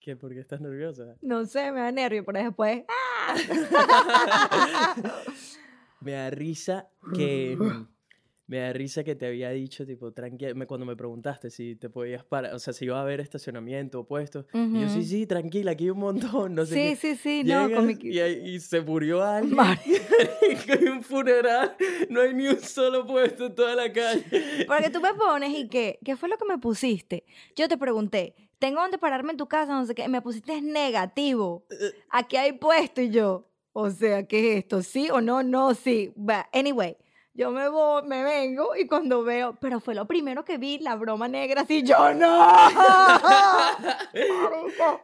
¿Qué? ¿Por qué estás nerviosa? No sé, me da nervio, pero después. ¡ah! Me da risa que... Me da risa que te había dicho, tipo, tranquila, me- cuando me preguntaste si te podías parar, o sea, si iba a haber estacionamiento o puesto. Y yo, sí, sí, tranquila, aquí hay un montón, no sé Sí, qué. sí, sí, no, con mi... y, y se murió alguien. Hay un funeral, no hay ni un solo puesto en toda la calle. Porque tú me pones y qué, ¿qué fue lo que me pusiste? Yo te pregunté, ¿tengo dónde pararme en tu casa? No sé qué. Me pusiste negativo. Aquí hay puesto y yo, o sea, ¿qué es esto? ¿Sí o no? No, sí. Va, Anyway, yo me voy, me vengo y cuando veo, pero fue lo primero que vi, la broma negra, así yo, ¡no!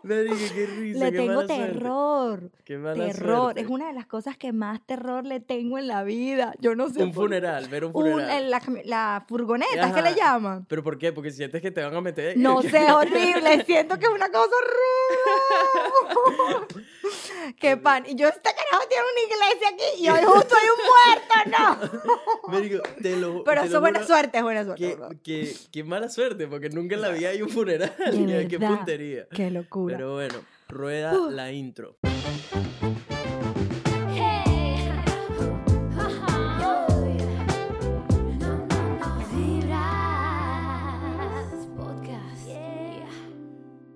Le dije, qué risa, Le qué tengo suerte. terror. Qué mala Terror. suerte. Es una de las cosas que más terror le tengo en la vida. Yo no sé. Un por- funeral, ver un Un- funeral. la, furgoneta, ¿es que le Ajá. llaman? ¿Pero por qué? Porque sientes que te van a meter... No sé, es horrible. Siento que es una cosa horrible. Qué pan. Y yo, este carajo tiene una iglesia aquí y hoy justo hay un muerto, no. Marico, te lo Pero te eso lo es buena juro suerte, es buena suerte. Qué mala suerte, porque nunca en la vida hay un funeral. Qué puntería. Qué locura. Pero bueno, rueda la intro.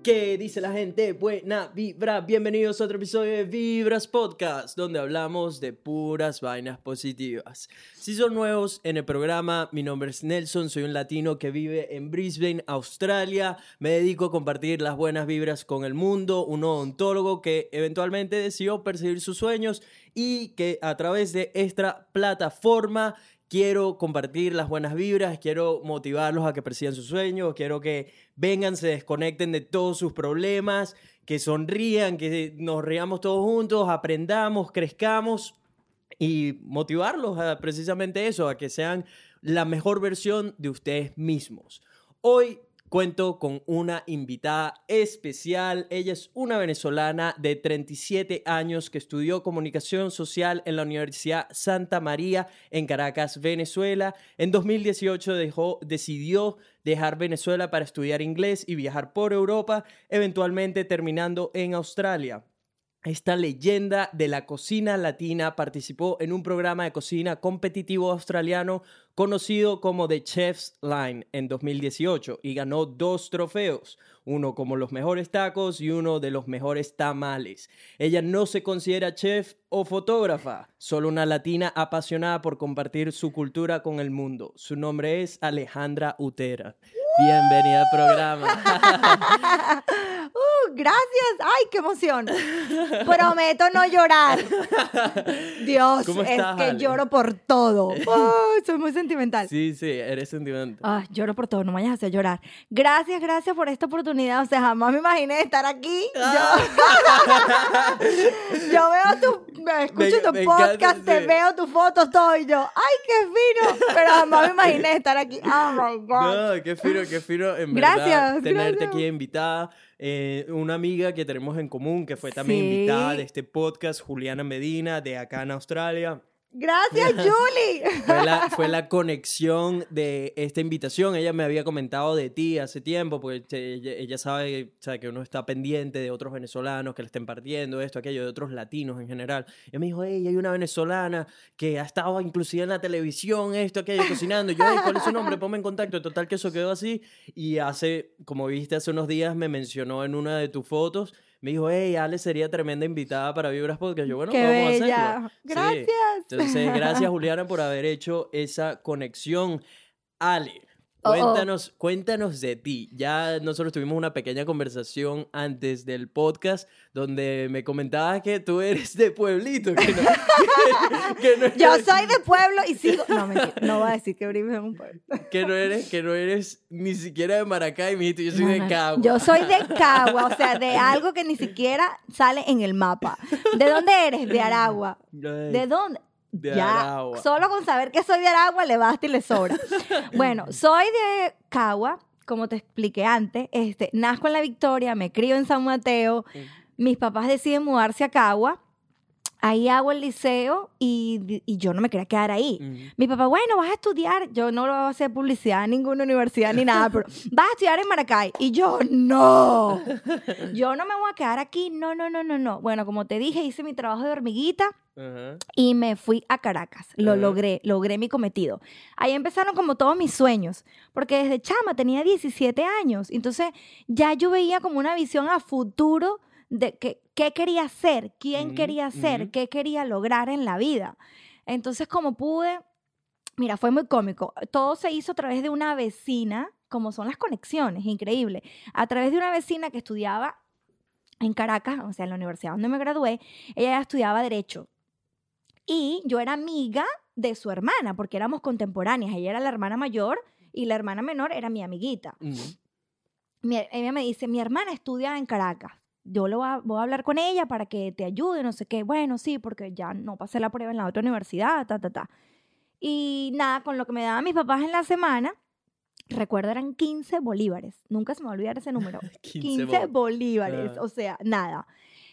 ¿Qué dice la gente? Buena vibra. Bienvenidos a otro episodio de Vibras Podcast, donde hablamos de puras vainas positivas. Si son nuevos en el programa, mi nombre es Nelson, soy un latino que vive en Brisbane, Australia. Me dedico a compartir las buenas vibras con el mundo, un odontólogo que eventualmente decidió perseguir sus sueños y que a través de esta plataforma quiero compartir las buenas vibras, quiero motivarlos a que persigan sus sueños, quiero que vengan, se desconecten de todos sus problemas, que sonrían, que nos riamos todos juntos, aprendamos, crezcamos y motivarlos a precisamente eso, a que sean la mejor versión de ustedes mismos. Hoy cuento con una invitada especial. Ella es una venezolana de 37 años que estudió comunicación social en la Universidad Santa María en Caracas, Venezuela. En 2018 dejó, decidió dejar Venezuela para estudiar inglés y viajar por Europa, eventualmente terminando en Australia. Esta leyenda de la cocina latina participó en un programa de cocina competitivo australiano conocido como The Chef's Line en 2018 y ganó dos trofeos, uno como los mejores tacos y uno de los mejores tamales. Ella no se considera chef o fotógrafa, solo una latina apasionada por compartir su cultura con el mundo. Su nombre es Alejandra Utera. Bienvenida al programa. Gracias. Ay, qué emoción. Prometo no llorar. Dios, ¿Cómo es estás, que Ale? lloro por todo. Ay, soy muy sentimental. sí, sí, eres sentimental. Lloro por todo, no me vayas a hacer llorar. Gracias, gracias por esta oportunidad. O sea, jamás me imaginé estar aquí. Yo, yo veo tu, escucho Me- tu me encanta, podcast, te sí. veo tus fotos, todo. Y yo, ay, qué fino. Pero jamás me imaginé estar aquí. Oh my God. No, qué fino, qué fino, en verdad, Gracias, tenerte gracias. aquí invitada. Eh, una amiga que tenemos en común, que fue también Sí. invitada de este podcast, Juliana Medina, de acá en Australia. Gracias, Julie. Fue la, fue la conexión de esta invitación. Ella me había comentado de ti hace tiempo, porque ella, ella sabe, sabe que uno está pendiente de otros venezolanos que le estén partiendo, esto, aquello, de otros latinos en general. Y me dijo, hey, hay una venezolana que ha estado inclusive en la televisión, esto, aquello, cocinando. Y yo, hey, ¿cuál es su nombre? Ponme en contacto. Total que eso quedó así. Y hace, como viste hace unos días, me mencionó en una de tus fotos. Me dijo, hey, Ale sería tremenda invitada para Vibras Podcast. Yo, bueno, Qué vamos a hacerlo. Sí. Gracias. Entonces, gracias Juliana por haber hecho esa conexión. Ale, Oh, oh. cuéntanos, cuéntanos de ti. Ya nosotros tuvimos una pequeña conversación antes del podcast donde me comentabas que tú eres de pueblito. Que no, que, que no Yo soy de pueblo y sigo. No, mentira, no voy a decir que Brisbane es un pueblo. que no eres, que no eres ni siquiera de Maracay, me dijiste, yo soy No, de Cagua. Yo soy de Cagua, o sea, de algo que ni siquiera sale en el mapa. ¿De dónde eres? De Aragua. ¿De dónde? De ya, Aragua. solo con saber que soy de Aragua le basta y le sobra. Bueno, soy de Cagua, como te expliqué antes. Este, nazco en La Victoria, me crío en San Mateo. Mis papás deciden mudarse a Cagua. Ahí hago el liceo y, y yo no me quería quedar ahí. Ujú. Mi papá, bueno, vas a estudiar. Yo no lo voy a hacer publicidad en ninguna universidad ni nada, pero vas a estudiar en Maracay. Y yo, no. Yo no me voy a quedar aquí. No, no, no, no, no. Bueno, como te dije, hice mi trabajo de hormiguita Ajá. y me fui a Caracas. Lo Ajá. logré, logré mi cometido. Ahí empezaron como todos mis sueños, porque desde chama tenía 17 años. Entonces ya yo veía como una visión a futuro de que- qué quería ser, quién quería ser, qué quería lograr en la vida. Entonces como pude, mira, fue muy cómico. Todo se hizo a través de una vecina, como son las conexiones, increíble. A través de una vecina que estudiaba en Caracas, o sea, en la universidad donde me gradué, ella estudiaba Derecho. Y yo era amiga de su hermana, porque éramos contemporáneas. Ella era la hermana mayor y la hermana menor era mi amiguita. Mi- ella me dice, mi hermana estudia en Caracas. Yo lo voy a, voy a hablar con ella para que te ayude, no sé qué. Bueno, sí, porque ya no pasé la prueba en la otra universidad, ta, ta, ta. Y nada, con lo que me daban mis papás en la semana, recuerdo eran 15 bolívares. Nunca se me va a olvidar ese número. 15, bo- bolívares, Ah. o sea, nada.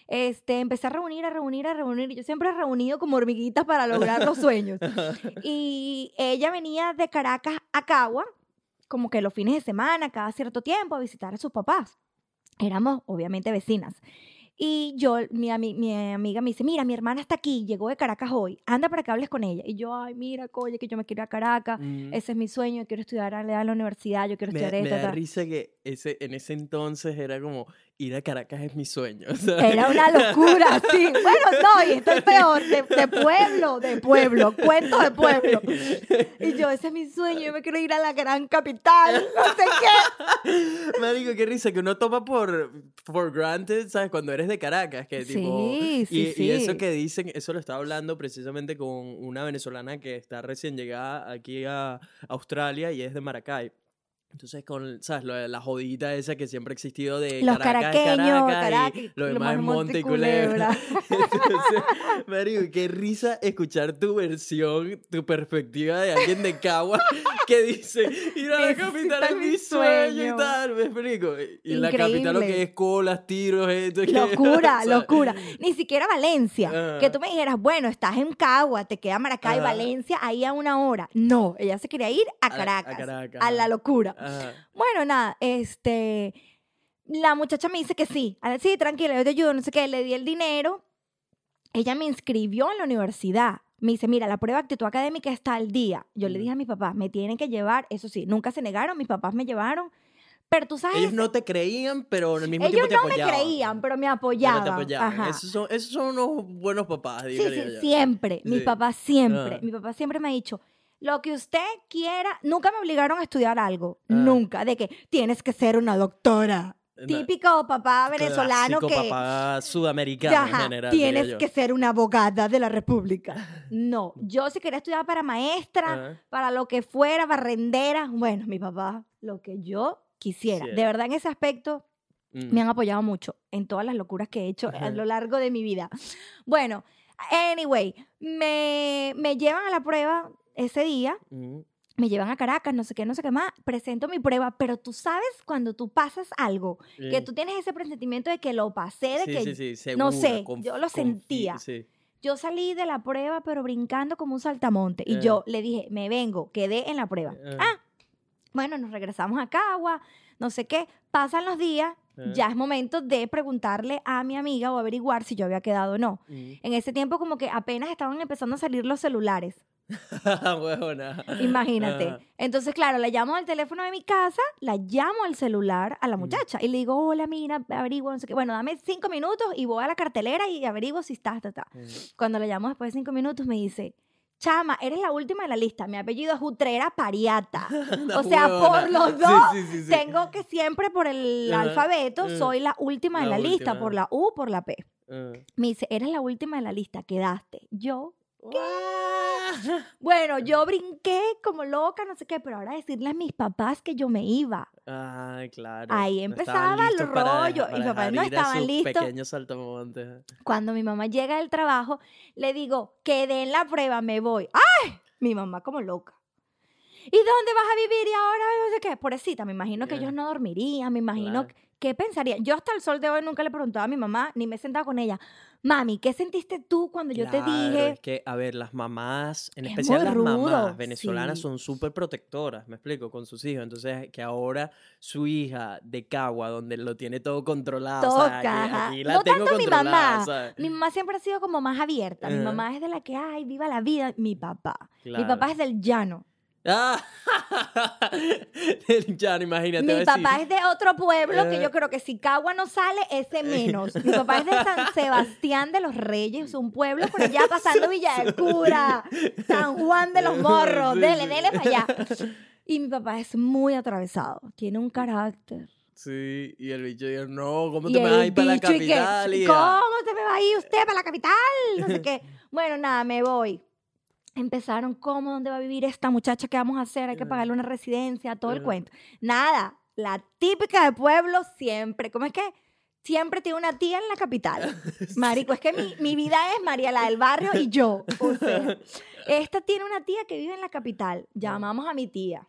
Este, empecé a reunir, a reunir, a reunir. y Yo siempre he reunido como hormiguitas para lograr los sueños. Y ella venía de Caracas a Cagua, como que los fines de semana, cada cierto tiempo, a visitar a sus papás. Éramos, obviamente, vecinas. Y yo, mi, ami- mi amiga me dice, mira, mi hermana está aquí, llegó de Caracas hoy, anda para que hables con ella. Y yo, ay, mira, coye, que yo me quiero ir a Caracas, Ujú. ese es mi sueño, yo quiero estudiar a la universidad, yo quiero Me, estudiar me esto. da ta". risa que ese, en ese entonces era como ir a Caracas es mi sueño. ¿sabes? Era una locura, sí. Bueno, no, y esto es peor, de, de pueblo, de pueblo, cuento de pueblo. Y yo, ese es mi sueño, yo me quiero ir a la gran capital, no sé qué. Marico, qué risa que uno toma por, por granted, ¿sabes? Cuando eres de Caracas, que tipo... Sí, sí, y, sí. y eso que dicen, eso lo estaba hablando precisamente con una venezolana que está recién llegada aquí a Australia y es de Maracay. Entonces, con, ¿sabes? La jodita esa que siempre ha existido de Los Caracas caraqueños, Caracas Caracas, y lo demás es Monte y Culebra. Entonces, Marico, qué risa escuchar tu versión, tu perspectiva de alguien de Cagua que dice, ir a la capital es mi sueño y tal, ¿ves, Marico? Y la capital lo que Increíble. es colas, tiros, esto, Locura, locura. Ni siquiera Valencia. Ajá. Que tú me dijeras, bueno, estás en Cagua, te queda Maracay, Ajá. Valencia, ahí a una hora. No, ella se quería ir a A- a Caracas. A, Caracas, la locura. Ajá. Bueno, nada, este. La muchacha me dice que sí. A ver, sí, tranquila, yo te ayudo, no sé qué. Le di el dinero. Ella me inscribió en la universidad. Me dice, mira, la prueba de actitud académica está al día. Yo le dije a mis papás, me tienen que llevar. Eso sí, nunca se negaron, mis papás me llevaron. Pero tú sabes. Ellos no te creían, pero al mismo ellos tiempo te no me creían, pero me Pero apoyaban. te apoyaban. Ajá. Esos, son, esos son unos buenos papás, Sí, sí, yo. siempre. Mi Sí. papá siempre. Ah. Mi papá siempre me ha dicho, lo que usted quiera, nunca me obligaron a estudiar algo. Ah. Nunca. De que tienes que ser una doctora. No, Típico papá venezolano clásico que... papá sudamericano Ajá, en general. tienes que ser una abogada de la República. No, yo si quería estudiar para maestra, Ajá. para lo que fuera, barrendera, bueno, mi papá, lo que yo quisiera. De verdad, en ese aspecto, Mm. me han apoyado mucho en todas las locuras que he hecho a lo largo de mi vida. Bueno, anyway, me, me llevan a la prueba ese día, Mm. me llevan a Caracas, no sé qué, no sé qué más, presento mi prueba, pero tú sabes cuando tú pasas algo, que Mm. tú tienes ese presentimiento de que lo pasé, de Sí, que sí, sí, no segura, sé, confi- yo lo sentía. yo salí de la prueba, pero brincando como un saltamonte. Y Eh. yo le dije, me vengo, quedé en la prueba. Eh. Ah, bueno, nos regresamos a Cagua, no sé qué. Pasan los días, Eh. ya es momento de preguntarle a mi amiga o averiguar si yo había quedado o no. Mm. En ese tiempo como que apenas estaban empezando a salir los celulares, Imagínate. Entonces, claro, le llamo al teléfono de mi casa, la llamo al celular a la muchacha y le digo, hola, mira, averiguo, no sé qué. Bueno, dame cinco minutos y voy a la cartelera y averiguo si estás, ta, ta. Cuando le llamo después de cinco minutos, me dice, Chama, eres la última de la lista. Mi apellido es Utrera Pariata. O sea, huevona. por los dos, sí, sí, sí. tengo que siempre por el alfabeto, soy la última de La la, lista, por la U, por la P. Ah. Me dice, eres la última de la lista, quedaste. Yo, Ah. bueno, yo brinqué como loca, no sé qué, pero ahora decirle a mis papás que yo me iba. Ay, claro. Ahí empezaba el rollo, y para papá dejar no estaban listos. pequeños saltamontes. Cuando mi mamá llega del trabajo, le digo, quedé en la prueba, me voy. ¡Ay! Mi mamá como loca. ¿Y dónde vas a vivir y ahora no sé qué? Pobrecita, me imagino que Ya. ellos no dormirían, me imagino Claro. ¿Qué pensaría? Yo hasta el sol de hoy nunca le preguntaba a mi mamá, ni me he sentado con ella, mami, ¿qué sentiste tú cuando yo te Claro, dije? Es que, a ver, las mamás, en Es especial las rudo, mamás venezolanas sí. son súper protectoras, me explico, con sus hijos. Entonces, que ahora su hija de Cagua, donde lo tiene todo controlado, o sea, aquí- Toca, la No tengo tanto mi controlada, mamá. ¿sabes? Mi mamá siempre ha sido como más abierta. Mi Ajá. mamá es de la que, ay, viva la vida. Mi papá. Mi Claro. papá es del llano. Ah, ya, imagínate. Mi papá decir, es de otro pueblo que Eh. yo creo que si Cagua no sale, ese menos. Mi papá es de San Sebastián de los Reyes, un pueblo por allá pasando Villa del Cura, San Juan de los Morros, Sí, dele, dele para allá. Y mi papá es muy atravesado, tiene un carácter. Sí, y el bicho dijo, no, ¿cómo te me vas a ir para la que, capital? hija?" ¿Cómo se me va a ir usted para la capital? No sé qué. Bueno, nada, me voy. Empezaron, ¿cómo? ¿Dónde va a vivir esta muchacha? ¿Qué vamos a hacer? Hay que pagarle una residencia, todo el cuento. Nada, la típica de pueblo siempre. ¿Cómo es que? Siempre tiene una tía en la capital. Marico, es que mi, mi vida es María la del barrio y yo. O sea, esta tiene una tía que vive en la capital. Llamamos a mi tía.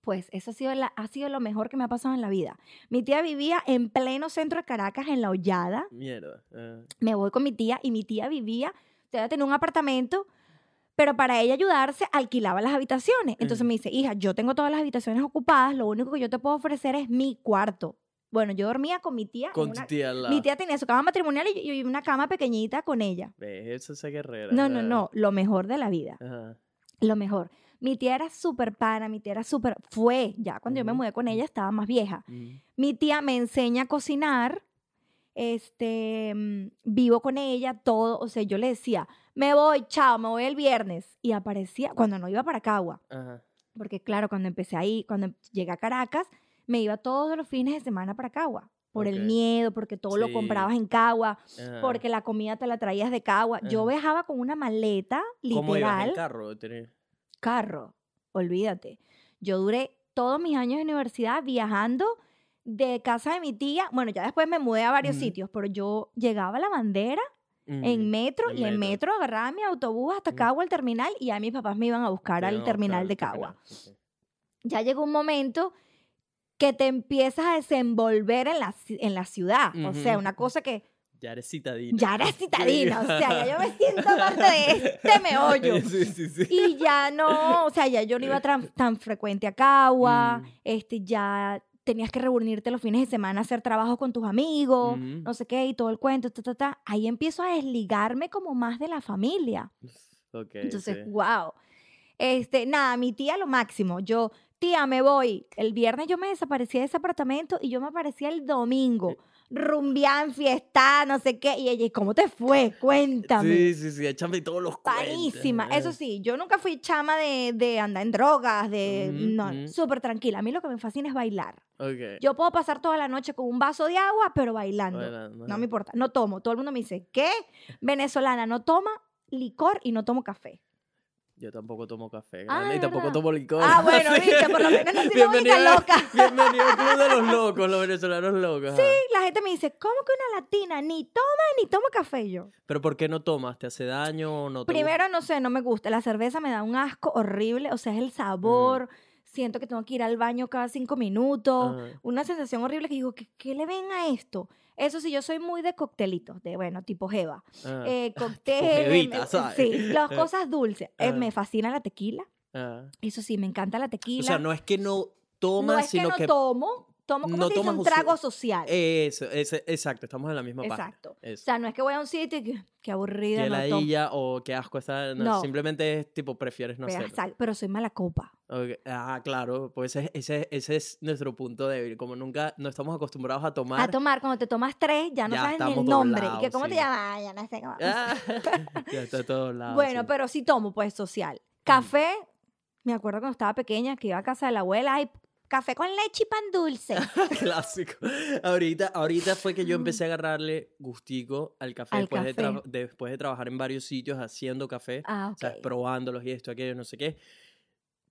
Pues eso ha sido, la- ha sido lo mejor que me ha pasado en la vida. Mi tía vivía en pleno centro de Caracas, en La Hollada. Mierda. ah. Me voy con mi tía y mi tía vivía, o sea, tenía un apartamento, pero para ella ayudarse alquilaba las habitaciones. Entonces Ujú. me dice, hija, yo tengo todas las habitaciones ocupadas, lo único que yo te puedo ofrecer es mi cuarto. Bueno, yo dormía con mi tía. Con una- tía lado. Mi tía tenía su cama matrimonial y yo, y una cama pequeñita con ella. ¿Ves? Esa es guerrera. No, no, no, lo mejor de la vida, Ajá. lo mejor. Mi tía era súper pana, mi tía era súper, fue, ya cuando yo me mudé con ella estaba más vieja. Mm. Mi tía me enseña a cocinar, este, mm, vivo con ella, todo, o sea, yo le decía, me voy, chao, me voy el viernes. Y aparecía, cuando no iba para Cagua, Ajá. porque claro, cuando empecé ahí, cuando em- llegué a Caracas, me iba todos los fines de semana para Cagua, por el miedo, porque todo lo comprabas en Cagua, ajá. porque la comida te la traías de Cagua. Yo viajaba con una maleta, ¿Cómo ibas en literal, carro? Tenés- carro, olvídate. Yo duré todos mis años de universidad viajando de casa de mi tía. Bueno, ya después me mudé a varios sitios, pero yo llegaba a la bandera en Mm, metro en y en metro. metro agarraba mi autobús hasta Mm. Cagua, al terminal, y a mis papás me iban a buscar al terminal al de Cagua. Ya llegó un momento que te empiezas a desenvolver en la, en la ciudad. O sea, una cosa que Ya eres citadina. ya eres citadina. O sea, ya yo me siento parte de este meollo. Sí, sí, sí. Y ya no, o sea, ya yo no iba tan, tan frecuente a Cagua, Mm. este, ya tenías que reunirte los fines de semana a hacer trabajo con tus amigos, no sé qué, y todo el cuento, ta, ta, ta. Ahí empiezo a desligarme como más de la familia. Ok, Entonces, sí. wow. Este, nada, mi tía lo máximo. Yo, tía, me voy. El viernes yo me desaparecía de ese apartamento y yo me aparecía el domingo. Rumbián, fiesta, no sé qué. Y ella, ¿y cómo te fue? Cuéntame. Sí, sí, sí, échame todos los cuentos. Ah. Eso sí, yo nunca fui chama de, de andar en drogas, de... No, súper tranquila. A mí lo que me fascina es bailar. Ok. Yo puedo pasar toda la noche con un vaso de agua, pero bailando. No me importa. No tomo. Todo el mundo me dice, ¿qué? Venezolana no toma licor y no tomo café. Yo tampoco tomo café, Ah, y ¿de tampoco tomo licor. Ah, bueno, viste, por lo menos no soy Bienvenido, única loca. bienvenido al club de los locos, los venezolanos locos. Sí, la gente me dice, ¿cómo que una latina ni toma ni toma café yo? Pero ¿por qué no tomas? ¿Te hace daño o no te Primero, no sé, no me gusta. La cerveza me da un asco horrible. O sea, es el sabor. Siento que tengo que ir al baño cada cinco minutos. Ajá. Una sensación horrible que digo, ¿qué, qué le ven a esto? Eso sí, yo soy muy de coctelitos, de, bueno, tipo jeva. Ah, Eh, cóctel, sí, las cosas dulces. Eh, Ajá. me fascina la tequila. ah. Eso sí, me encanta la tequila. O sea, no es que no tomas, no es que sino no que... tomo, tomo como no dice tomas un trago social. Eso, exacto, estamos en la misma página. Exacto. O sea, no es que voy a un sitio y que, qué aburrida, Que no tomo. ladilla o qué asco está. No, No. Simplemente es tipo, prefieres no hacerlo. sal- pero soy mala copa. Ah, claro, pues ese, ese, ese es nuestro punto débil. Como nunca no estamos acostumbrados a tomar. A tomar, cuando te tomas tres, ya no Ya sabes ni el nombre. y que cómo sí. te llamas, Ay, ya no sé cómo. Ah, ya está a todos lados. bueno, sí. pero sí tomo, pues, social. Café, me acuerdo cuando estaba pequeña que iba a casa de la abuela, ay, café con leche y pan dulce. Clásico. Ahorita, ahorita fue que yo empecé a agarrarle gustico al café, Al después, De café. tra- después de trabajar en varios sitios haciendo café, ah, ok. ¿sabes? probándolos y esto, aquello, no sé qué.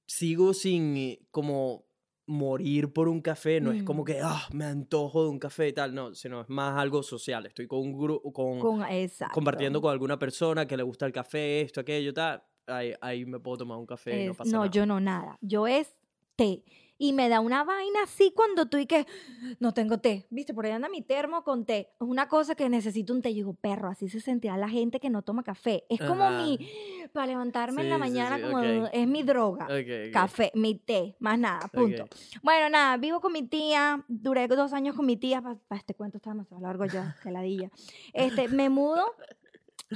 Sigo sin eh, como morir por un café, no es como Mm. que ah, me antojo de un café y tal, no, sino es más algo social. Estoy con un grupo, con, Con, compartiendo con alguna persona que le gusta el café, esto, aquello, tal. Ahí, ahí me puedo tomar un café y no Es- pasa no, nada. yo no, nada. Yo es té. Y me da una vaina así cuando tú y que no tengo té. Viste, por ahí anda mi termo con té. Es una cosa que necesito un té. Yo digo, perro, así se sentirá la gente que no toma café. Es como Ajá. mi, para levantarme en la Sí, sí, mañana, sí, como ok. es mi droga. Ok, ok. Café, mi té, más nada, punto. Bueno, nada, vivo con mi tía, duré dos años con mi tía, para este cuento está demasiado largo ya, que ladilla. Este, me mudo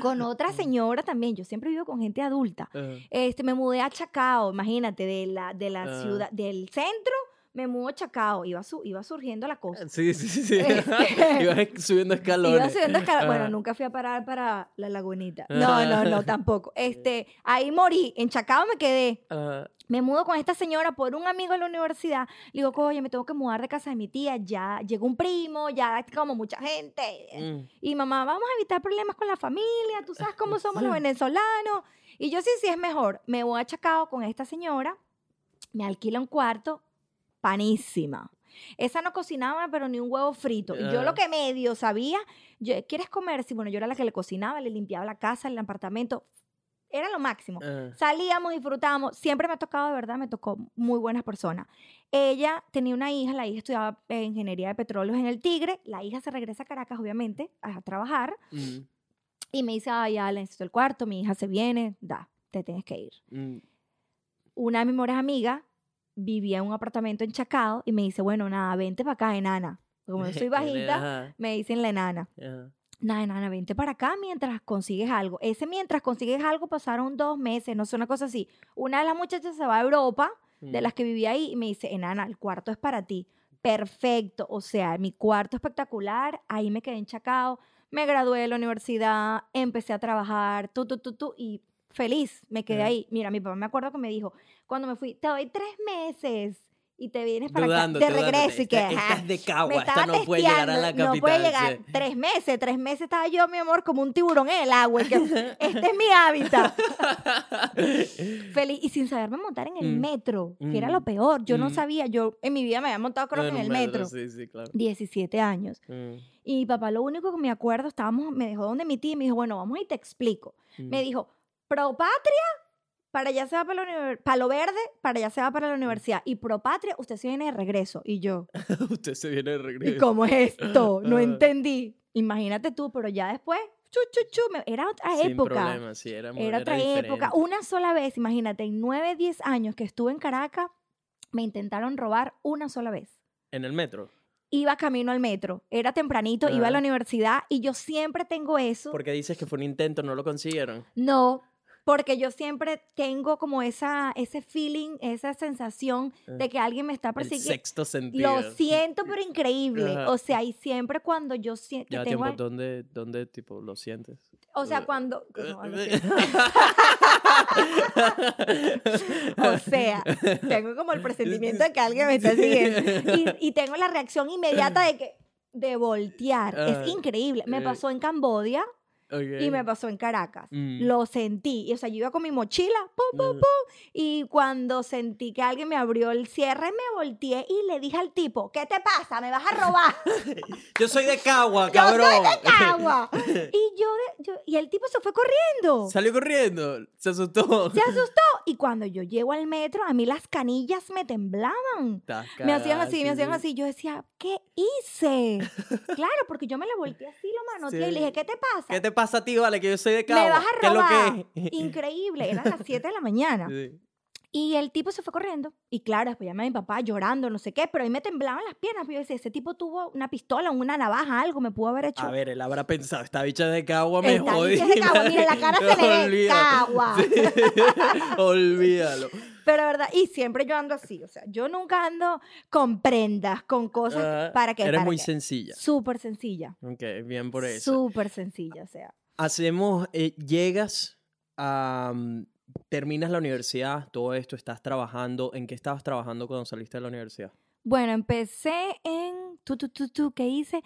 con otra señora también, yo siempre vivo con gente adulta. Este, me mudé a Chacao, imagínate, de la, de la Ah. ciudad, del centro, me mudo a Chacao, iba, su- iba surgiendo la cosa. Sí, sí, sí. sí. Este- Ibas subiendo escalones. Iba subiendo escala- Bueno, nunca fui a parar para la lagunita. No, no, no, tampoco. Este, ahí morí, en Chacao me quedé. Ajá. Me mudo con esta señora por un amigo de la universidad. Le digo, oye, me tengo que mudar de casa de mi tía. Ya llegó un primo, ya como mucha gente. Mm. Y mamá, vamos a evitar problemas con la familia. Tú sabes cómo somos los venezolanos. Y yo sí, sí es mejor. Me voy a Chacao con esta señora. Me alquila un cuarto. Panísima. Esa no cocinaba, pero ni un huevo frito. Y yo lo que medio sabía, yo, ¿quieres comer? Sí, bueno, yo era la que le cocinaba, le limpiaba la casa, el apartamento. Era lo máximo. Salíamos, disfrutábamos. Siempre me ha tocado, de verdad, me tocó muy buenas personas. Ella tenía una hija, la hija estudiaba eh, ingeniería de petróleos en el Tigre. La hija se regresa a Caracas, obviamente, a trabajar. Mm, Y me dice, ay, ya le necesito el cuarto, mi hija se viene, da, te tienes que ir. mm. Una de mis mejores amigas vivía en un apartamento en Chacao y me dice, bueno, nada, vente para acá, enana. Como yo soy bajita, me dicen la enana. ajá. Nada, nada, vente para acá mientras consigues algo. Ese mientras consigues algo pasaron dos meses, no sé, una cosa así. Una de las muchachas se va a Europa, de Mm. las que vivía ahí, y me dice, enana, el cuarto es para ti. Perfecto, o sea, mi cuarto espectacular, ahí me quedé en Chacao, me gradué de la universidad, empecé a trabajar, tú, tú, tú, tú, y feliz, me quedé ahí. Mira, mi papá me acuerdo que me dijo, cuando me fui, te doy tres meses y te vienes para Dudándote, acá, dudándote. regreso, y que, Esta- ajá, esta es de me Cagua, esta no puede llegar a la capital. No puede llegar. sí. Tres meses, tres meses estaba yo, mi amor, como un tiburón en el agua. que, este es mi hábitat. Feliz. Y sin saberme montar en el Mm. metro, que era lo Mm. peor. Yo no Mm. sabía, yo en mi vida me había montado creo No, en el un metro. Sí, sí, claro. 17 años. Y mi papá, lo único que me acuerdo, estábamos, me dejó donde mi tía y me dijo, bueno, vamos y te explico. Me dijo, pro patria, para allá se va para la palo verde, para allá se va para la universidad. Y pro patria, usted se viene de regreso. Y yo, Usted se viene de ¿Y regreso. cómo es esto? No Ah. entendí. Imagínate tú, pero ya después, chu, chu, era otra Sin época. problema, sí, era, otra diferente. época. Una sola vez, imagínate, en 9, 10 años que estuve en Caracas, me intentaron robar una sola vez. En el metro. Iba camino al metro, era tempranito, iba a la Ah. universidad y yo siempre tengo eso. Porque dices que fue un intento, no lo consiguieron. No, porque yo siempre tengo como esa, ese feeling, esa sensación de que alguien me está El persiguiendo. sexto sentido. Lo siento, pero increíble. Ajá. O sea, y siempre cuando yo siento Ya tengo... tiempo, ¿dónde, ¿dónde tipo lo sientes? O sea, cuando... no, lo siento. O sea, tengo como el presentimiento de que alguien me está siguiendo. Y, y tengo la reacción inmediata de que de voltear. Ah, es increíble. Me eh. pasó en Cambodia y me pasó en Caracas. Mm. Lo sentí. Y, o sea, yo iba con mi mochila, pum, pum, pum. Y cuando sentí que alguien me abrió el cierre, me volteé y le dije al tipo, ¿qué te pasa? ¿Me vas a robar? Yo soy de Cagua, Yo cabrón. soy de Cagua. Y yo, de- yo- y el tipo se fue corriendo. Salió corriendo, se asustó. Se asustó. Y cuando yo llego al metro, a mí las canillas me temblaban. Me hacían así, sí, me hacían sí. así. Yo decía, ¿qué hice? claro, porque yo me le volteé así, lo manoteé y le dije, ¿qué te pasa? ¿Qué te pasa a ti, vale? Que yo soy de Cagua. me vas a ¿Qué es robar. lo que es? Increíble. Eran las 7 de la mañana. Sí. Y el tipo se fue corriendo. Y claro, después llamé a mi papá llorando, no sé qué, pero ahí me temblaban las piernas. Pero yo decía, ese tipo tuvo una pistola, una navaja, algo me pudo haber hecho. A ver, él habrá pensado, esta bicha de Cagua me Esta jodí. bicha de Cagua, mira, la cara se le ve. Cagua. Sí. Olvídalo. Pero verdad, y siempre yo ando así, o sea, yo nunca ando con prendas, con cosas Ah, para que Eres para muy sencilla. Súper sencilla. Ok, bien por eso. Súper sencilla, o sea. Hacemos, eh, llegas a... mm, terminas la universidad, todo esto, estás trabajando. ¿En qué estabas trabajando cuando saliste de la universidad? Bueno, empecé en tu tu tu tu ¿qué hice?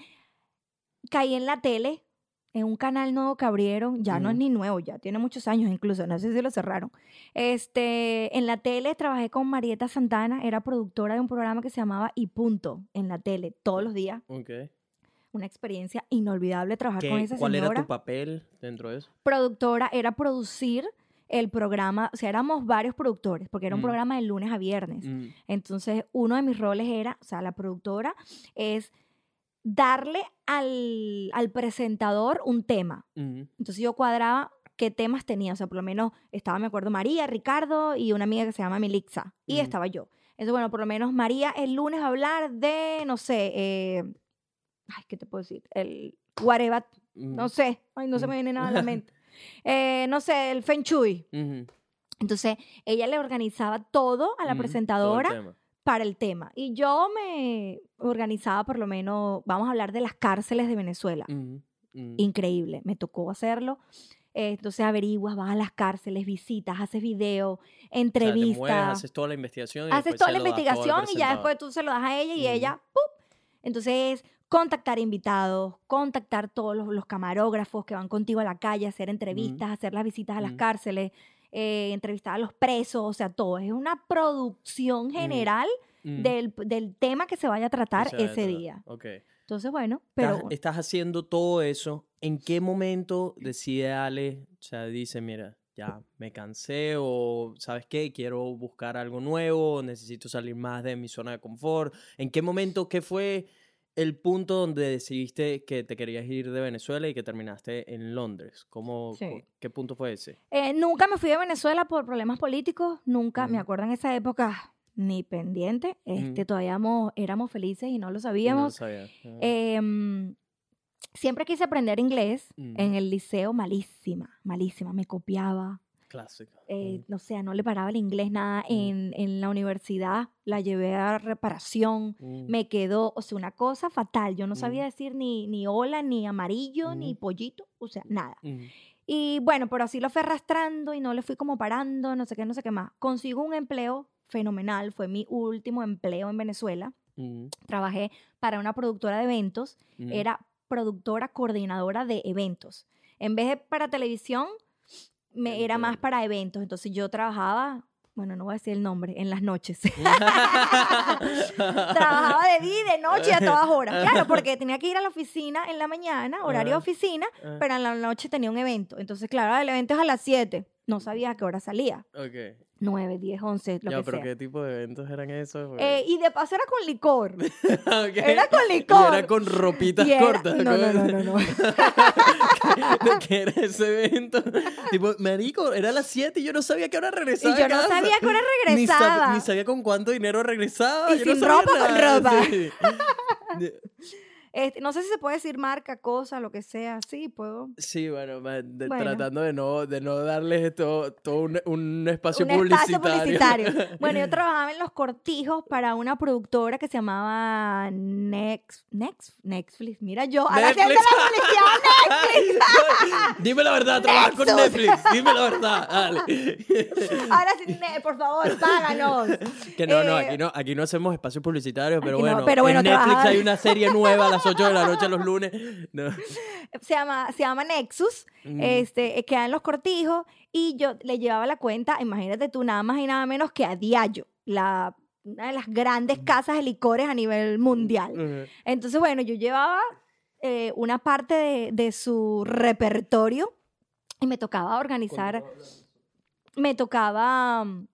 Caí en la tele en un canal nuevo que abrieron, ya no es ni nuevo, ya tiene muchos años incluso, no sé si lo cerraron. Este, en la tele trabajé con Marieta Santana, era productora de un programa que se llamaba Y Punto en la tele todos los días, Ok. una experiencia inolvidable trabajar ¿Qué- con esa ¿Cuál señora. era tu papel dentro de eso? productora era producir el programa, o sea, éramos varios productores, porque era un Mm. programa de lunes a viernes. Mm, Entonces, uno de mis roles era, o sea, la productora es darle al, al presentador un tema. mm, Entonces yo cuadraba qué temas tenía. O sea, por lo menos estaba, me acuerdo, María, Ricardo y una amiga que se llama Milixa. Y estaba yo. Entonces, bueno, por lo menos María el lunes va a hablar de, no sé, eh, ay, ¿qué te puedo decir? El whatever, mm, no sé, ay, no se me viene nada a la mente. Eh, no sé, el Feng Shui. ujú, Entonces, ella le organizaba todo a la presentadora para el tema. Y yo me organizaba por lo menos, vamos a hablar de las cárceles de Venezuela. Increíble, me tocó hacerlo. Eh, Entonces averiguas, vas a las cárceles, visitas, haces video, O sea, te mueves, entrevistas, haces toda la investigación. y haces toda la investigación y ya después tú se lo das a ella y ella, ¡pup! Entonces, contactar invitados, contactar todos los, los camarógrafos que van contigo a la calle, hacer entrevistas, hacer las visitas a las cárceles, eh, entrevistar a los presos, o sea, todo. Es una producción general Mm, del, del tema que se vaya a tratar o sea, ese día. Ok. Entonces, bueno, Estás, pero... estás haciendo todo eso. ¿En qué momento decide Ale? O sea, dice, mira, ya me cansé o, ¿sabes qué? Quiero buscar algo nuevo, necesito salir más de mi zona de confort. ¿En qué momento, qué fue el punto donde decidiste que te querías ir de Venezuela y que terminaste en Londres? ¿Cómo, Sí. ¿Qué punto fue ese? Eh, nunca me fui de Venezuela por problemas políticos, nunca, me Ujú. acuerdo en esa época, ni pendiente, este, Ujú. todavía éramos, éramos felices y no lo Y no lo sabíamos. sabía. Ah. Em, siempre quise aprender inglés Mm. en el liceo, malísima, malísima, me copiaba, Clásico. eh, Mm, no sé, no le paraba el inglés nada Mm. en, en la universidad, la llevé a reparación, mm, me quedó, o sea, una cosa fatal, yo no sabía Mm. decir ni, ni hola, ni amarillo, ni pollito, o sea, nada. Y bueno, pero así lo fui arrastrando y no le fui como parando, no sé qué, no sé qué más. Consigo un empleo fenomenal, fue mi último empleo en Venezuela. Trabajé para una productora de eventos, era productora coordinadora de eventos. En vez de para televisión, me era más para eventos. Entonces yo trabajaba, bueno, no voy a decir el nombre, en las noches. Trabajaba de día y de noche y a todas horas. Claro, porque tenía que ir a la oficina en la mañana, horario de Ajá. oficina, Ah, pero en la noche tenía un evento. Entonces, claro, el evento es a las 7. No sabía a qué hora salía. ok. 9, 10, 11, lo ya, que pero sea. ¿qué tipo de eventos eran esos? Eh, y de paso era con licor. Ok. Era con Y licor. era con ropitas Y era- cortas. No, no, no, no, no. ¿De qué era ese evento? tipo, marico, era las 7 y yo no sabía que hora Y regresaba. yo a no sabía que hora Ni, sab- regresaba. ni sabía con cuánto dinero regresaba. Y yo no sin sabía ropa, con nada, ropa. sí. Este, no sé si se puede decir marca, cosa, lo que sea. Sí, puedo. Sí, bueno, de- Bueno. tratando de no, de no darles todo, todo un, un espacio un espacio publicitario. publicitario. Bueno, yo trabajaba en los cortijos para una productora que se llamaba Next, Next, Netflix. Mira yo, ahora haciendo Netflix. la publicidad Netflix. Dime la verdad, trabajas con. Netflix. Dime la verdad, dale. Ahora sí, por favor, páganos. Que no, no, Eh, aquí no, aquí no hacemos espacios publicitarios, pero Aquí no, bueno, pero bueno, en Netflix trabajar. hay una serie nueva a las 8 de la noche los lunes. No. se llama, se llama Nexus, Mm. este, eh, queda en los cortijos y yo le llevaba la cuenta, imagínate tú, nada más y nada menos que a Diallo, la, una de las grandes casas de licores a nivel mundial. Entonces, bueno, yo llevaba eh, una parte de, de su repertorio y me tocaba organizar, me tocaba mm,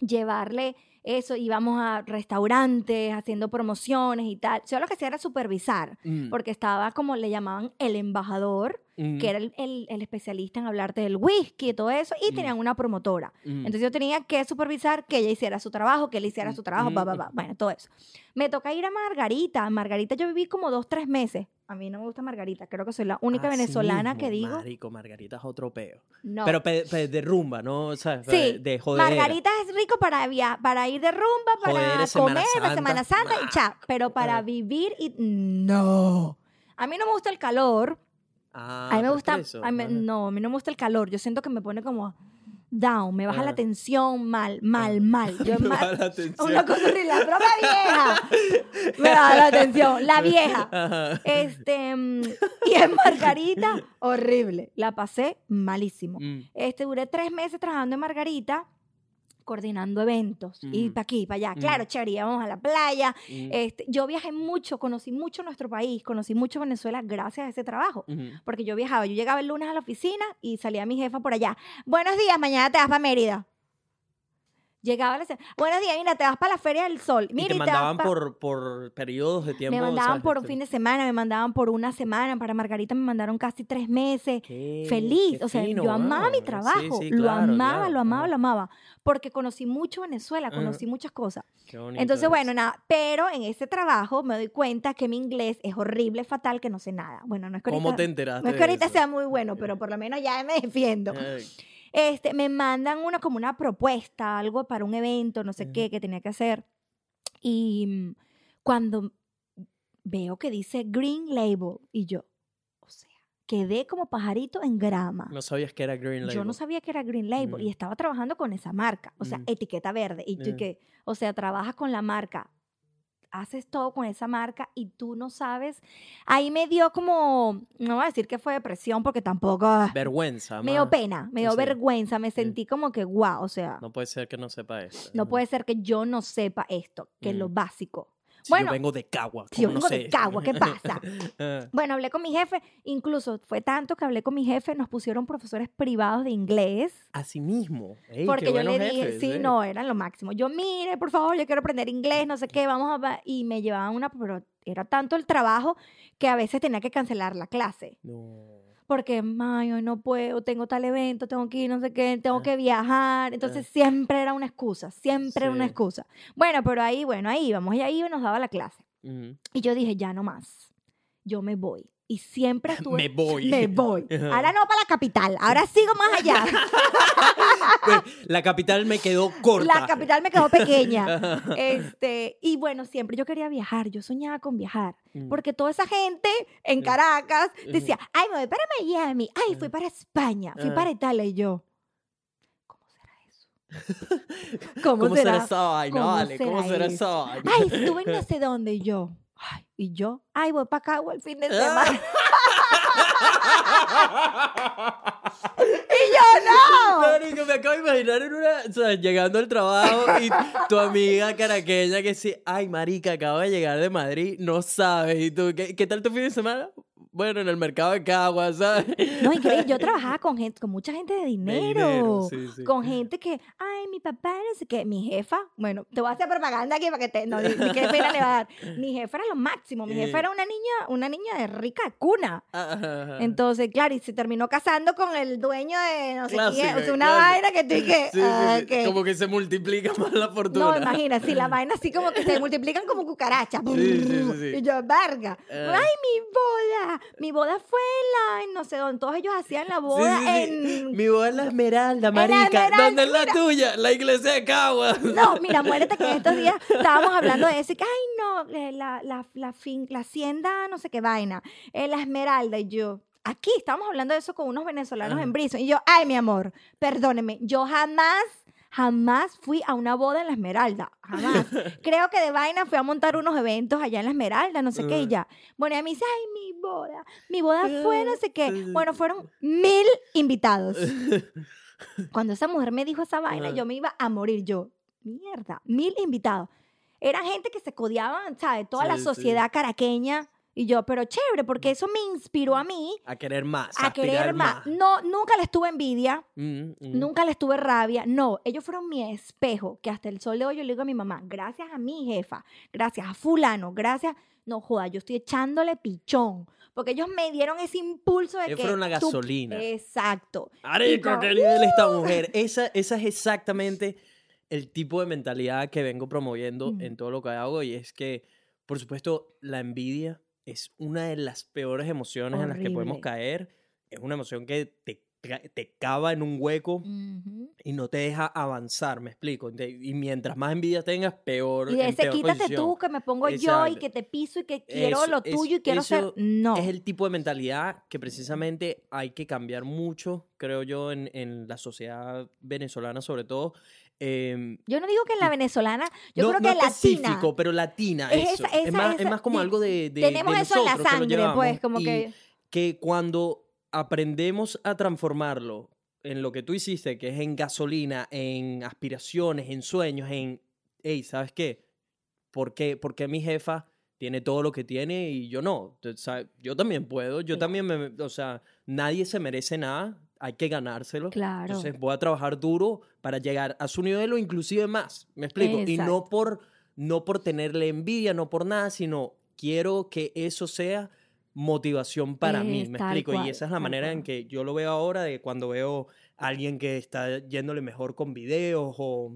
llevarle eso, íbamos a restaurantes haciendo promociones y tal. Yo lo que hacía era supervisar, Mm, porque estaba como le llamaban el embajador, mm, que era el, el- el especialista en hablarte del whisky y todo eso, y Mm. tenían una promotora. mm. Entonces yo tenía que supervisar que ella hiciera su trabajo, que él hiciera su trabajo, va, va, va. Bueno, todo eso. Me toca ir a Margarita. Margarita yo viví como dos, tres meses. A mí no me gusta Margarita. Creo que soy la única Así venezolana mismo, que digo. Marico, Margarita es otro peo. No. Pero pe- pe- de rumba, ¿no? O sea, sí, de joder. Margarita es rico para via para ir de rumba, para Semana comer, para Santa. Semana Santa y cha. Pero para Ajá. vivir y no. A mí no me gusta el calor. Ah, a mí me gusta, a mí- no, a mí no me gusta el calor. Yo siento que me pone como down, me baja la Ah. tensión mal, mal, Ah. mal. Yo Me va la atención. una cosa horrible, la propia vieja. Me baja la atención, la vieja. Ajá. Este, mm, y en Margarita, horrible. La pasé malísimo. Mm, Este, duré tres meses trabajando en Margarita. Coordinando eventos y para aquí, para allá. Claro, chévere, íbamos a la playa. Este, yo viajé mucho, conocí mucho nuestro país, conocí mucho Venezuela gracias a ese trabajo. Porque yo viajaba, yo llegaba el lunes a la oficina y salía mi jefa por allá. Buenos días, mañana te vas para Mérida. Llegaba a la buenos días, mira, te vas para la Feria del Sol. Mira, y te y mandaban por, por periodos de tiempo. Me mandaban por un fin de semana, me mandaban por una semana. Para Margarita me mandaron casi tres meses. qué- Feliz. qué O sea, fino, yo amaba mi wow. Trabajo. sí, lo claro, amaba, claro, lo amaba, lo amaba. Porque conocí mucho Venezuela, conocí muchas cosas. Qué Entonces, es. bueno, nada. Pero en ese trabajo me doy cuenta que mi inglés es horrible, fatal, que no sé nada. Bueno, no es que ¿Cómo ahorita- te enteraste? no es que ahorita eso? sea muy bueno, pero por lo menos ya me defiendo. Ay, Este, me mandan una como una propuesta, algo para un evento, no sé qué, que tenía que hacer. Y mm, cuando veo que dice Green Label, y yo, o sea, quedé como pajarito en grama. No sabías que era Green Label. Yo no sabía que era Green Label y Mm. estaba trabajando con esa marca, o sea, Mm. etiqueta verde. Y tú Ya. que, o sea, trabajas con la marca, haces todo con esa marca y tú no sabes. Ahí me dio como, no voy a decir que fue depresión porque tampoco. ah, Vergüenza. me dio pena, me dio Sí. vergüenza, me sentí como que, guau, o sea, no, No puede ser que no sepa eso. puede ser que yo no sepa esto, que es lo Mm. básico. Si bueno, yo vengo de Cagua. Si yo ¿cómo no vengo de? Cagua, ¿qué pasa? Ah, Bueno, hablé con mi jefe, incluso fue tanto que hablé con mi jefe, nos pusieron profesores privados de inglés. Así mismo. Ey, Porque yo le dije, jefes, sí, eh. no, eran lo máximo. Yo, mire, por favor, yo quiero aprender inglés, no sé qué, vamos a... va-". Y me llevaban una, pero era tanto el trabajo que a veces tenía que cancelar la clase. No. Porque, ay, hoy no puedo, tengo tal evento, tengo que ir, no sé qué, tengo que viajar. Entonces siempre era una excusa, siempre era una excusa. Bueno, pero ahí, bueno, ahí íbamos, y ahí nos daba la clase. Y yo dije, ya no más, yo me voy. Y siempre estuve... Me voy. Me voy. Ahora no para la capital, ahora sigo más allá. Pues, la capital me quedó corta. La capital me quedó pequeña. Este, y bueno, siempre yo quería viajar, yo soñaba con viajar, Mm. porque toda esa gente en Mm. Caracas decía, ay, me voy para Miami, ay, fui para España, fui para Italia, y yo, ¿cómo será eso? ¿Cómo, ¿Cómo será será? esa vaina, ¿Cómo? ¿Cómo será será eso? esa vaina? Ay, estuve en no sé dónde, y yo, ay, y yo, ay, voy para acá el fin de Ah. semana. y yo, no. Marico, me acabo de imaginar en una, o sea, llegando al trabajo y tu amiga caraqueña que sí, ay, marica, acabo de llegar de Madrid, no sabes, y tú, ¿qué, qué tal tu fin de semana? Bueno, en el mercado de Cagua, ¿sabes? No, increíble. Yo trabajaba con gente, con mucha gente de dinero. dinero, sí, sí. Con gente que, ay, mi papá, no sé qué. Mi jefa, bueno, te voy a hacer propaganda aquí para que te. No, ni, ni qué pena le va a dar. Mi jefa era lo máximo. Mi jefa Eh. era una niña, una niña de rica cuna. Ajá. Entonces, claro, y se terminó casando con el dueño de no sé Clásica, quién. O sea, una vaina que tú y que. Sí, ah, que- Como que se multiplica más la fortuna. no, imagina, si la vaina así como que se multiplican como cucarachas. Sí, sí. Y yo, verga. Ah. Ay, mi boda. Mi boda fue en la, en no sé dónde. Todos ellos hacían la boda Sí, sí, sí. en. Mi boda es la Esmeralda, la marica. Esmeralda, ¿Dónde es la tuya? La iglesia de Cagua. No, mira, muérete que en estos días estábamos hablando de eso y que, ay, no, eh, la, la, la, fin- la hacienda, no sé qué vaina, eh, la esmeralda. Y yo, aquí estábamos hablando de eso con unos venezolanos Ajá. en Brison. Y yo, ay, mi amor, perdóneme, yo jamás, jamás fui a una boda en la esmeralda. Jamás. Creo que de vaina fui a montar unos eventos allá en la esmeralda, no sé qué, y ya. Bueno, y a mí dice, ay, mi boda, mi boda fue no sé qué. Bueno, fueron mil invitados. Cuando esa mujer me dijo esa vaina, yo me iba a morir. Yo, mierda, mil invitados. Eran gente que se codiaban, ¿sabes? Toda la sí. sociedad caraqueña. Y yo, pero chévere, porque eso me inspiró a mí A querer más. a querer más. No, nunca les tuve envidia, Mm, mm. nunca les tuve rabia. No, ellos fueron mi espejo, que hasta el sol de hoy yo le digo a mi mamá, gracias a mi jefa, gracias a fulano, gracias. No, joda, yo estoy echándole pichón. Porque ellos me dieron ese impulso de Ellos que... fueron la tú- gasolina. Exacto. Marico, yo, qué nivel esta mujer. Esa, esa es exactamente el tipo de mentalidad que vengo promoviendo Mm. en todo lo que hago y es que, por supuesto, la envidia es una de las peores emociones en las que podemos Horrible. caer. Es una emoción que te, te cava en un hueco Ujú. y no te deja avanzar, me explico. Y mientras más envidia tengas, peor. Y de ese quítate posición. tú, que me pongo yo y Exacto. que te piso y que quiero Eso, lo es- tuyo y quiero ser. No. Es el tipo de mentalidad que precisamente hay que cambiar mucho, creo yo, en, en la sociedad venezolana sobre todo. Em, Yo no digo que en la venezolana, yo no, creo no que latina. específico, pero latina. Es eso. esa- es, esa- más, es esa- más como algo de, de- Tenemos de eso en la nosotros que sangre, pues, como y que. que cuando aprendemos a transformarlo en lo que tú hiciste, que es en gasolina, en aspiraciones, en sueños, en, hey, ¿sabes qué? ¿Por qué, por qué mi jefa tiene todo lo que tiene y yo no? Tú sabes, Yo también puedo, yo Claro. también me, o sea, nadie se merece nada, hay que ganárselo. Claro. Entonces voy a trabajar duro para llegar a su nivel o inclusive más, me explico. Y no por, no por tenerle envidia, no por nada, sino quiero que eso sea motivación para mí, me explico. cual, y esa es la manera en que yo lo veo ahora de cuando veo a alguien que está yéndole mejor con videos o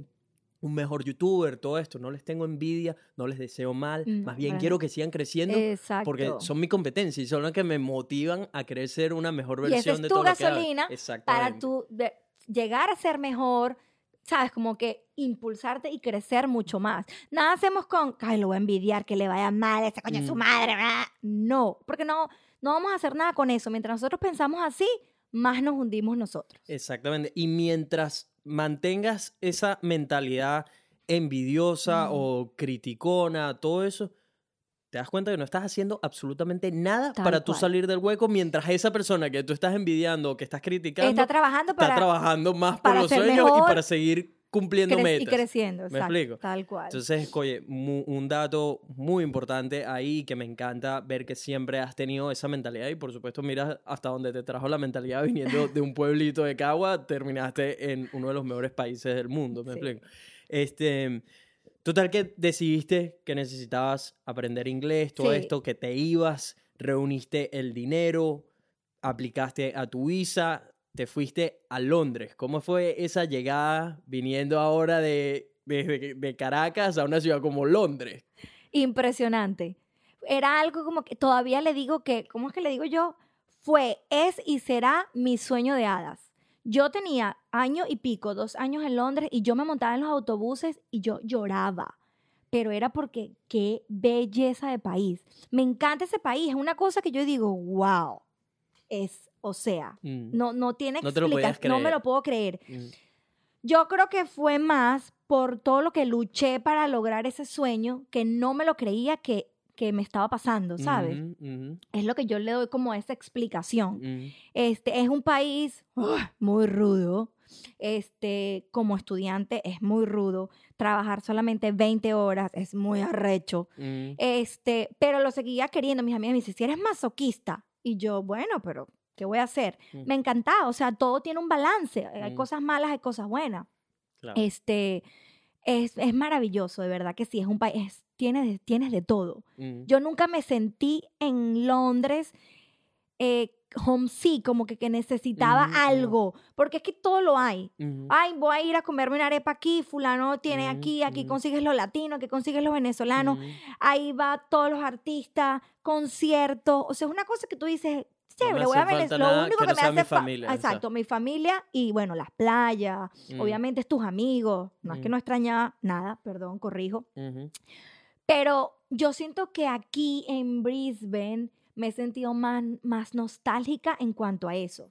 un mejor youtuber, todo esto. No les tengo envidia, no les deseo mal, No, más bien para quiero que sigan creciendo Exacto. porque son mi competencia y son las que me motivan a querer ser una mejor y esa versión es de tu todo lo que gasolina para tu de- llegar a ser mejor, ¿sabes? Como que impulsarte y crecer mucho más. Nada hacemos con, ay, lo voy a envidiar, que le vaya mal, ese coño es su Mm. madre, ¿verdad? No, porque no, no vamos a hacer nada con eso. Mientras nosotros pensamos así, más nos hundimos nosotros. Exactamente. Y mientras mantengas esa mentalidad envidiosa Mm. o criticona, todo eso, te das cuenta que no estás haciendo absolutamente nada Tal para tú cual. salir del hueco mientras esa persona que tú estás envidiando o que estás criticando Está trabajando está trabajando más por para los ser sueños y mejor, para seguir cumpliendo cre- y metas. creciendo. ¿Me exacto, explico? Tal cual. Entonces, oye, mu- un dato muy importante ahí que me encanta ver que siempre has tenido esa mentalidad y por supuesto mira hasta dónde te trajo la mentalidad viniendo de un pueblito de Cagua, terminaste en uno de los mejores países del mundo, ¿me Sí. explico? Este, total que decidiste que necesitabas aprender inglés, todo Sí. esto, que te ibas, reuniste el dinero, aplicaste a tu visa, te fuiste a Londres. ¿Cómo fue esa llegada viniendo ahora de, de, Caracas a una ciudad como Londres? Impresionante. Era algo como que todavía le digo que, ¿cómo es que le digo yo? Fue, es y será mi sueño de hadas. Yo tenía año y pico, dos años en Londres y yo me montaba en los autobuses y yo lloraba. Pero era porque qué belleza de país. Me encanta ese país. Es una cosa que yo digo, wow. Es, o sea, Mm, no, no tiene No explicación. No me lo puedo creer. mm, Yo creo que fue más por todo lo que luché para lograr ese sueño que no me lo creía que, que me estaba pasando, ¿sabes? Es lo que yo le doy como esa explicación. ujú. Este es un país muy rudo. Este, como estudiante es muy rudo. Trabajar solamente 20 horas es muy arrecho. Mm, Este, pero lo seguía queriendo. Mis amigas me dicen, si eres masoquista. Y yo, bueno, pero ¿qué voy a hacer? Mm. Me encantaba. O sea, todo tiene un balance. Hay Mm. cosas malas, hay cosas buenas. claro. Este, es, es maravilloso, de verdad que sí, es un país, tienes, de- tienes de todo. Mm, Yo nunca me sentí en Londres eh, homesick, como que, que necesitaba algo, porque es que todo lo hay. Ay, voy a ir a comerme una arepa aquí, fulano tiene aquí, aquí consigues los latinos, aquí consigues los venezolanos, ahí va todos los artistas, conciertos, o sea, es una cosa que tú dices, No me chévere, voy a hace Venez- falta lo único que que, no me hace mi fa- familia, exacto, mi familia y bueno, las playas, Mm. obviamente es tus amigos, no es que Mm. no extrañaba nada, perdón, corrijo, pero yo siento que aquí en Brisbane me he sentido más, más nostálgica en cuanto a eso.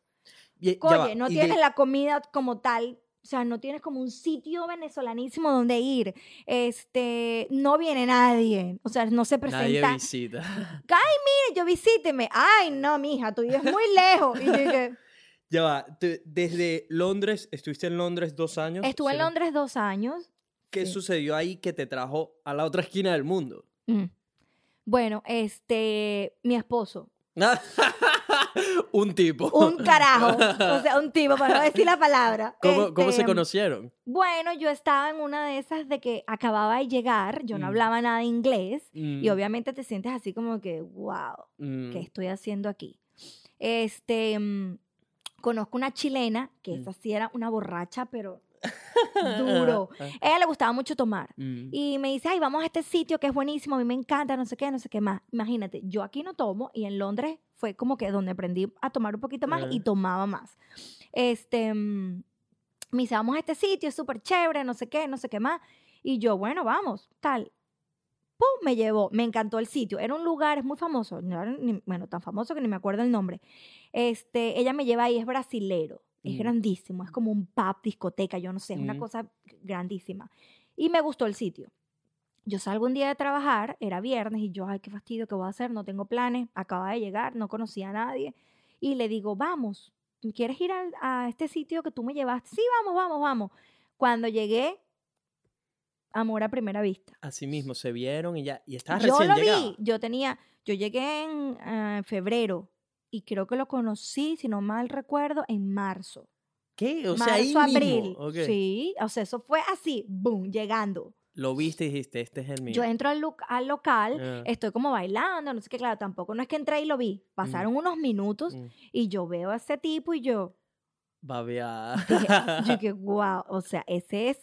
Y- Oye, no y tienes de- la comida como tal, sea, no tienes como un sitio venezolanísimo donde ir. Este, no viene nadie, o sea, no se Nadie presenta. visita. Mire, yo visíteme. Ay, no, mija, tú vives muy lejos. Y yo dije, Ya va, desde Londres, estuviste en Londres dos años. estuve en ¿sí? Londres dos años. ¿Qué sí. sucedió ahí que te trajo a la otra esquina del mundo? Mm. Bueno, este, mi esposo, un tipo. un carajo, o sea, un tipo, para no decir la palabra. ¿Cómo, cómo se Este, conocieron? Bueno, yo estaba en una de esas de que acababa de llegar, yo no Mm. hablaba nada de inglés y Mm, obviamente te sientes así como que, wow, mm, ¿qué estoy haciendo aquí? Este, mm, conozco una chilena que Mm. esa sí era una borracha, pero duro. ah, ella le gustaba mucho tomar. mm, Y me dice, ay, vamos a este sitio que es buenísimo, a mí me encanta, no sé qué, no sé qué más. Imagínate, yo aquí no tomo y en Londres fue como que donde aprendí a tomar un poquito más y tomaba más. Este, mm, me dice, vamos a este sitio, es súper chévere, no sé qué, no sé qué más. Y yo, bueno, vamos, tal. ¡Pum! Me llevó, me encantó el sitio. Era un lugar, es muy famoso, no era ni- bueno, tan famoso que ni me acuerdo el nombre. Este, ella me lleva ahí, es brasilero, es Mm. grandísimo, es como un pub, discoteca, yo no sé, es una cosa grandísima. Y me gustó el sitio. Yo salgo un día de trabajar, era viernes, y yo, ay, qué fastidio, ¿qué voy a hacer? No tengo planes, acaba de llegar, no conocía a nadie. Y le digo, vamos. ¿quieres ir al- a este sitio que tú me llevaste? Sí, vamos, vamos, vamos. Cuando llegué, amor a primera vista. Así mismo, se vieron y ya. Y estabas Yo recién lo vi, yo tenía, yo llegué en ah, febrero y creo que lo conocí, si no mal recuerdo, en marzo. ¿Qué? O sea, marzo, ahí abril. mismo. Sí, o sea, eso fue así, boom, llegando. Lo viste y dijiste, este es el mío. Yo entro al, lu- al local, Ah. estoy como bailando, no sé qué, claro, tampoco no es que entré y lo vi. Pasaron unos minutos Mm, y yo veo a ese tipo y yo, Babeada. dije, yo dije, wow, o sea, ese es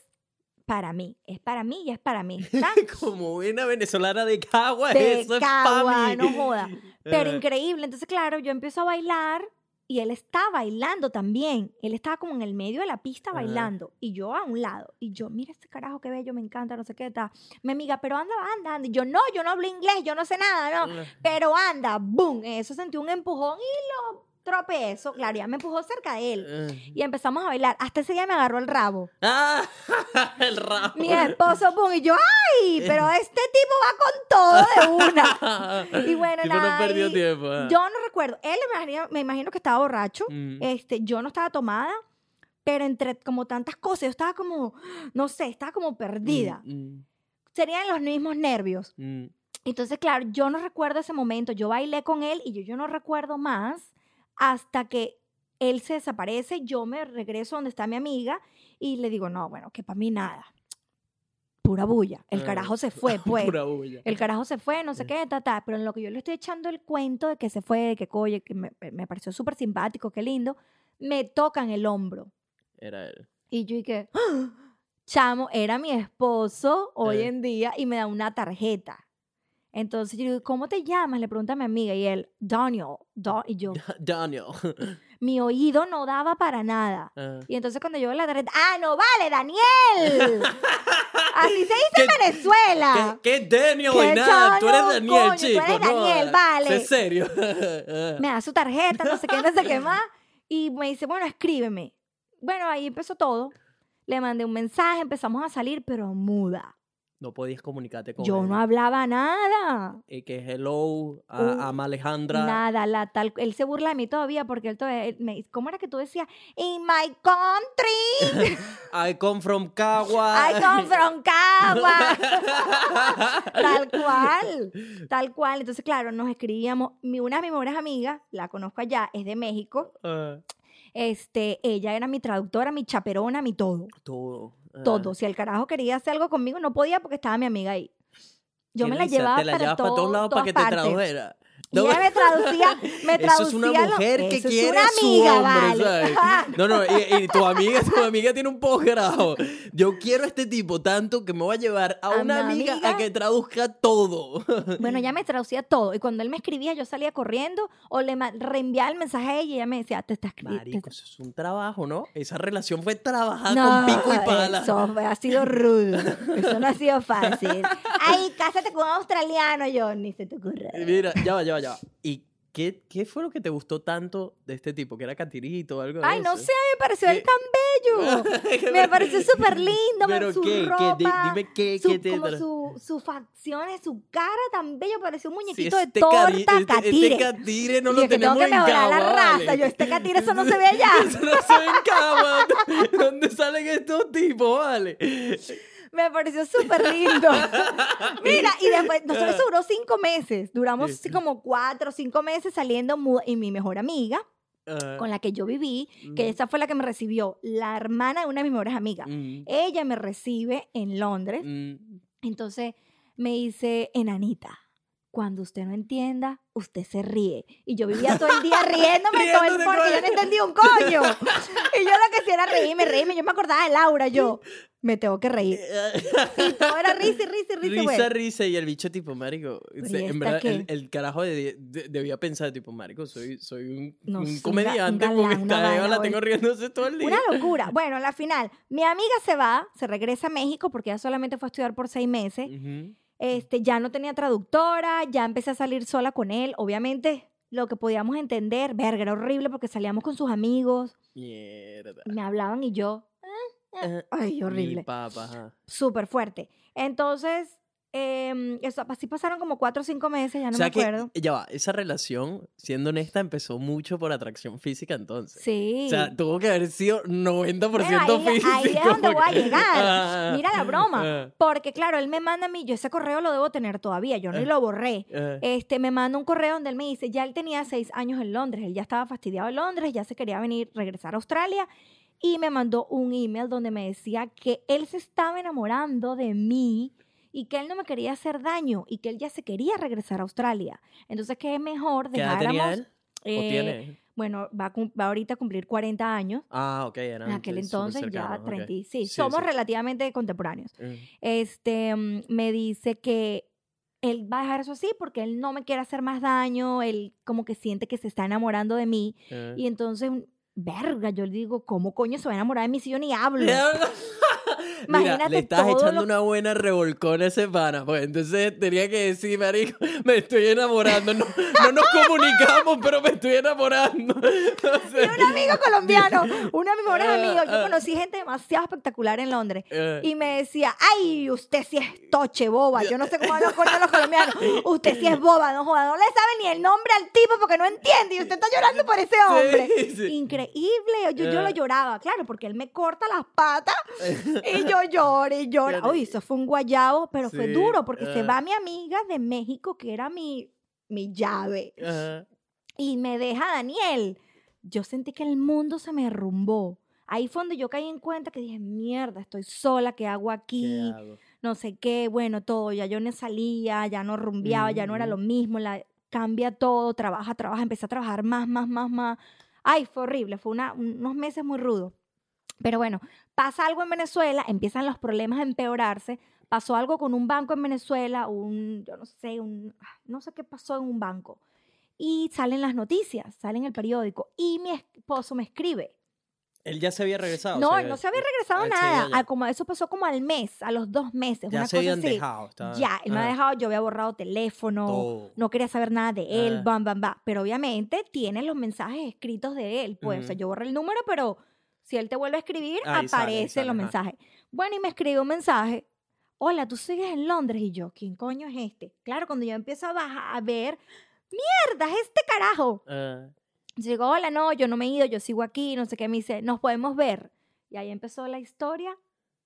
para mí, es para mí y es para mí. Como buena venezolana de Cagua, De eso es Cagua, pa' mí. no joda. Pero Ah. increíble. Entonces, claro, yo empiezo a bailar y él está bailando también. Él estaba como en el medio de la pista Ajá. bailando y yo a un lado. Y yo, mira este carajo que bello, me encanta, no sé qué tal. Mi amiga, pero anda, anda, anda. Y yo, no, yo no hablo inglés, yo no sé nada, no. Pero anda, boom. Eso sentí un empujón y lo tropezo. Claro, ya me empujó cerca de él. Ah. Y empezamos a bailar. Hasta ese día me agarró el rabo. Ah, el rabo. Mi esposo, boom. Y yo, ¡ay! Pero este tipo va con todo de una. Y bueno, Tipo, nada, no perdió tiempo. ah. Yo no recuerdo. Él me imagino, me imagino que estaba borracho. Mm. Este, yo no estaba tomada, pero entre como tantas cosas, yo estaba como, no sé, estaba como perdida. Mm, Serían los mismos nervios. mm, mm. Entonces, claro, yo no recuerdo ese momento. Yo bailé con él y yo, yo no recuerdo más hasta que él se desaparece. Yo me regreso donde está mi amiga y le digo, no, bueno, que para mí nada. Pura bulla. El Ah, carajo se fue, pues. Pura bulla. El carajo se fue, no sé qué, ta, ta. Pero en lo que yo le estoy echando el cuento de que se fue, de que coye, que me, me pareció súper simpático, qué lindo, me tocan el hombro. Era él. Y yo dije, ¡Ah! chamo, era mi esposo hoy Eh. en día y me da una tarjeta. Entonces yo digo, ¿cómo te llamas? Le pregunta a mi amiga y él, Daniel. Da- y yo, Daniel. mi oído no daba para nada. Ah. Y entonces cuando yo veo la tarjeta, ¡ah, no vale, Daniel! Así se dice en Venezuela. ¿Qué, qué Daniel ¿Qué y nada? Tú eres Daniel, coño? Tú chico. eres no, Daniel, ah, vale. ¿Es serio? me da su tarjeta, no sé qué, no sé qué más. Y me dice, bueno, escríbeme. Bueno, ahí empezó todo. Le mandé un mensaje, empezamos a salir, pero muda. No podías comunicarte con Yo él. no hablaba nada. Y que hello a, Uh, a Alejandra. Nada, la tal, él se burla de mí todavía porque él todavía, él me- ¿cómo era que tú decías? In my country, I come from Cagua. I come from Cagua. tal cual, tal cual. Entonces, claro, nos escribíamos. Mi, una de mis mejores amigas, la conozco allá, es de México. Ah, Este, ella era mi traductora, mi chaperona, mi todo. todo. Todo. Si el carajo quería hacer algo conmigo, no podía porque estaba mi amiga ahí. Yo me la llevaba te la para, llevas para todo- todos lados para que te tradujera. Y ella me traducía, me traducía. Eso es una lo- mujer que eso quiere es una a su amiga, hombre, vale. ¿sabes? No, no, y, y tu amiga, tu amiga tiene un posgrado. Yo quiero a este tipo tanto que me voy a llevar a A una mi amiga, amiga. a que traduzca todo. Bueno, ella me traducía todo. Y cuando él me escribía, yo salía corriendo o le reenviaba el mensaje a ella y ella me decía, te está escribiendo. Marico, eso es un trabajo, ¿no? Esa relación fue trabajada con pico y pala. Eso ha sido rudo. Eso no ha sido fácil. Ay, cásate con un australiano, ni se te ocurre. Mira, ya va, ya va, ya va. ¿Y qué, qué fue lo que te gustó tanto de este tipo? ¿Que era catirito o algo de Ay, no eso? sé, me pareció él ¿Qué? tan bello. Me pareció súper lindo, ¿Pero su qué? ¿Qué? ropa, Di- dime qué, su, qué te como tra- su, sus facciones, su cara tan bello, parecía un Sí, muñequito de este torta cari- este- catire. Este catire no Y lo es que tengo tenemos que en mejorar la Cagua, raza. vale. Yo, este catire, eso no se ve allá. Eso no se ve en Cagua. ¿Dónde salen estos tipos, vale? Me pareció súper lindo. Mira, y después, nosotros duró cinco meses. Duramos Sí. como cuatro o cinco meses saliendo. Y mi mejor amiga, Ah, con la que yo viví, que mm, esa fue la que me recibió, la hermana de una de mis mejores amigas. mm, Ella me recibe en Londres. mm. Entonces me dice, enanita, cuando usted no entienda, usted se ríe. Y yo vivía todo el día riéndome todo el porque yo no entendía un coño. Y yo lo que hacía era reírme, reírme. Yo me acordaba de Laura, yo me tengo que reír. Y todo era risa y risa y risa. güey. Risa, risa, y el bicho tipo, marico, ¿y se- en verdad, el, el carajo de- de- debía pensar, tipo, marico, soy, soy un, No, un comediante un porque galán, una esta la tengo riéndose todo el día. Una locura. Bueno, la final, mi amiga se va, se regresa a México porque ella solamente fue a estudiar por seis meses. Ujú. Este, ya no tenía traductora, ya empecé a salir sola con él. Obviamente, lo que podíamos entender, verga, era horrible porque salíamos con sus amigos, Mierda. me hablaban y yo, Eh, ay, Mi horrible. Súper fuerte. Entonces, em, eso, así pasaron como cuatro o cinco meses, ya no o sea me que, acuerdo. ya va, esa relación, siendo honesta, empezó mucho por atracción física entonces. Sí. O sea, tuvo que haber sido 90% Bueno, ahí, físico. ahí es donde voy a llegar. Ah, Mira la broma. ah, Porque claro, él me manda a mí, yo ese correo lo debo tener todavía, yo ni Eh. lo borré. ah. Este, me manda un correo donde él me dice, ya él tenía seis años en Londres, él ya estaba fastidiado en Londres, ya se quería venir, regresar a Australia, y me mandó un email donde me decía que él se estaba enamorando de mí y que él no me quería hacer daño y que él ya se quería regresar a Australia. Entonces que es mejor ¿Qué edad tenía dejáramos... ¿O eh, tiene? Bueno, va, a va ahorita a cumplir 40 años. Ah, ok, era En aquel entonces cercano, ya ok. 30. y- Sí, Sí, somos sí. relativamente contemporáneos. Mm. Este mm, me dice que él va a dejar eso así porque él no me quiere hacer más daño, él como que siente que se está enamorando de mí. Ah. Y entonces, verga, yo le digo, ¿cómo coño se va a enamorar de mí si yo ni hablo? Mira, Imagínate le estás echando lo- una buena revolcona a ese pana, pues entonces tenía que decir, marico, me estoy enamorando, no, no nos comunicamos, pero me estoy enamorando. Entonces, un amigo colombiano, uno de mis mejores Ah, amigos. Yo ah. conocí gente demasiado espectacular en Londres. eh, Y me decía, ay, usted sí es toche, boba. Yo no sé cómo hablan con los colombianos. Usted sí es boba, no joda. No le sabe ni el nombre al tipo porque no entiende. Y usted está llorando por ese hombre. Sí, sí. Increíble. Yo, yo lo Ah. lloraba, claro, porque él me corta las patas y yo lloro y lloro. Claro. Uy, eso fue un guayabo, pero fue duro porque se va mi amiga de México, que era mi, mi llave, y me deja Daniel. Yo sentí que el mundo se me derrumbó. Ahí fue donde yo caí en cuenta que dije, mierda, estoy sola, ¿qué hago ¿Qué aquí? hago? no sé qué, bueno, todo, ya yo no salía, ya no rumbeaba, ya no era lo mismo, la, cambia todo, trabaja, trabaja, empecé a trabajar más, más, más, más. Ay, fue horrible, fue una- unos meses muy rudos. Pero bueno, pasa algo en Venezuela, empiezan los problemas a empeorarse, pasó algo con un banco en Venezuela, un, yo no sé, un, ah, no sé qué pasó en un banco. Y salen las noticias, sale en el periódico, y mi esposo me escribe. Él ya se había regresado. No, o sea, él no se había regresado nada. Ah, como eso pasó como al mes, a los dos meses, Ya una se cosa habían así. dejado. Ya, él me ha ajá, dejado, yo había borrado teléfono, todo. no quería saber nada de él, Ah. bam, bam, bam. Pero obviamente tiene los mensajes escritos de él, pues, o sea, yo borré el número, pero si él te vuelve a escribir, Ahí aparecen sale, los mensajes. Bueno, y me escribe un mensaje, hola, tú sigues en Londres, y yo, ¿quién coño es este? Claro, cuando yo empiezo a bajar, a ver, mierda, es este carajo. Ah, Yo digo, hola, no, yo no me he ido, yo sigo aquí, no sé qué, me dice, nos podemos ver. Y ahí empezó la historia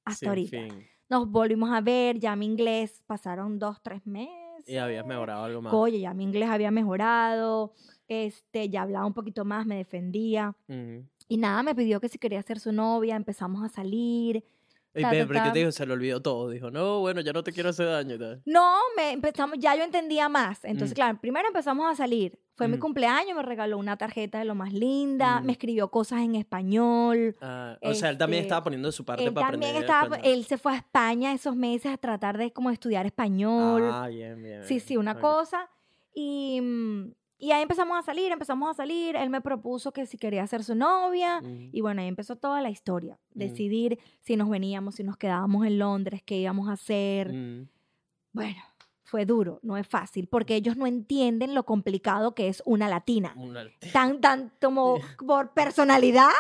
hasta sin ahorita. fin. Nos volvimos a ver, ya mi inglés, pasaron dos, tres meses. Y habías mejorado algo más. Oye, ya mi inglés había mejorado, este, ya hablaba un poquito más, me defendía. Ujú. Y nada, me pidió que si quería ser su novia, empezamos a salir. Y Ta, ta, pero ¿qué ta. te dijo? Se le olvidó todo. Dijo, no, bueno, ya no te quiero hacer daño. No, me empezamos, ya yo entendía más. Entonces, Mm. claro, primero empezamos a salir. Fue mi Mm. cumpleaños, me regaló una tarjeta de lo más linda, Mm. me escribió cosas en español. Ah, o sea, él también Este, estaba poniendo de su parte Él para también aprender estaba, español. él se fue a España esos meses a tratar de como estudiar español. Ah, bien, bien. Sí, sí, una ok. cosa. Y, mm, y ahí empezamos a salir, empezamos a salir. Él me propuso que si quería ser su novia. Y bueno, ahí empezó toda la historia. Decidir si nos veníamos, si nos quedábamos en Londres, qué íbamos a hacer. Bueno, fue duro, no es fácil, porque ellos no entienden lo complicado que es una latina. Una- Tan, tan como por personalidad,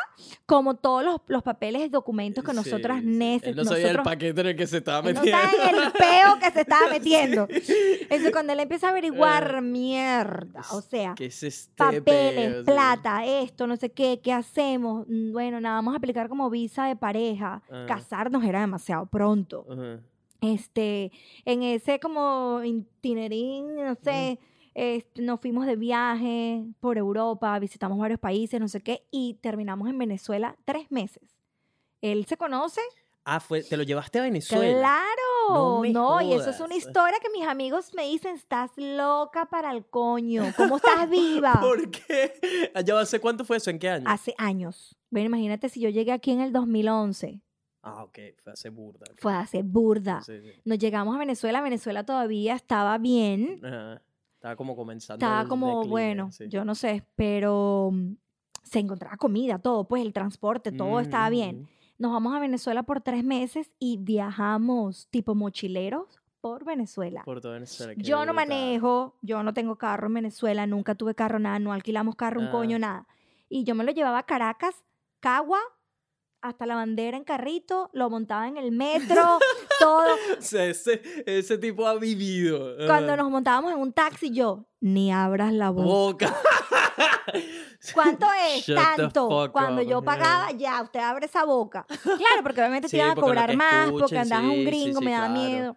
como todos los, los papeles y documentos que Sí, nosotras sí. neces- Él no sabía el nosotros paquete en el que se estaba no metiendo. sabe en el peo que se estaba metiendo. Entonces, cuando él empieza a averiguar mierda, o sea, ¿Qué es este papeles, peo? Sí. plata, esto, no sé qué, ¿qué hacemos? Mm, Bueno, nada, vamos a aplicar como visa de pareja. Ah. Casarnos era demasiado pronto. Ajá. Este, en ese como itinerín, no sé, este, nos fuimos de viaje por Europa, visitamos varios países, no sé qué, y terminamos en Venezuela tres meses. Él se conoce Ah, fue, te lo llevaste a Venezuela. Claro, No no, y eso es una historia que mis amigos me dicen, estás loca para el coño, ¿cómo estás viva? ¿Por qué? ¿Ya hace cuánto fue eso? ¿En qué año? Hace años. Bueno, imagínate si yo llegué aquí en el 2011, Ah, ok, fue hace burda. fue hace burda. Sí, sí. Nos llegamos a Venezuela, Venezuela todavía estaba bien, Ajá. Estaba como comenzando. estaba como, bueno, sí. yo no sé, pero mm, se encontraba comida, todo, pues el transporte, todo estaba bien. Mm, Nos vamos a Venezuela por tres meses y viajamos tipo mochileros por Venezuela. Por todo Venezuela. Yo no manejo, yo no tengo carro en Venezuela, nunca tuve carro, nada, no alquilamos carro, un Ah. coño, nada. Y yo me lo llevaba a Caracas, Cagua, hasta la bandera en carrito, lo montaba en el metro, todo. O sea, ese, ese tipo ha vivido. Cuando nos montábamos en un taxi, yo, ni abras la boca. ¿Cuánto es? Shut Tanto. Cuando up. yo pagaba, ya, usted abre esa boca. Claro, porque obviamente Sí, te iban a cobrar más, porque andabas sí, un gringo, sí, me da claro. miedo.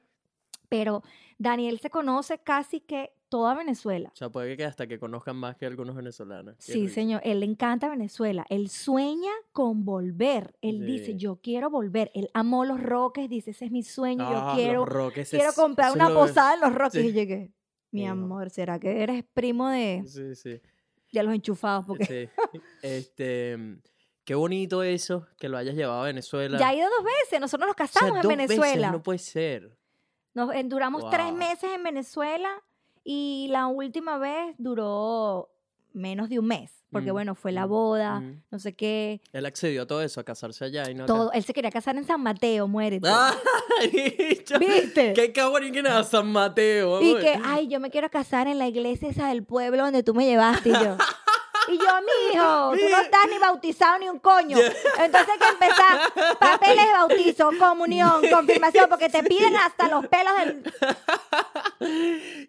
Pero Daniel se conoce casi que toda Venezuela. O sea, puede que hasta que conozcan más que algunos venezolanos. Sí, señor, él le encanta Venezuela. Él sueña con volver. Él dice, yo quiero volver. Él amó los Roques, dice, ese es mi sueño, Ah, yo los quiero, Roques, quiero es- comprar una posada en los Roques. Sí. Y llegué, mi amor, ¿será que eres primo de, Sí, sí. de los enchufados? Porque Sí. Este, qué bonito eso, que lo hayas llevado a Venezuela. ya ha ido dos veces, nosotros nos O sea, casamos en dos veces, Venezuela. no puede ser. Nos duramos tres meses en Venezuela y la última vez duró menos de un mes, porque Mm, bueno, fue la mm, boda, mm. no sé qué, Él accedió a todo eso, a casarse allá y no acá. todo. Él se quería casar en San Mateo, muérete. ¿Viste? Qué cabrón que nada, San Mateo. Y que, ay, yo me quiero casar en la iglesia esa del pueblo donde tú me llevaste y yo. Y yo, mi hijo, tú no estás ni bautizado ni un coño. Entonces hay que empezar papeles de bautizo, comunión, confirmación, porque te piden hasta los pelos del...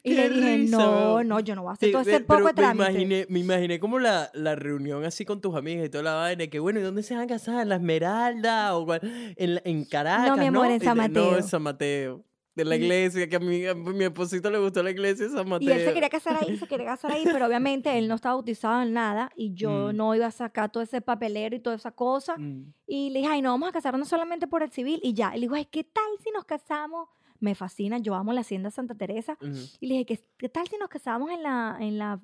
Y Qué le dije, risa, no, no, yo no voy a hacer Sí, todo ese poco de trámite. Me imaginé, me imaginé como la, la reunión así con tus amigas y toda la vaina, que bueno, ¿y dónde se van a casar? ¿En la Esmeralda? ¿O en, en Caracas? mi amor, en Y San de- No, Mateo. en San Mateo. De la iglesia, que a mi, a mi esposito le gustó la iglesia de San Mateo. Y él se quería casar ahí, se quería casar ahí, pero obviamente él no estaba bautizado en nada y yo Mm. no iba a sacar todo ese papelero y toda esa cosa. Mm. Y le dije, ay, no, vamos a casarnos solamente por el civil y ya. Y le digo, ay, ¿qué tal si nos casamos? Me fascina, yo amo la hacienda Santa Teresa. Y le dije, ¿qué, qué tal si nos casamos en la, en la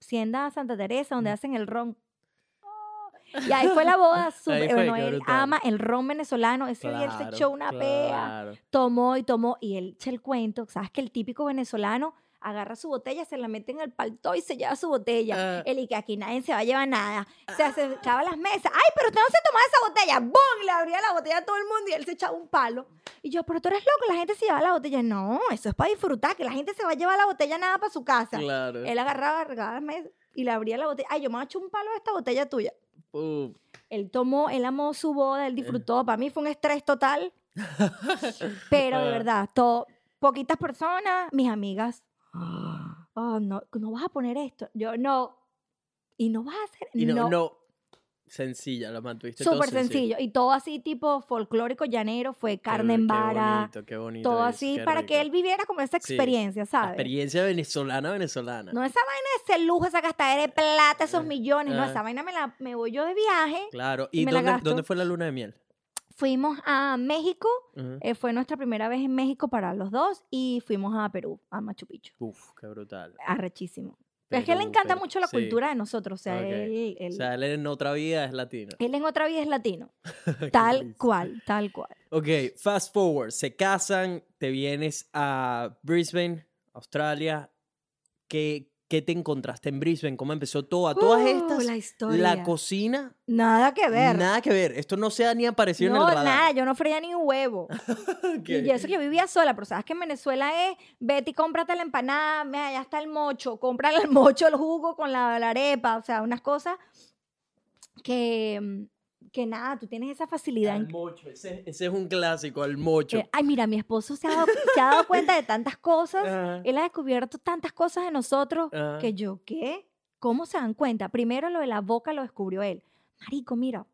hacienda Santa Teresa, donde Mm. hacen el ron? Y ahí fue la boda fue, Bueno, él brutal. ama el ron venezolano. Ese día él se Claro, echó una pea, claro. tomó y tomó. Y él echa el cuento. ¿Sabes que el típico venezolano agarra su botella, se la mete en el palto y se lleva su botella? Ah. Él y que aquí nadie se va a llevar nada. Se acercaba a las mesas. ¡Ay, pero usted no se tomaba esa botella! ¡Bum! Le abría la botella a todo el mundo y él se echaba un palo. Y yo, pero tú eres loco, la gente se lleva la botella. No, eso es para disfrutar, que la gente se va a llevar la botella nada para su casa. Claro. Él agarraba, agarraba las mesas y le abría la botella. Ay, yo me voy a echar un palo de esta botella tuya. Uh, Él tomó, él amó su boda, él disfrutó. Para mí fue un estrés total. Pero de verdad, to- poquitas personas, mis amigas. Oh, no, no vas a poner esto. Yo no. Y no vas a hacer. y no, no. no. Sencilla, la mantuviste Súper sencillo. Y todo así, tipo folclórico llanero, fue carne en Qué vara. bonito, qué bonito Todo es, así, qué para rico. que él viviera como esa experiencia, ¿sabes? experiencia venezolana, venezolana. No esa vaina de ese lujo, esa gastadera de plata, esos millones. No, ah. esa vaina me, la, me voy yo de viaje. Claro. y ¿Y me la dónde, dónde fue la luna de miel? Fuimos a México, eh, fue nuestra primera vez en México para los dos, y fuimos a Perú, a Machu Picchu. Uf, qué brutal. Arrechísimo. Pero es que a él le encanta mucho la sí. cultura de nosotros. O sea, él, él- O sea, él en otra vida es latino. él en otra vida es latino. Tal cual, tal cual. Ok, fast forward. Se casan, te vienes a Brisbane, Australia. ¿Qué, qué te encontraste en Brisbane? ¿Cómo empezó todo? A todas Uh, estas, la historia. la cocina, Nada que ver. nada que ver. Esto no se ha ni aparecido no, en el radar. nada, yo no freía ni un huevo. Ok. Y eso que yo vivía sola, pero sabes que en Venezuela es, vete y cómprate la empanada, mira, ya está el mocho, cómprale el mocho, el jugo con la, la arepa, o sea, unas cosas que, mm, que nada, tú tienes esa facilidad. Al mocho, ese, ese es un clásico, al mocho. eh, ay, mira, mi esposo se ha, dado, se ha dado cuenta de tantas cosas, Ajá. él ha descubierto tantas cosas de nosotros Ajá. que yo, ¿qué? ¿Cómo se dan cuenta? Primero lo de la boca lo descubrió él. Marico, mira,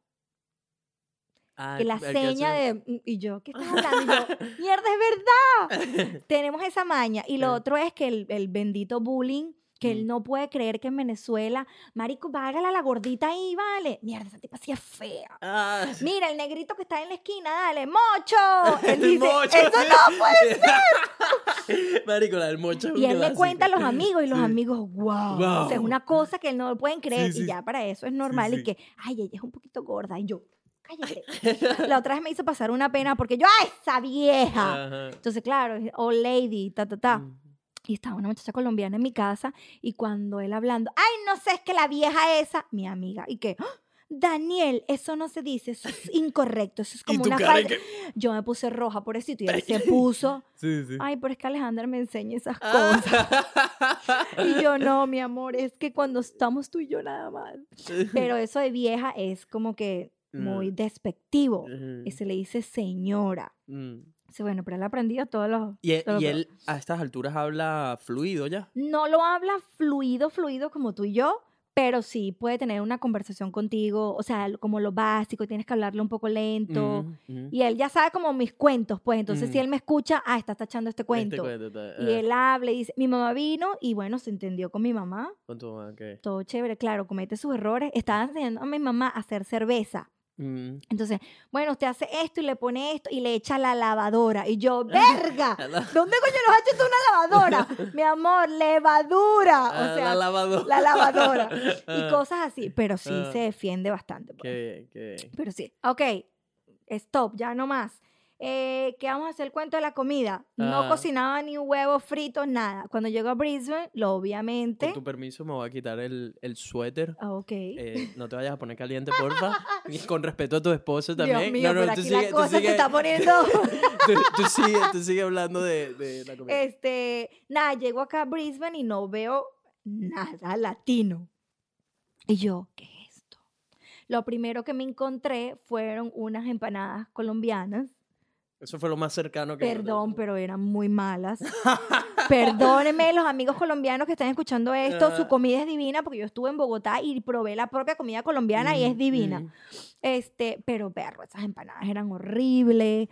Ah, que la seña de... mm, Y yo, ¿qué estás hablando? Y yo, mierda, es verdad. Tenemos esa maña. Y lo Ah. otro es que el, el bendito bullying, que él no puede creer que en Venezuela, marico, vágala la gordita ahí, vale. Mierda, esa tipa sí es fea. Ah, Mira, el negrito que está en la esquina, dale, mocho. Él el dice, mocho. eso no puede ser. Marico, la del mocho es Y él le cuenta a los amigos y los Sí. amigos, wow. O sea, es Wow. una cosa que no lo pueden creer. Sí. Y ya para eso es normal. Y que, ay, ella es un poquito gorda. Y yo, cállate. la otra vez me hizo pasar una pena porque yo, ¡ay, esa vieja! Ajá. Entonces, claro, old lady, ta, ta, ta. Mm. Y estaba una muchacha colombiana en mi casa y cuando él hablando, ay, no sé, es que la vieja esa, mi amiga, y que, "Ah, Daniel, eso no se dice, eso es incorrecto, eso es como una falta. que- Yo me puse roja por eso y él se puso, Sí, sí. ay, pero es que Alejandra me enseña esas Ah. cosas. Y yo, no, mi amor, es que cuando estamos tú y yo nada más. Pero eso de vieja es como que muy Mm. despectivo. Y se le dice señora. Mm. Sí, bueno, pero él ha aprendido todos los... Y, todo que- él a estas alturas habla fluido ya. No lo habla fluido, fluido como tú y yo, pero sí puede tener una conversación contigo, o sea, como lo básico, tienes que hablarle un poco lento. Y él ya sabe como mis cuentos, pues entonces si él me escucha, ah, está tachando este Este cuento. cuento, está- Y eh, él habla y dice, mi mamá vino y bueno, se entendió con mi mamá, con tu mamá, ok. todo chévere, claro, comete sus errores. Estaba enseñando a mi mamá a hacer cerveza. Mm. Entonces, bueno, usted hace esto y le pone esto y le echa la lavadora. Y yo, verga, ¿dónde coño nos ha hecho tú una lavadora? Mi amor, levadura. Ah, O sea, la lavadora. la lavadora. Y Ah, cosas así, pero sí Ah. se defiende bastante. pues. Qué bien, qué bien. Pero sí, ok, stop, ya no más. Eh, ¿Qué vamos a hacer el cuento de la comida? No Ah. cocinaba ni huevos fritos, nada. Cuando llego a Brisbane, lo obviamente... Con tu permiso me voy a quitar el, el suéter. Ah, Ok. Eh, no te vayas a poner caliente, porfa. Y con respeto a tu esposo también. Dios mío, no, no, pero tú aquí sigue, la tú cosa se sigue- está poniendo... tú, tú sigue, tú sigue hablando de, de la comida. este, nada, llego acá a Brisbane y no veo nada latino. Y yo, ¿qué es esto? Lo primero que me encontré fueron unas empanadas colombianas. Eso fue lo más cercano que Perdón, pero eran muy malas. Perdónenme los amigos colombianos que están escuchando esto, Ah. su comida es divina porque yo estuve en Bogotá y probé la propia comida colombiana y es Mm, divina. mm. Este, pero perro, esas empanadas eran horribles.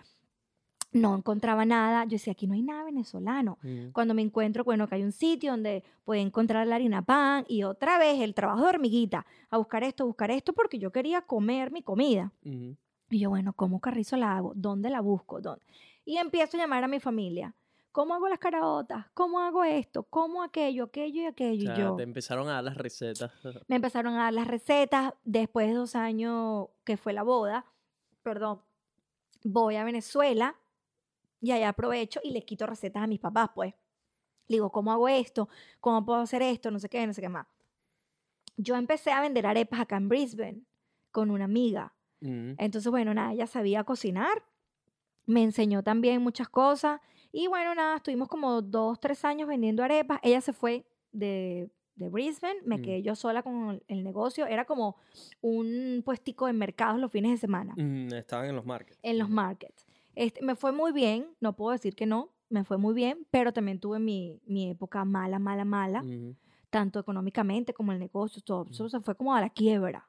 No encontraba nada. Yo decía, aquí no hay nada venezolano. Mm. Cuando me encuentro, bueno, que hay un sitio donde puede encontrar la harina pan y otra vez el trabajo de hormiguita, a buscar esto, buscar esto, porque yo quería comer mi comida. Y yo, bueno, ¿cómo carrizo la hago? ¿Dónde la busco? ¿Dónde? Y empiezo a llamar a mi familia. ¿Cómo hago las caraotas? ¿Cómo hago esto? ¿Cómo aquello? Aquello y aquello. O y yo te empezaron a dar las recetas. me empezaron a dar las recetas. Después de dos años que fue la boda, perdón, voy a Venezuela y allá aprovecho y les quito recetas a mis papás, pues. Le digo, ¿cómo hago esto? ¿Cómo puedo hacer esto? No sé qué, no sé qué más. Yo empecé a vender arepas acá en Brisbane con una amiga. Mm. Entonces, bueno, nada, ella sabía cocinar, me enseñó también muchas cosas y bueno, nada, estuvimos como dos, tres años vendiendo arepas. Ella se fue de, de Brisbane, me Mm. quedé yo sola con el, negocio. Era como un puestico en mercados los fines de semana, Mm, Estaban en los markets. en los markets. Este, me fue muy bien, no puedo decir que no, me fue muy bien, pero también tuve mi, mi época mala, mala, mala, tanto económicamente como el negocio, todo. Eso se fue como a la quiebra.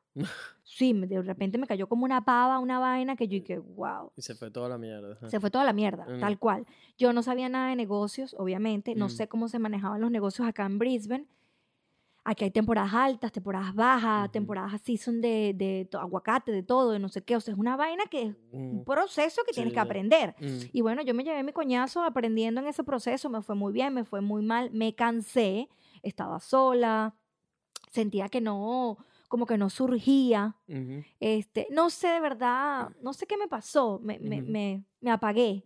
Sí, de repente me cayó como una pava, una vaina que yo dije, wow. Y se fue toda la mierda. Se fue toda la mierda, Mm. tal cual. Yo no sabía nada de negocios, obviamente. No Mm. sé cómo se manejaban los negocios acá en Brisbane. Aquí hay temporadas altas, temporadas bajas, Ujú. temporadas así son de, de aguacate, de todo, de no sé qué. O sea, es una vaina que es un Mm, proceso que Sí, tienes que aprender. mm. Y bueno, yo me llevé mi coñazo aprendiendo en ese proceso. Me fue muy bien, me fue muy mal, me cansé, estaba sola, sentía que no, como que no surgía. Este, no sé de verdad, no sé qué me pasó, me, Ujú. me, me apagué.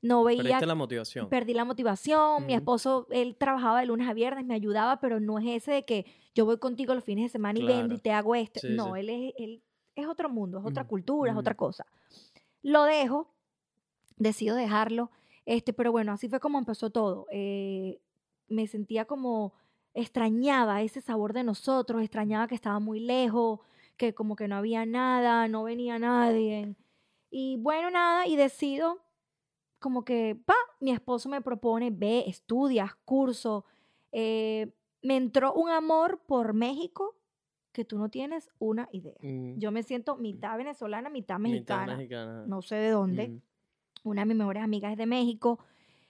No veía, Perdiste la motivación. perdí la motivación. Mi esposo, él trabajaba de lunes a viernes, me ayudaba, pero no es ese de que yo voy contigo los fines de semana y vendo y te hago esto. Sí, no, sí. él es, él es otro mundo, es otra cultura, es otra cosa. Lo dejo, decido dejarlo, este, pero bueno, así fue como empezó todo. Eh, me sentía como extrañaba ese sabor de nosotros, extrañaba que estaba muy lejos, que como que no había nada, no venía nadie. Y bueno, nada, y decido como que, pa, mi esposo me propone, ve, estudias, curso. eh, me entró un amor por México que tú no tienes una idea. Mm, Yo me siento mitad venezolana, mitad mitad mexicana. mexicana. No sé de dónde. Mm, Una de mis mejores amigas es de México.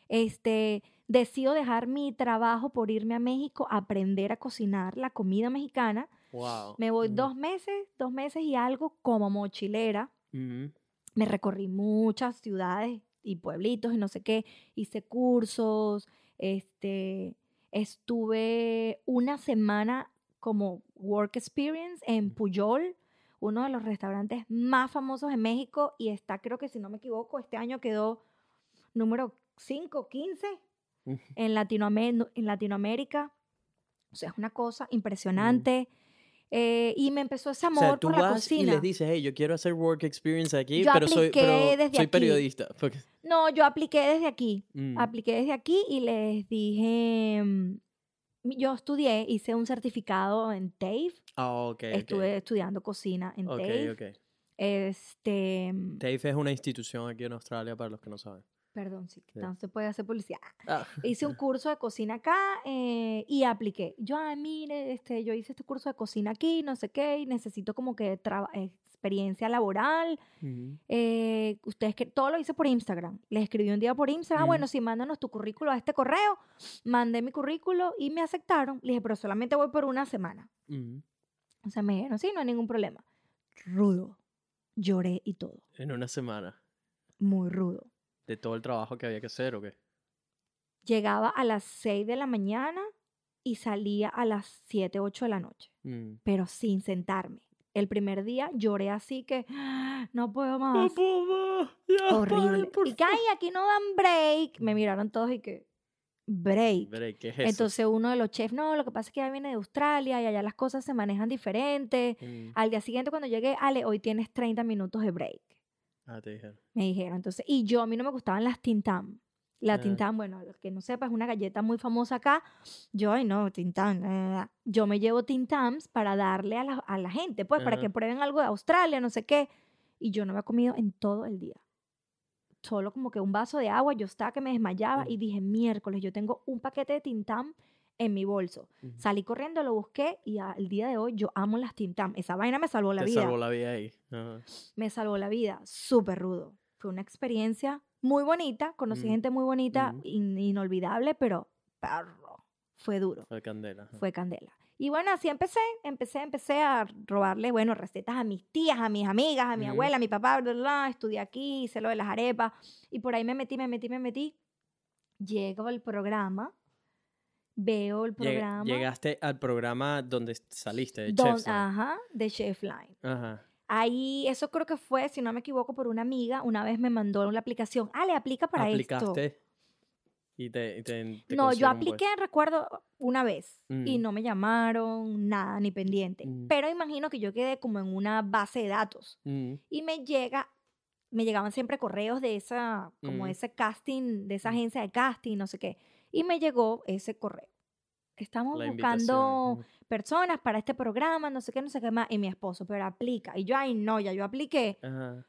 Este, decido dejar mi trabajo por irme a México a aprender a cocinar la comida mexicana. Wow. Me voy Mm, dos meses, dos meses y algo como mochilera. ujú. Me recorrí muchas ciudades y pueblitos y no sé qué. Hice cursos. Este, estuve una semana como work experience en Puyol, uno de los restaurantes más famosos en México y está, creo que si no me equivoco, este año quedó número 5, 15 En, Latinoamé- en Latinoamérica. O sea, es una cosa impresionante. Eh, y me empezó ese O amor sea, tú por la vas y cocina. les dices, hey, yo quiero hacer work experience aquí, Yo pero soy, pero desde soy aquí. periodista. porque- No, yo apliqué desde aquí. Mm, Apliqué desde aquí y les dije, mm, yo estudié, hice un certificado en TAFE, Ah, ok. estuve estudiando cocina en Ok, TAFE. Este, mm, TAFE es una institución aquí en Australia para los que no saben. Perdón, sí, que no se puede hacer publicidad. Ah, Hice un curso de cocina acá eh, y apliqué. Yo, ay, mire, este, yo hice este curso de cocina aquí, no sé qué, y necesito como que experiencia laboral. Eh, ustedes que todo lo hice por Instagram. Les escribí un día por Instagram, ah, bueno, sí, mándanos tu currículo a este correo. Mandé mi currículo y me aceptaron. Le dije, pero solamente voy por una semana. Ujú. O sea, me dijeron, sí, no hay ningún problema. Rudo. Lloré y todo. En una semana. Muy rudo. De todo el trabajo que había que hacer, ¿o qué? Llegaba a las 6 de la mañana y salía a las 7, 8 de la noche, Mm. pero sin sentarme. El primer día lloré así que "Ah, no puedo más. No puedo más. Ya, Horrible. Y que "Ay, aquí no dan break. Me miraron todos y que break. Break, ¿qué es eso? Entonces uno de los chefs, no, lo que pasa es que ya viene de Australia y allá las cosas se manejan diferente. Mm. Al día siguiente cuando llegué, Ale, hoy tienes 30 minutos de break. Ah, te dijeron. Me dijeron. Entonces, y yo, a mí no me gustaban las Tintam. La Ah. Tintam, bueno, los que no sepa, es una galleta muy famosa acá. Yo, ay, no, Tintam. eh, yo me llevo Tintams para darle a la, a la gente, pues, para que prueben algo de Australia, no sé qué. Y yo no me he comido en todo el día. Solo como que un vaso de agua, yo estaba que me desmayaba Mm. y dije, miércoles, yo tengo un paquete de Tintam en mi bolso. Ujú. Salí corriendo, lo busqué y al día de hoy yo amo las Tintam. Esa vaina me salvó la Te vida salvó la vida ahí. Ajá. me salvó la vida, súper rudo. Fue una experiencia muy bonita, conocí Mm, gente muy bonita, in- inolvidable, pero perro, fue duro, Fue candela. fue candela. Y bueno, así empecé, empecé, empecé a robarle, bueno, recetas a mis tías, a mis amigas, a mi abuela, a mi papá, bla, bla, bla, estudié aquí, hice lo de las arepas, y por ahí me metí, me metí, me metí. Llego al programa, veo el programa. Llegaste al programa donde saliste, de Chef's Line. ajá, de Chef Line. Ajá. Ahí, eso creo que fue, si no me equivoco, por una amiga. Una vez me mandó la aplicación. Ah, le aplica para esto. Aplicaste y te, y te- te No, yo un apliqué, recuerdo, una vez y Mm. no me llamaron, nada, ni pendiente. Mm. Pero imagino que yo quedé como en una base de datos. Mm. y me llega, me llegaban siempre correos de esa, como Mm. ese casting, de esa Mm. agencia de casting, no sé qué. Y me llegó ese correo. Estamos La buscando invitación. personas para este programa, no sé qué, no sé qué más. Y mi esposo, pero aplica. Y yo, ay, no, ya yo apliqué. Ajá.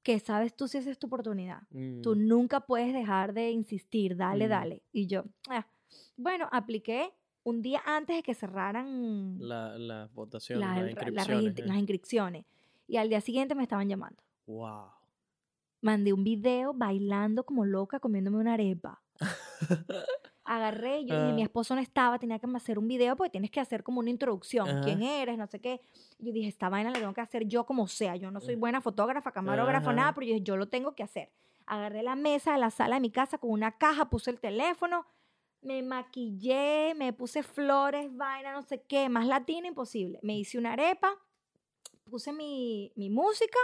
que sabes tú si esa es tu oportunidad. Tú Mm. nunca puedes dejar de insistir, dale, Mm. dale. Y yo, ah, bueno, apliqué un día antes de que cerraran La, las votaciones, las, las el- las inscripciones. eh. las inscripciones. Y al día siguiente me estaban llamando. Wow. Mandé un video bailando como loca, comiéndome una arepa. Agarré, yo dije, mi Ah. esposo no estaba, tenía que hacer un video porque tienes que hacer como una introducción. Ajá. ¿Quién eres? No sé qué. Yo dije, esta vaina la tengo que hacer yo como sea. Yo no soy buena fotógrafa, camarógrafa, Ajá. nada, pero yo dije, yo lo tengo que hacer. Agarré la mesa de la sala de mi casa con una caja, puse el teléfono, me maquillé, me puse flores, vaina, no sé qué, más latina imposible. Me hice una arepa, puse mi, mi música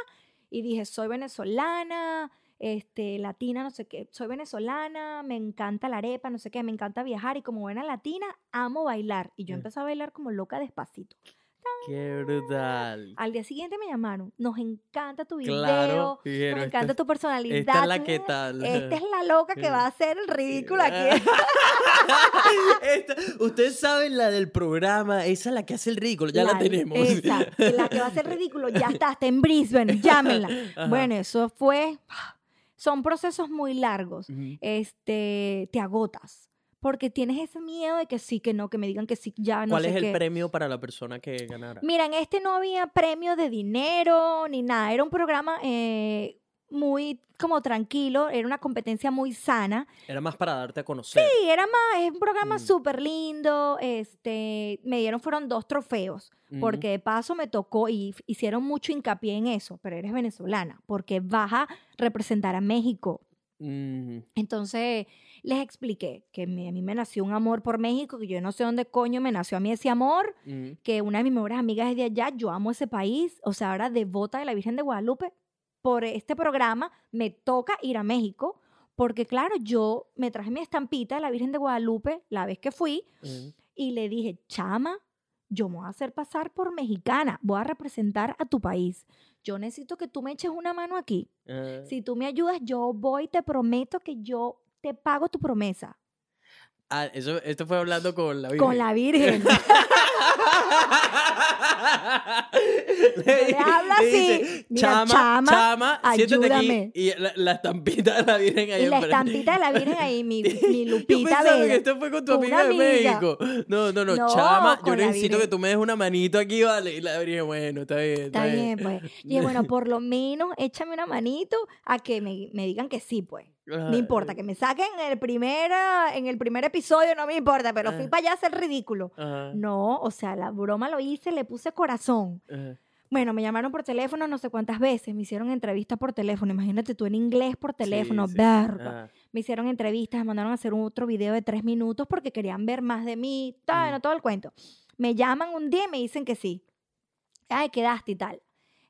y dije, soy venezolana, este, latina, no sé qué, soy venezolana, me encanta la arepa, no sé qué, me encanta viajar y como buena latina, amo bailar. Y yo Mm. empecé a bailar como loca despacito. Qué brutal. Al día siguiente me llamaron, nos encanta tu video, Claro. nos encanta esta, tu personalidad. esta es la que tal. Esta es la loca que va a hacer el ridículo aquí. Esta- ustedes saben la del programa, esa es la que hace el ridículo, ya la, La- tenemos. Exacto, la que va a ser ridículo, ya está, está en Brisbane, llámenla. Ajá. Bueno, eso fue, son procesos muy largos. Este, te agotas. Porque tienes ese miedo de que sí, que no, que me digan que sí, ya no ¿Cuál sé es el qué. premio para la persona que ganara? Mira, en este no había premio de dinero ni nada. Era un programa eh, muy como tranquilo, era una competencia muy sana. Era más para darte a conocer. Sí, era más, es un programa Mm. súper lindo. Este, me dieron, fueron dos trofeos. Porque de paso me tocó y hicieron mucho hincapié en eso, pero eres venezolana, porque vas a representar a México. Ujú. Entonces les expliqué que me- a mí me nació un amor por México, que yo no sé dónde coño me nació a mí ese amor, Ujú. que una de mis mejores amigas es de allá, yo amo ese país, o sea, ahora devota de la Virgen de Guadalupe, por este programa me toca ir a México, porque claro, yo me traje mi estampita de la Virgen de Guadalupe la vez que fui Ujú. y le dije, chama, yo me voy a hacer pasar por mexicana, voy a representar a tu país. Yo necesito que tú me eches una mano aquí. Ah. Si tú me ayudas, yo voy, te prometo que yo te pago tu promesa. Ah, eso, esto fue hablando con la Con Virgen. la Virgen. le hablo así. Mira, chama, chama, siéntate aquí. Y la, la estampita de la Virgen ahí Y la estampita de la Virgen ahí, mi, mi Yo Lupita que Vega. esto fue con tu amiga de amiga. México. No, no, no, No, chama, yo necesito que tú me des una manito aquí, vale. Y la Virgen, bueno, está bien. Está bien, pues. Y bueno, por lo menos échame una manito a que me, me digan que sí, pues. No importa, que me saquen en el, primer, en el primer episodio, no me importa, pero fui Ah. para allá a hacer ridículo. Ajá, No, o sea, la broma lo hice, le puse corazón. Bueno, me llamaron por teléfono no sé cuántas veces, me hicieron entrevistas por teléfono, imagínate tú en inglés por teléfono, Sí, sí. verga. Ah, Me hicieron entrevistas, me mandaron a hacer un otro video de tres minutos porque querían ver más de mí, tal, Mm. no todo el cuento. Me llaman un día y me dicen que sí. Ay, quedaste y tal.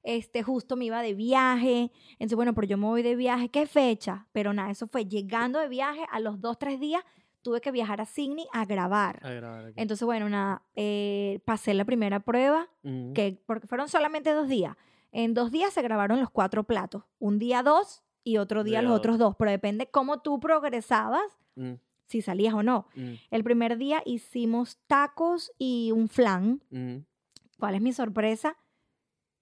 Este, justo me iba de viaje. Entonces, bueno, pero yo me voy de viaje. ¿Qué fecha? Pero nada, eso fue llegando de viaje a los dos, tres días. Tuve que viajar a Sydney a grabar. a grabar aquí. Entonces, bueno, nada, eh, pasé la primera prueba, Ujú. que porque fueron solamente dos días. En dos días se grabaron los cuatro platos. Un día dos y otro día Día los dos. otros dos. Pero depende cómo tú progresabas, Mm, si salías o no. mm, El primer día hicimos tacos y un flan. mm. ¿Cuál es mi sorpresa?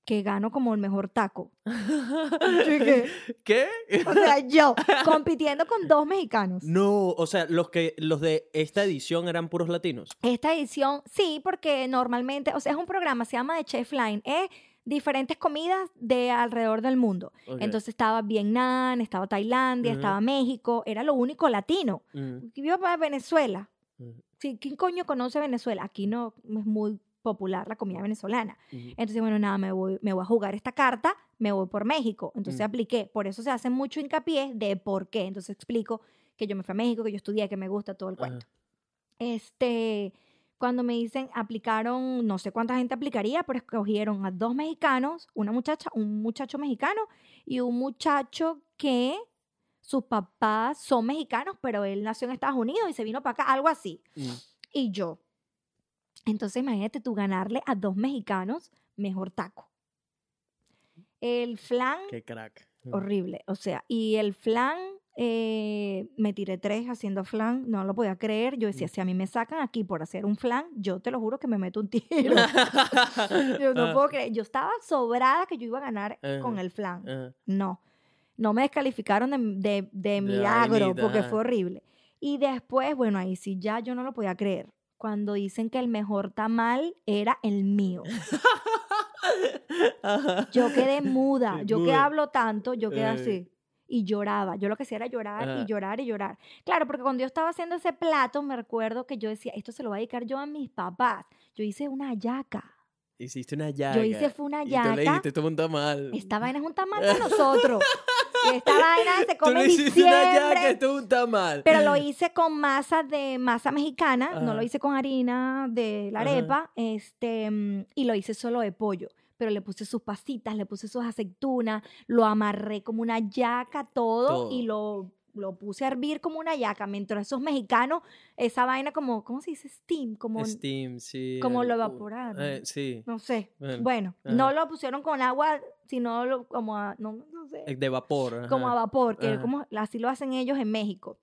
Que gano como el mejor taco. ¿Qué? O sea, yo compitiendo con dos mexicanos. No, o sea, los que los de esta edición eran puros latinos. Esta edición, sí, porque normalmente, o sea, es un programa, se llama The Chef Line, es diferentes comidas de alrededor del mundo. Entonces estaba Vietnam, estaba Tailandia, estaba México, era lo único latino. Yo para Venezuela. Sí, ¿Quién coño conoce Venezuela? Aquí no es muy popular la comida venezolana. ujú. Entonces, bueno, nada, me voy, me voy a jugar esta carta, me voy por México. Entonces Mm. apliqué. Por eso se hace mucho hincapié de por qué. Entonces explico que yo me fui a México, que yo estudié, que me gusta todo el cuento. Este, cuando me dicen, aplicaron, no sé cuánta gente aplicaría, pero escogieron a dos mexicanos, una muchacha, un muchacho mexicano y un muchacho que sus papás son mexicanos, pero él nació en Estados Unidos y se vino para acá, algo así. Mm. Y yo. Entonces imagínate tú ganarle a dos mexicanos mejor taco. El flan, Qué crack. Horrible. O sea, y el flan, eh, me tiré tres haciendo flan, no lo podía creer. Yo decía, Mm. si a mí me sacan aquí por hacer un flan, yo te lo juro que me meto un tiro. yo no Ah, puedo creer. Yo estaba sobrada que yo iba a ganar con el flan. No, no me descalificaron de, de- milagro porque fue horrible. Y después, bueno, ahí sí ya yo no lo podía creer. Cuando dicen que el mejor tamal era el mío. Yo quedé muda. Yo que hablo tanto, yo quedé así. Y lloraba. Yo lo que hacía era llorar Ajá. y llorar y llorar. Claro, porque cuando yo estaba haciendo ese plato, me recuerdo que yo decía, esto se lo voy a dedicar yo a mis papás. Yo hice una hallaca. Hiciste una llaga. Yo hice fue una Y tú le yaca. dijiste, esto es un tamal. Esta vaina es un tamal para nosotros. Y esta vaina se Tú come hiciste una esto es un tamal. Pero lo hice con masa de masa mexicana, no lo hice con harina de la Ajá. arepa, este, mm, y lo hice solo de pollo. Pero le puse sus pasitas, le puse sus aceitunas, lo amarré como una yaca todo, y lo, lo puse a hervir como una yaca. Mientras esos mexicanos, esa vaina como, ¿cómo se dice? Steam, como, Steam, sí. como lo algo- evaporaron. eh, sí. no sé. Bueno, no lo pusieron con agua, sino lo- como a, no, no sé eh, De vapor. como a vapor, que como así lo hacen ellos en México.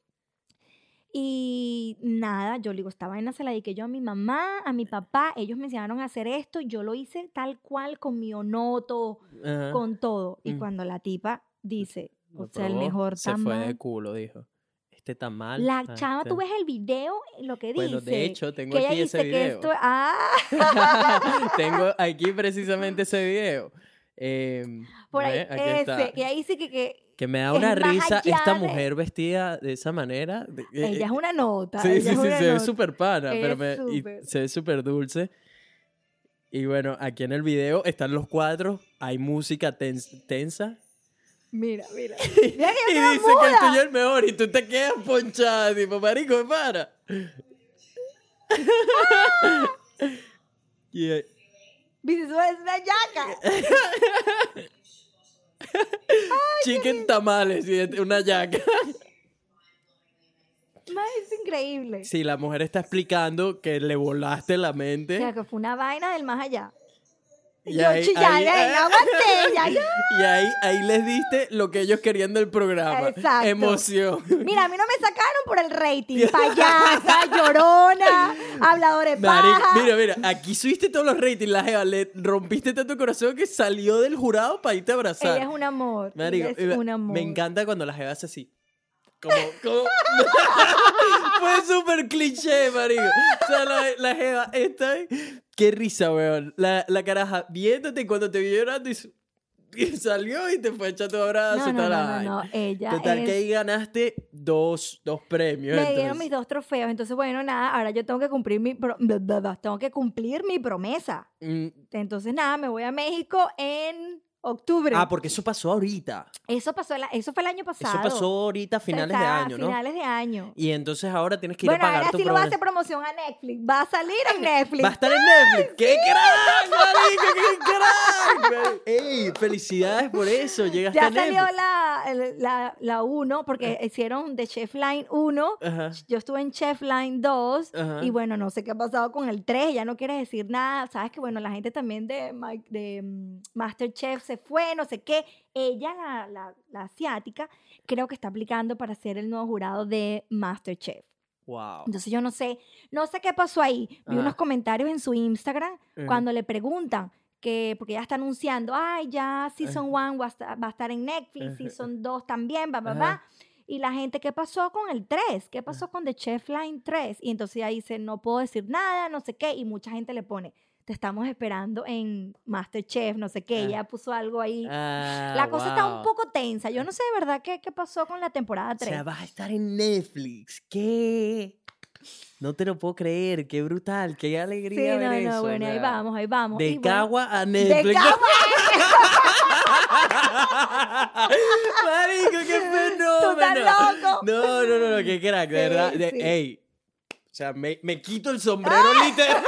Y nada, yo le digo, esta vaina se la dediqué yo a mi mamá, a mi papá, ellos me enseñaron a hacer esto, yo lo hice tal cual con mi onoto, Ajá. con todo. Y Mm. cuando la tipa dice, Lo o sea, el mejor Se fue de tamal. culo, dijo. Este tamal. La ah, chava, este- tú ves el video, lo que dice. Bueno, de hecho, tengo que ella aquí dice ese que video. esto, ah, tengo aquí precisamente ese video. Em, por ahí, ve, ese, que ahí dice que, que Que me da una risa esta de- mujer vestida de esa manera. eh, ella es una nota. Sí, sí, sí, se ve nota. súper pana, pero me- y súper. se ve súper dulce. Y bueno, aquí en el video están los cuadros, hay música tens- tensa. Mira, mira. y Mira yo dice quedo que el muda. tuyo es el mejor y tú te quedas ponchada, tipo, marico, para. y, eso es una yaca. chicken tamales y una yaca. Es increíble. Sí, la mujer está explicando que le volaste la O mente sea, que fue una vaina del más allá. Y yo ahí- ahí- ya, ya. Y ahí, ahí les diste lo que ellos querían del programa. Exacto. Emoción. Mira, a mí no me sacaron por el rating. Payasa, llorona, hablador de Marico, paja. mira, mira, aquí subiste todos los ratings, la jeva, le rompiste tanto corazón que salió del jurado para irte a abrazar. Ella es un amor. Marico, es un amor. me encanta cuando la jeva hace así. Como, como... Fue súper cliché, marico. O sea, la, la jeva está... Qué risa, weón. La, la caraja viéndote cuando te vio llorando y, salió y te fue a echar tu abrazo. No, la no, ella Total, es- que ahí ganaste dos, dos premios. Me dieron mis dos trofeos, entonces bueno, nada, ahora yo tengo que cumplir mi pro- tengo que cumplir mi promesa. Mm, Entonces nada, me voy a México en octubre. Ah, porque eso pasó ahorita. eso pasó eso fue el año pasado. Eso pasó ahorita a finales de año, ¿no? Finales de año. Y entonces ahora tienes que ir Bueno, a pagar ahora tu sí lo va a hacer promoción a Netflix. Va a salir en Netflix. Va a estar en Netflix. ¡Qué crack, marico! ¡Qué crack! ¡Ey! Felicidades por eso. Llegaste Ya a Netflix. salió la, la, la 1, porque hicieron de Chef Line 1. Ajá. Yo estuve en Chef Line 2 Ajá. y bueno, no sé qué ha pasado con el 3, ya no quiere decir nada. Sabes que bueno, la gente también de, Ma- de mm, Masterchef se fue, no sé qué. Ella, la, la, la asiática, creo que está aplicando para ser el nuevo jurado de Masterchef. Wow. Entonces yo no sé, no sé qué pasó ahí. Vi Ajá. unos comentarios en su Instagram Ajá. cuando le preguntan que, porque ya está anunciando, ay, ya Season 1 va, a estar- va a estar en Netflix, Ajá. Season 2 también, va, va, va. Y la gente, ¿qué pasó con el 3? ¿Qué pasó con The Chef Line 3? Y entonces ahí dice, no puedo decir nada, no sé qué, y mucha gente le pone, te estamos esperando en Masterchef, no sé qué, Ah. ella puso algo ahí. Ah, la cosa está un poco tensa, yo no sé de verdad qué, qué pasó con la temporada O 3. sea, vas a estar en Netflix. ¿Qué? No te lo puedo creer. Qué brutal. Qué sí, alegría no, ver no, eso. bueno, o ahí vamos, ahí vamos. De Y bueno, Cagua a de Netflix. Cagua Marico, qué fenómeno. Tú estás loco. No, no, no, no, qué crack, de Sí, verdad. De- sí. Ey. O sea, me, me quito el sombrero literal.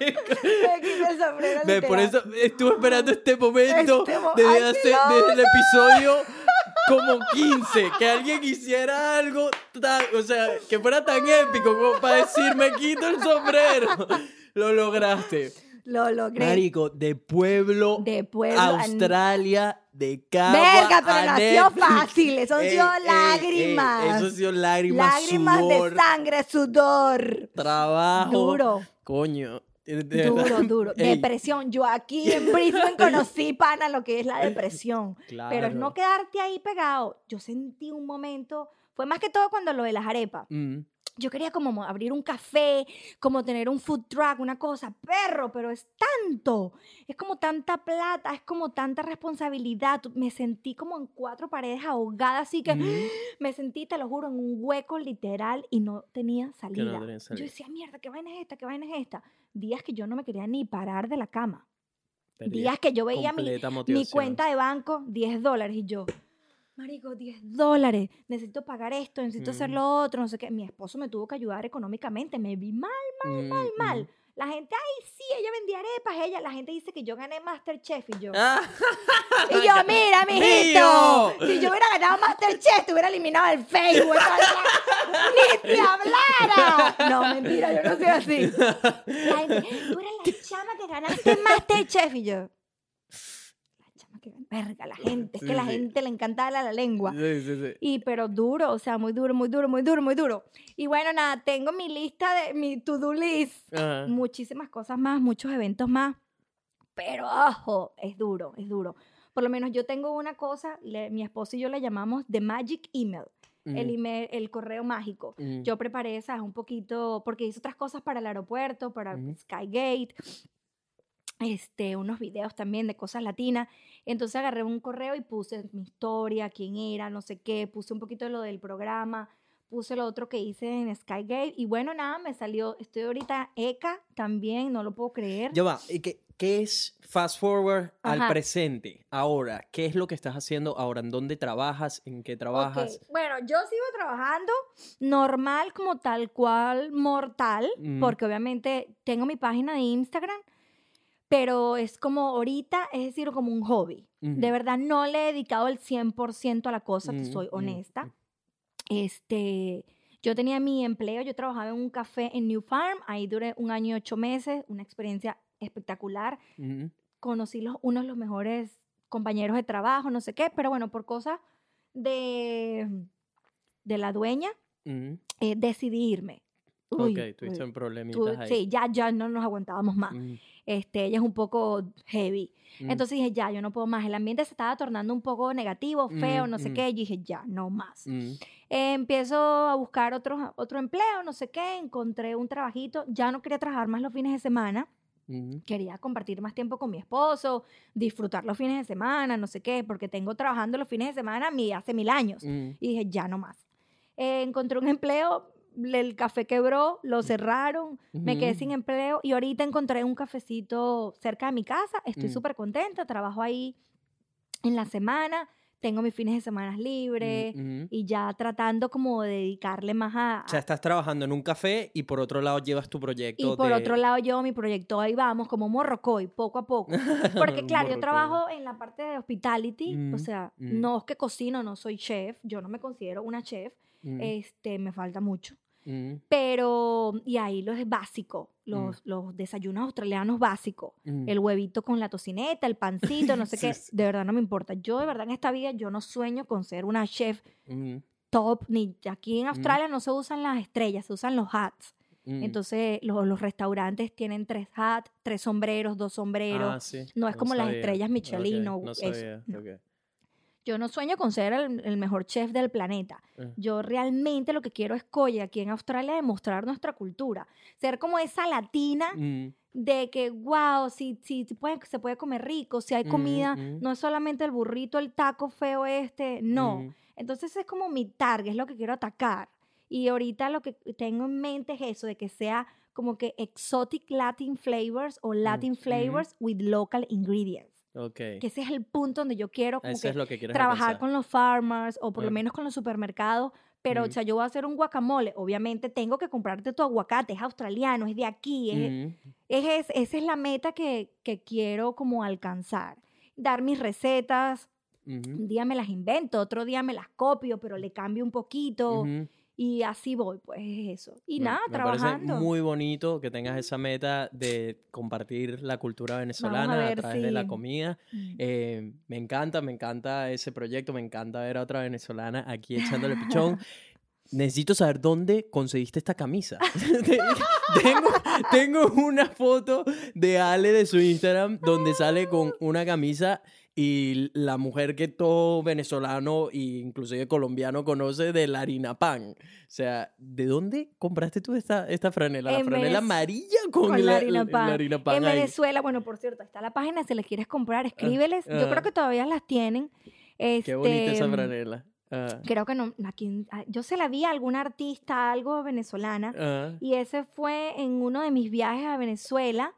Me quito el sombrero, por eso estuve esperando este momento Este mo- desde, ¡Ay, hace- desde el episodio como 15. Que alguien hiciera algo tan, o sea, que fuera tan épico como para decir, me quito el sombrero. Lo lograste. Lo logré. Marico, de pueblo, De pueblo Australia, de Cagua Verga, pero a nació fácil. Eso Ey, sido ey, ey, lágrimas. Eso sido lágrimas, Lágrimas sudor, de sangre, sudor. trabajo. Duro. Coño. Duro, duro. Depresión. Yo aquí en Brisbane conocí, pana, lo que es la depresión. Pero es Claro. no quedarte ahí pegado. Yo sentí un momento, fue más que todo cuando lo de las arepas. mm, Yo quería como mo- abrir un café, como tener un food truck, una cosa, perro, pero es tanto, es como tanta plata, es como tanta responsabilidad. Me sentí como en cuatro paredes ahogada, así que mm. me sentí, te lo juro, en un hueco literal y no tenía salida. tenía salida. Yo decía, mierda, ¿qué vaina es esta? ¿Qué vaina es esta? Días que yo no me quería ni parar de la cama. Perdí Días que yo veía mi, mi cuenta de banco, 10 dólares, y yo, marico, 10 dólares, necesito pagar esto, necesito hacer Mm. lo otro, no sé qué. Mi esposo me tuvo que ayudar económicamente, me vi mal, Mm, mal, mm. mal. La gente, ay, sí, ella vendía arepas, ella, la gente dice que yo gané Masterchef y yo. Ah, Y yo, mira, mijito, ¡Mío! si yo hubiera ganado Masterchef, te hubiera eliminado el Facebook. ¡Ni te hablara! No, mentira, yo no soy así. La gente, tú eres la chama que ganaste Masterchef. Y yo, la chama que ganó. Verga, la gente, es Sí, que la sí. gente le encanta la, la lengua. sí, sí, sí. Y pero duro, o sea, muy duro, muy duro, muy duro, muy duro. Y bueno, nada, tengo mi lista de mi to-do list Ajá. muchísimas cosas más, muchos eventos más. Pero, ojo, es duro, es duro. Por lo menos yo tengo una cosa, le- mi esposo y yo le llamamos The Magic Email, el, Mm, email, el correo mágico. mm. Yo preparé esas un poquito, porque hice otras cosas para el aeropuerto, para Ujú. Skygate, este, unos videos también de cosas latinas. Entonces agarré un correo y puse mi historia, quién era, no sé qué, puse un poquito de lo del programa, puse lo otro que hice en Skygate y bueno, nada, me salió, estoy ahorita ECA también, no lo puedo creer. Ya va, ¿y qué, qué es fast forward al presente? Ahora, ¿qué es lo que estás haciendo ahora? ¿En dónde trabajas? ¿En qué trabajas? Bueno, yo sigo trabajando normal como tal cual mortal, Mm. porque obviamente tengo mi página de Instagram, pero es como ahorita, es decir, como un hobby. Ujú. De verdad no le he dedicado el 100% a la cosa, te Mm, soy mm, honesta. mm. Este, Yo tenía mi empleo, yo trabajaba en un café en New Farm, ahí duré un año y ocho meses, una experiencia espectacular. Conocí los, unos de los mejores compañeros de trabajo, no sé qué, pero bueno, por cosas de, de la dueña, eh, decidí irme. Uy, ok, tuviste un problemitas ahí. sí, ya, ya no nos aguantábamos más. Este, ella es un poco heavy. ujú. Entonces dije, ya, yo no puedo más. El ambiente se estaba tornando un poco negativo, feo, Mm, no sé mm. qué. Y dije, ya, no más. Eh, empiezo a buscar otro, otro empleo, no sé qué. Encontré un trabajito. Ya no quería trabajar más los fines de semana. Quería compartir más tiempo con mi esposo, disfrutar los fines de semana, no sé qué, porque tengo trabajando los fines de semana mi, hace mil años. Y dije, ya no más. Eh, encontré un empleo, el café quebró, lo cerraron, me quedé sin empleo y ahorita encontré un cafecito cerca de mi casa. Estoy Mm. súper contenta, trabajo ahí en la semana, tengo mis fines de semana libres Ujú. y ya tratando como de dedicarle más a... O sea, estás trabajando en un café y por otro lado llevas tu proyecto y por de- otro lado yo, mi proyecto, ahí vamos, como morrocoy, poco a poco. Porque claro, yo trabajo en la parte de hospitality, Mm, o sea, mm. no es que cocino, no soy chef, yo no me considero una chef, este, me falta mucho. Ujú, Pero, y ahí lo es básico, Mm. los, los desayunos australianos básicos. ujú. El huevito con la tocineta, el pancito, no sé Sí, qué. sí. De verdad no me importa. Yo de verdad en esta vida yo no sueño con ser una chef top. Ni aquí Mm. en Australia no se usan las estrellas, se usan los hats. Entonces los, los restaurantes tienen tres hats, tres sombreros, dos sombreros. Ah, sí, no es como las estrellas Michelin Ok, o no eso, sabía, no. ok. Yo no sueño con ser el, el mejor chef del planeta. Ah. Yo realmente lo que quiero es, coye, aquí en Australia, demostrar nuestra cultura. Ser como esa latina Mm, de que, wow, si, si, se puede, se puede comer rico, si hay Mm, comida, mm. no es solamente el burrito, el taco feo este, no. Entonces es como mi target, es lo que quiero atacar. Y ahorita lo que tengo en mente es eso, de que sea como que exotic Latin flavors o Latin flavors with local ingredients. Ok. Que ese es el punto donde yo quiero como que es lo que trabajar alcanzar. con los farmers o por lo menos con los supermercados. Pero, o sea, yo voy a hacer un guacamole. Obviamente tengo que comprarte tu aguacate, es australiano, es de aquí. Es, es- es- esa es la meta que, que quiero como alcanzar. Dar mis recetas. Un día me las invento, otro día me las copio, pero le cambio un poquito. Y así voy, pues es eso. Y Me- nada, me trabajando. parece muy bonito que tengas esa meta de compartir la cultura venezolana a, ver través de la comida. Mm. Eh, me encanta, me encanta ese proyecto, me encanta ver a otra venezolana aquí echándole pichón. Necesito saber dónde conseguiste esta camisa. tengo, tengo una foto de Ale de su Instagram donde sale con una camisa y la mujer que todo venezolano e inclusive colombiano conoce de la harina pan. O sea, ¿de dónde compraste tú esta, esta franela? La En franela Venez- amarilla con, con la la, harina la pan. harina pan en ahí. Venezuela, bueno, por cierto, está la página, si les quieres comprar, escríbeles. Yo ah. creo que todavía las tienen. Qué bonita esa Este, franela. Ah, Creo que no, aquí, ah, yo se la vi a alguna artista, algo venezolana, ah, y ese fue en uno de mis viajes a Venezuela.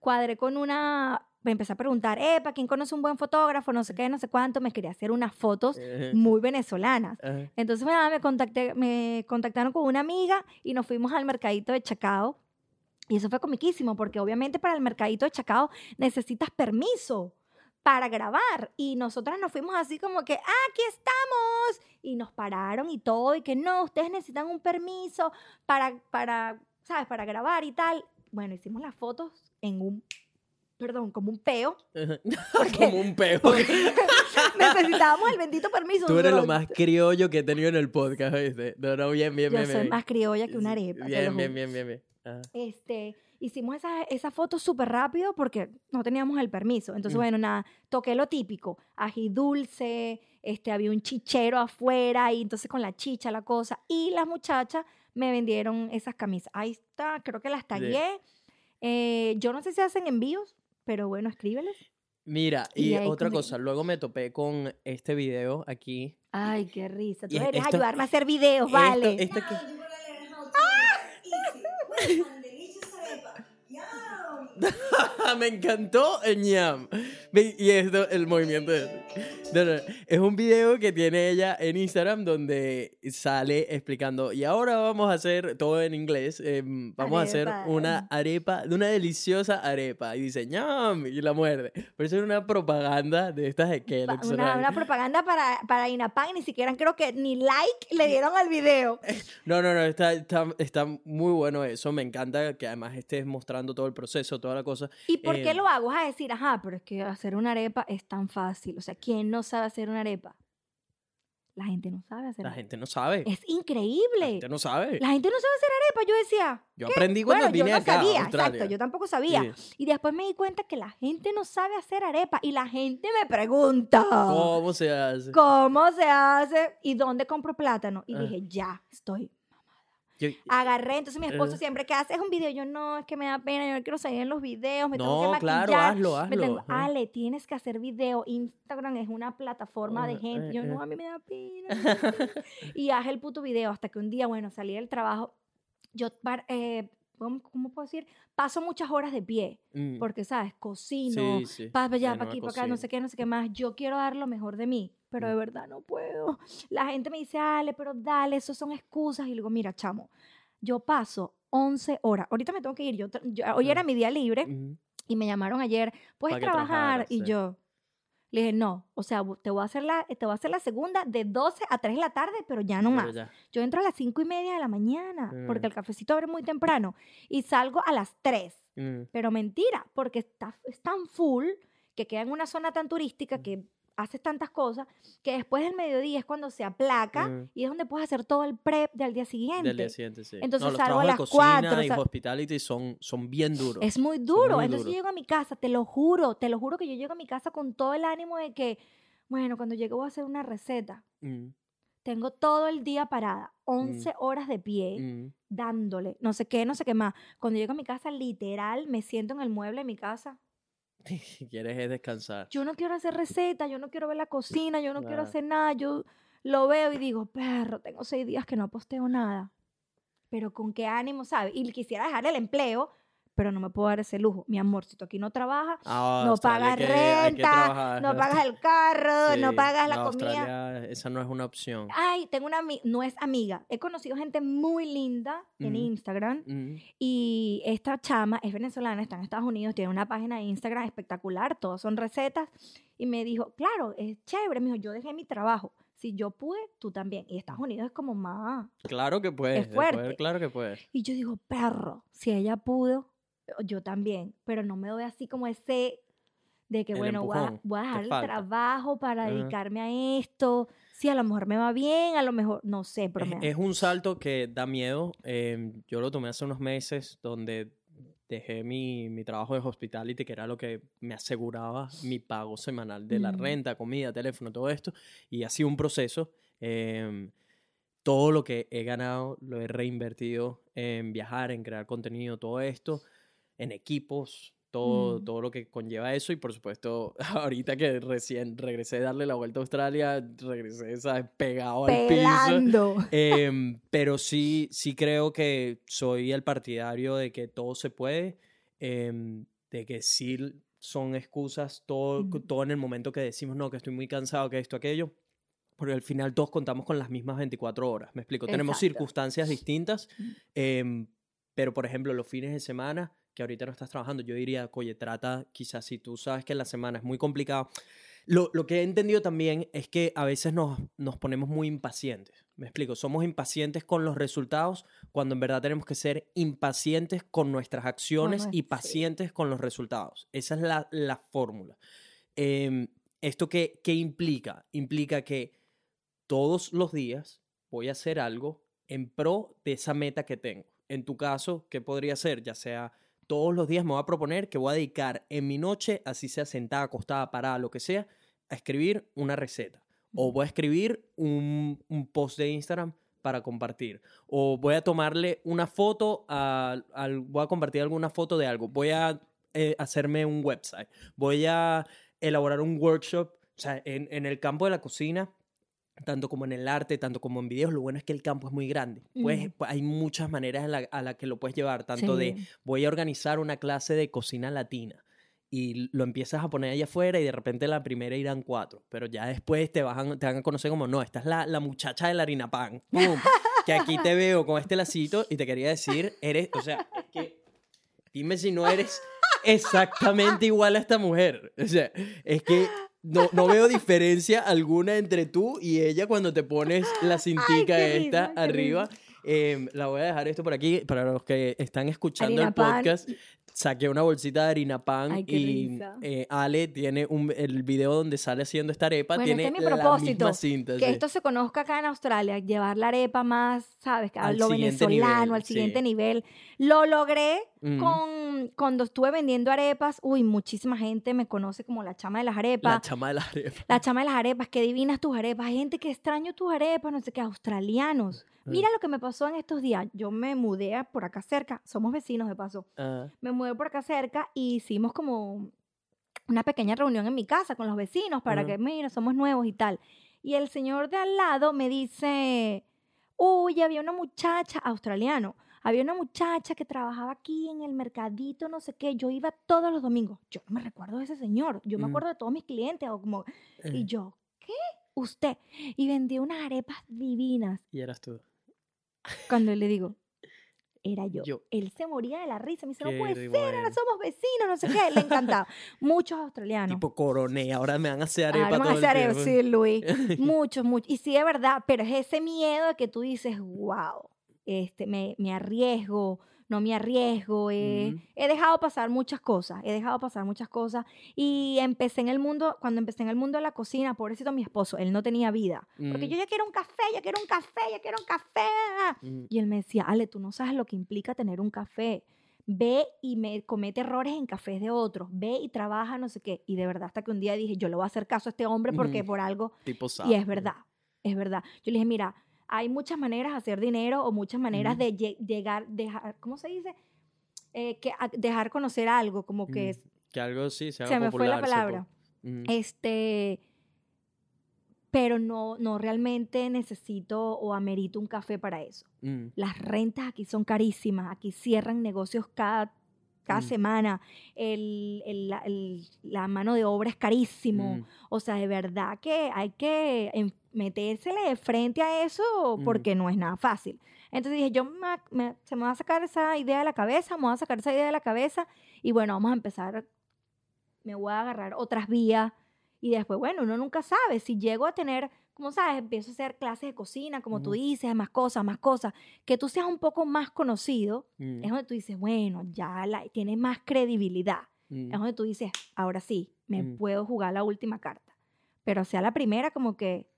Cuadré con una, me empecé a preguntar, ¿para quién conoce un buen fotógrafo? No sé qué, no sé cuánto, me quería hacer unas fotos muy venezolanas. Entonces bueno, me, contacté, me contactaron con una amiga y nos fuimos al mercadito de Chacao. Y eso fue comiquísimo, porque obviamente para el mercadito de Chacao necesitas permiso para grabar. Y nosotras nos fuimos así como que, "Ah, aquí estamos. Y nos pararon y todo, y que no, ustedes necesitan un permiso para, para, ¿sabes? Para grabar y tal. Bueno, hicimos las fotos en un, perdón, como un peo. Como un peo. Necesitábamos el bendito permiso. Tú eres lo más criollo que he tenido en el podcast, ¿viste? No, no, bien, bien, Yo bien. soy bien. más criolla que una arepa. Bien, bien, bien, bien, bien. Ajá. este, hicimos esa, esa foto súper rápido porque no teníamos el permiso. Entonces, Mm. bueno, nada, toqué lo típico, ají dulce, este, había un chichero afuera y entonces con la chicha la cosa. Y las muchachas me vendieron esas camisas. Ahí está, creo que las tagué. Eh, yo no sé si hacen envíos, pero bueno, escríbeles. Mira, Y otra cosa, luego me topé con este video aquí. Ay, qué risa. Tú esto- ayudarme a hacer videos, Esto- vale. este que- Now me encantó el ñam. Y esto, el movimiento de... No, no, es un video que tiene ella en Instagram donde sale explicando, y ahora vamos a hacer todo en inglés, em, vamos a hacer Arepa. una arepa, una deliciosa arepa, y dice, ñam, y la muerde. Pero eso es una propaganda de estas de Kellogg's. Una, una propaganda para, para Inapan, ni siquiera creo que ni like le dieron al video. No, no, no, está, está, está muy bueno eso, me encanta que además estés mostrando todo el proceso, toda la cosa. ¿Y por qué Eh, lo hago? A decir, ajá, pero es que hacer una arepa es tan fácil. O sea, ¿quién no sabe hacer una arepa? La gente no sabe hacer La arepa. gente no sabe. Es La increíble. gente no sabe. La gente no sabe hacer arepa. Yo decía, Yo aprendí cuando bueno, yo vine no acá sabía, exacto, yo tampoco sabía. Sí. Y después me di cuenta que la gente no sabe hacer arepa y la gente me pregunta, ¿Cómo se hace? ¿cómo se hace? ¿Y dónde compro plátano? Y Ah. dije, ya, estoy. Yo- Agarré, entonces mi esposo Eh. siempre que hace es un video, yo no, es que me da pena, yo no quiero salir en los videos, me tengo que no, maquillar. claro, hazlo, me hazlo. tengo- ajá. Ale, tienes que hacer video. Instagram es una plataforma de Ah, gente. Yo, eh. no, a mí me da pena. y haz el puto video hasta que un día, bueno, salí del trabajo. Yo, eh, ¿cómo, cómo puedo decir? Paso muchas horas de pie. Mm. Porque, ¿sabes? Cocino, Sí, sí. para allá, para no, aquí, para acá, no sé qué, no sé qué más. Yo quiero dar lo mejor de mí, pero de verdad no puedo. La gente me dice, Ale, pero dale, eso son excusas. Y digo, mira, chamo, yo paso 11 horas. Ahorita me tengo que ir. Yo, yo- hoy era mi día libre Ujú. y me llamaron ayer, ¿puedes trabajar? y sí. yo le dije, no, o sea, te voy, a hacer la, te voy a hacer la segunda de 12 a 3 de la tarde, pero ya no Pero más. ya. Yo entro a las 5 y media de la mañana, porque Mm. el cafecito abre muy temprano, y salgo a las 3. Mm. Pero mentira, porque está, es tan full que queda en una zona tan turística que haces tantas cosas que después del mediodía es cuando se aplaca Mm. y es donde puedes hacer todo el prep del día siguiente. Del día siguiente, sí. Entonces no, salgo a las cocina cuatro, y sa- hospitality son, son bien duros. Es muy duro. muy Entonces duros. yo llego a mi casa, te lo juro, te lo juro que yo llego a mi casa con todo el ánimo de que, bueno, cuando llegue voy a hacer una receta. Mm, Tengo todo el día parada, 11 horas de pie, mm. dándole, no sé qué, no sé qué más. Cuando llego a mi casa, literal, me siento en el mueble de mi casa. Quieres es descansar. Yo no quiero hacer receta, yo no quiero ver la cocina, yo no quiero hacer nada. Yo lo veo y digo, perro, tengo seis días que no posteo nada. Pero con qué ánimo, ¿sabes? Y quisiera dejar el empleo, pero no me puedo dar ese lujo. Mi amor, si tú aquí no trabajas, Ah, no Australia pagas renta, no pagas el carro, no pagas la comida. Esa no es una opción. Ay, tengo una amiga, no es amiga. He conocido gente muy linda en. Instagram Mm. y esta chama es venezolana, está en Estados Unidos, tiene una página de Instagram espectacular, todos son recetas. Y me dijo, claro, es chévere. Me dijo, yo dejé mi trabajo. Si yo pude, tú también. Y Estados Unidos es como más. Claro que puedes. de poder, fuerte. claro que puedes. Y yo digo, perro, si ella pudo, yo también. Pero no me doy así como ese de que, El bueno, voy a, voy dejar el trabajo para dedicarme a esto. Sí, a lo mejor me va bien, a lo mejor, no sé, pero Es, me es un salto que da miedo. eh, yo lo tomé hace unos meses donde dejé mi, mi trabajo de hospitality, que era lo que me aseguraba mi pago semanal de la Mm. renta, comida, teléfono, todo esto. Y ha sido un proceso. em, todo lo que he ganado lo he reinvertido en viajar, en crear contenido, todo esto, en equipos, todo, Mm. todo lo que conlleva eso. Y por supuesto, ahorita que recién regresé a darle la vuelta a Australia, regresé ¿sabes? pegado al piso. pelando. Em, pero sí, sí creo que soy el partidario de que todo se puede, em, de que sí son excusas, todo, Ujú. todo en el momento que decimos, no, que estoy muy cansado, que esto, aquello, porque al final todos contamos con las mismas 24 horas, me explico, tenemos Exacto. circunstancias distintas, em, pero por ejemplo los fines de semana, que ahorita no estás trabajando, yo diría, oye, trata, quizás si tú sabes que la semana es muy complicado, lo, lo que he entendido también es que a veces nos, nos ponemos muy impacientes. Me explico, somos impacientes con los resultados cuando en verdad tenemos que ser impacientes con nuestras acciones nues- y sí. pacientes con los resultados. Esa es la, la fórmula. Em, ¿Esto qué, qué implica? Implica que todos los días voy a hacer algo en pro de esa meta que tengo. En tu caso, ¿qué podría ser? Ya sea todos los días me voy a proponer que voy a dedicar en mi noche, así sea sentada, acostada, parada, lo que sea, a escribir una receta. O voy a escribir un, un post de Instagram para compartir. O voy a tomarle una foto, a, al- voy a compartir alguna foto de algo. Voy a eh, hacerme un website. Voy a elaborar un workshop. O sea, en, en el campo de la cocina, tanto como en el arte, tanto como en videos, lo bueno es que el campo es muy grande. Pues, Mm. hay muchas maneras a la, a la que lo puedes llevar, tanto de voy a organizar una clase de cocina latina y lo empiezas a poner allá afuera y de repente la primera irán cuatro, pero ya después te, van, te van a conocer como, no, esta es la, la muchacha de la harina pan, ¡Pum! que aquí te veo con este lacito y te quería decir, eres, o sea, es que dime si no eres exactamente igual a esta mujer, o sea, es que no, no veo diferencia alguna entre tú y ella cuando te pones la cintica qué esta arriba. Em, la voy a dejar esto por aquí para los que están escuchando Harina el pan. podcast. Saqué una bolsita de harina pan Ay, y eh, Ale tiene un, el video donde sale haciendo esta arepa. Bueno, tiene este es mi la propósito, misma cinta. que esto se conozca acá en Australia, llevar la arepa más, ¿sabes? A Al lo venezolano, nivel, al siguiente sí. nivel. Lo logré Con cuando estuve vendiendo arepas. Uy, muchísima gente me conoce como la chama de las La arepas. chama de la arepa. La chama de las arepas, qué divinas tus arepas. Hay gente que extraño tus arepas, no sé qué, australianos. Mira lo que me pasó en estos días. Yo me mudé a- por acá cerca, somos vecinos de paso. Ah, Me mudé por acá cerca y hicimos como una pequeña reunión en mi casa con los vecinos para Ajá. que, mira, somos nuevos y tal. Y el señor de al lado me dice, uy, había una muchacha, australiano, había una muchacha que trabajaba aquí en el mercadito, no sé qué, yo iba todos los domingos. Yo no me recuerdo de ese señor, yo me Mm. acuerdo de todos mis clientes, o como, y eh, yo, ¿qué? Usted. Y vendía unas arepas divinas. y eras tú. Cuando le digo, era yo. Yo. Él se moría de la risa. Me dice, no Qué puede ser, ahora somos vecinos, no sé qué. Le encantaba. Muchos australianos. Tipo coroné, ahora me van a hacer arepa Ahora todo vamos a hacer sí, Luis. Muchos, muchos. Y sí, de verdad, pero es ese miedo de que tú dices, wow, este, me, me arriesgo, no me arriesgo. eh. He dejado pasar muchas cosas, he dejado pasar muchas cosas. Y empecé en el mundo, cuando empecé en el mundo de la cocina, pobrecito mi esposo, él no tenía vida. Porque Mm. yo ya quiero un café, ya quiero un café, ya quiero un café. Mm. Y él me decía, Ale, tú no sabes lo que implica tener un café. Ve y me comete errores en cafés de otros. Ve y trabaja, no sé qué. Y de verdad, hasta que un día dije, yo le voy a hacer caso a este hombre porque por algo. Tipo Y es verdad, es verdad. Yo le dije, mira, hay muchas maneras de hacer dinero o muchas maneras Ujú. de lle- llegar, dejar, ¿cómo se dice? Eh, que a- dejar conocer algo, como que Mm. es- Que algo sí se haga se me fue la palabra. Mm. Este, pero no, no realmente necesito o amerito un café para eso. Mm. Las rentas aquí son carísimas, aquí cierran negocios cada, cada Mm. semana, el, el- la, el- la mano de obra es carísimo, Mm. o sea, de verdad que hay que metérsele de frente a eso Mm. porque no es nada fácil. Entonces dije, yo me- me- se me va a sacar esa idea de la cabeza, me voy a sacar esa idea de la cabeza y bueno, vamos a empezar, me voy a agarrar otras vías y después, bueno, uno nunca sabe si llego a tener, como sabes, empiezo a hacer clases de cocina, como tú dices, más cosas, más cosas, que tú seas un poco más conocido, Mm. es donde tú dices, bueno, ya la, tienes más credibilidad. Mm. Es donde tú dices, ahora sí, me Mm. puedo jugar la última carta. Pero sea la primera, como que...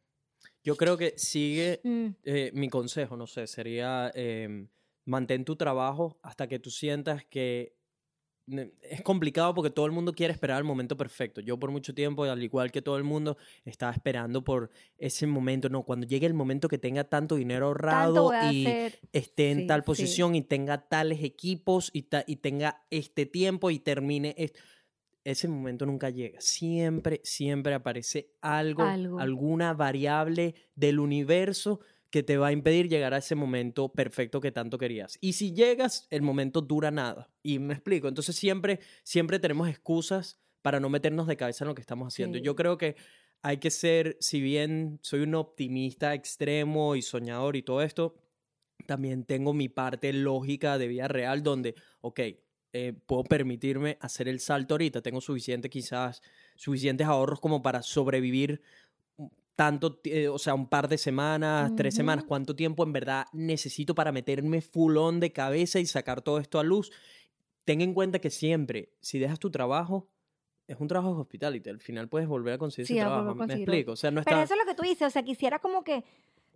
Yo creo que sigue mm, eh, mi consejo, no sé, sería em, mantén tu trabajo hasta que tú sientas que es complicado porque todo el mundo quiere esperar el momento perfecto. Yo por mucho tiempo, al igual que todo el mundo, estaba esperando por ese momento. No, cuando llegue el momento que tenga tanto dinero ahorrado y hacer. esté en Sí, tal sí. posición y tenga tales equipos y, ta- y tenga este tiempo y termine esto. Ese momento nunca llega. Siempre, siempre aparece algo, Algo. alguna variable del universo que te va a impedir llegar a ese momento perfecto que tanto querías. Y si llegas, el momento dura nada. Y me explico. Entonces siempre, siempre tenemos excusas para no meternos de cabeza en lo que estamos haciendo. Sí. Yo creo que hay que ser, si bien soy un optimista extremo y soñador y todo esto, también tengo mi parte lógica de vida real donde, ok, eh, puedo permitirme hacer el salto ahorita, tengo suficiente quizás, suficientes ahorros como para sobrevivir tanto, eh, o sea, un par de semanas, tres semanas, cuánto tiempo en verdad necesito para meterme fulón de cabeza y sacar todo esto a luz. Ten en cuenta que siempre, si dejas tu trabajo, es un trabajo de hospitality, al final puedes volver a conseguir Sí, ese trabajo, me explico, o sea, no Pero está... eso es lo que tú dices, o sea, quisiera como que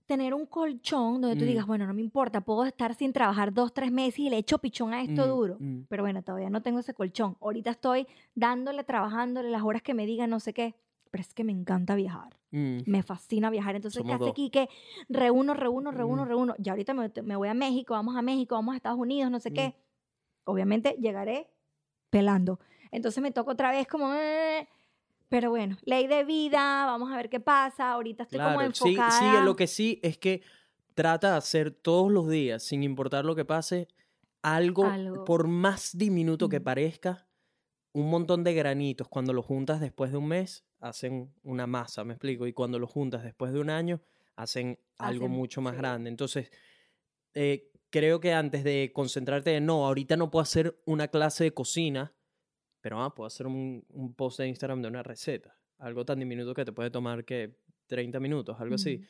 tener un colchón donde tú Mm. digas, bueno, no me importa, puedo estar sin trabajar dos, tres meses y le echo pichón a esto Mm, duro. mm. Pero bueno, todavía no tengo ese colchón. Ahorita estoy dándole, trabajándole las horas que me digan, no sé qué. Pero es que me encanta viajar. Mm. Me fascina viajar. Entonces, Somos ¿qué hace aquí? Que reúno, reúno, reúno, Mm. reúno. Ya ahorita me, me voy a México, vamos a México, vamos a Estados Unidos, no sé Mm. qué. Obviamente llegaré pelando. Entonces me toca otra vez como... eh, Pero bueno, ley de vida, vamos a ver qué pasa. Ahorita estoy como Claro, sí, enfocada. sí, lo que sí es que trata de hacer todos los días, sin importar lo que pase, algo, Algo. por más diminuto que Mm. parezca, un montón de granitos, cuando los juntas después de un mes, hacen una masa, me explico, y cuando los juntas después de un año, hacen algo Hacen- mucho más sí. grande. Entonces, eh, creo que antes de concentrarte en, no, ahorita no puedo hacer una clase de cocina, pero ah, puedo hacer un, un post de Instagram de una receta. Algo tan diminuto que te puede tomar que 30 minutos, algo así,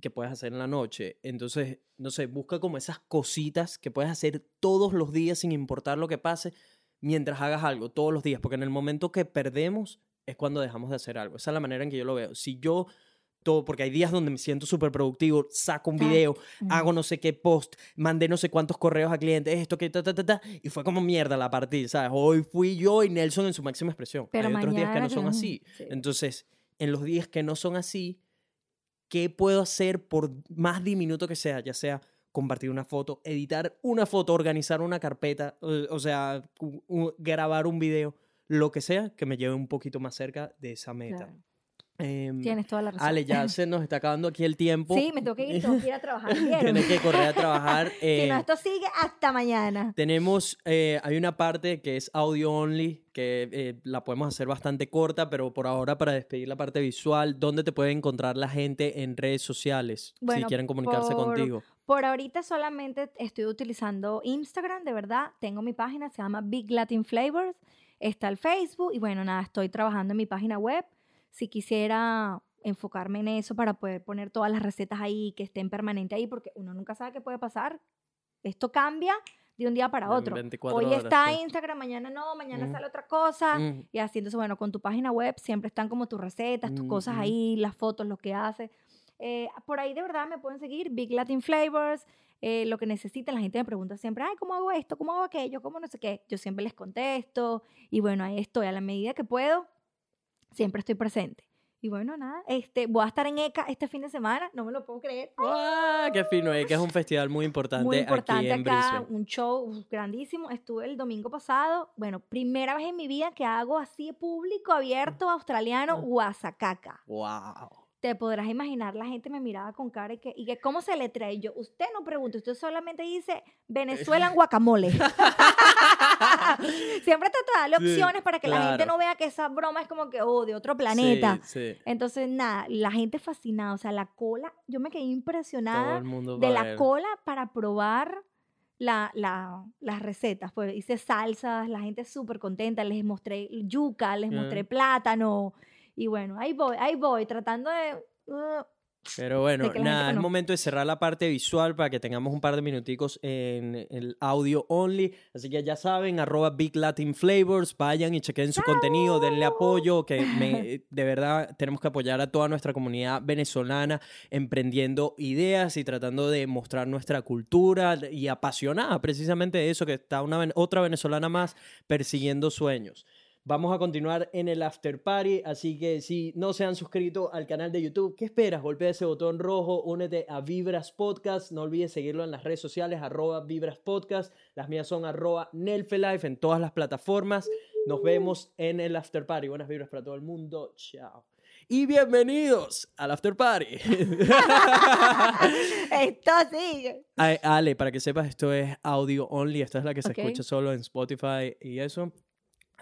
que puedes hacer en la noche. Entonces, no sé, busca como esas cositas que puedes hacer todos los días sin importar lo que pase, mientras hagas algo, todos los días, porque en el momento que perdemos es cuando dejamos de hacer algo. Esa es la manera en que yo lo veo. Si yo, todo, porque hay días donde me siento súper productivo, saco un video, hago no sé qué post, mandé no sé cuántos correos a clientes, esto, que ta, ta, ta, ta, y fue como mierda la partida, ¿sabes? Hoy fui yo y Nelson en su máxima expresión. Pero Hay otros días que no son así. sí. Entonces, en los días que no son así, ¿qué puedo hacer por más diminuto que sea? Ya sea compartir una foto, editar una foto, organizar una carpeta, eh, o sea, grabar un video, lo que sea que me lleve un poquito más cerca de esa meta. Claro. Em, Tienes toda la razón. Ale, ya se nos está acabando aquí el tiempo. Sí, me tengo que ir, tengo que ir a trabajar. Tienes que correr a trabajar. Si eh, no, esto sigue hasta mañana. tenemos, eh, hay una parte que es audio only, que eh, la podemos hacer bastante corta, pero por ahora para despedir la parte visual, ¿dónde te puede encontrar la gente en redes sociales si Bueno, quieren comunicarse por- contigo? Por ahorita solamente estoy utilizando Instagram, de verdad. Tengo mi página, se llama Big Latin Flavors. Está el Facebook y bueno, nada, estoy trabajando en mi página web. Si quisiera enfocarme en eso para poder poner todas las recetas ahí, que estén permanente ahí, porque uno nunca sabe qué puede pasar. Esto cambia de un día para otro. 24 Hoy horas, está sí. Instagram, mañana no, mañana Mm. sale otra cosa. Mm, Y así, entonces, bueno, con tu página web siempre están como tus recetas, tus Mm, cosas ahí, las fotos, lo que haces. Eh, por ahí de verdad me pueden seguir, Big Latin Flavors, eh, lo que necesiten. La gente me pregunta siempre, ay, ¿cómo hago esto? ¿Cómo hago aquello? ¿Cómo no sé qué? Yo siempre les contesto y bueno, ahí estoy. A la medida que puedo, siempre estoy presente. Y bueno, nada, este, voy a estar en ECA este fin de semana, no me lo puedo creer. ¡Ah, qué fino! que es un festival muy importante, Muy importante aquí en acá, Brisbane. un show grandísimo. Estuve el domingo pasado, bueno, primera vez en mi vida que hago así público, abierto, australiano, Guasacaca. ¡Wow! Te podrás imaginar, la gente me miraba con cara y que, y que ¿cómo se le trae? Yo, usted no pregunta, usted solamente dice Venezuela en guacamole. Siempre trato de darle Sí, opciones para que la gente no vea que esa broma es como que, oh, de otro planeta. Sí, sí. Entonces, nada, la gente fascinada, o sea, la cola, yo me quedé impresionada de la ver. cola para probar la, la- las recetas. Pues hice salsas, la gente súper contenta, les mostré yuca, les mostré plátano. Y bueno, ahí voy, ahí voy, tratando de... uh, Pero bueno, nada, es momento de cerrar la parte visual para que tengamos un par de minuticos en el audio only. Así que ya saben, arroba Big Latin Flavors, vayan y chequen su contenido, denle apoyo, que me- de verdad tenemos que apoyar a toda nuestra comunidad venezolana emprendiendo ideas y tratando de mostrar nuestra cultura y apasionada precisamente de eso, que está una, otra venezolana más persiguiendo sueños. Vamos a continuar en el after party, así que si no se han suscrito al canal de YouTube, ¿qué esperas? Golpea ese botón rojo, únete a Vibras Podcast, no olvides seguirlo en las redes sociales, arroba Vibras Podcast, las mías son arroba Nelfelife en todas las plataformas. Nos vemos en el after party. Buenas vibras para todo el mundo, chao. Y bienvenidos al after party. Esto sigue. Ay, Ale, para que sepas, esto es audio only, esta es la que se escucha solo en Spotify y eso.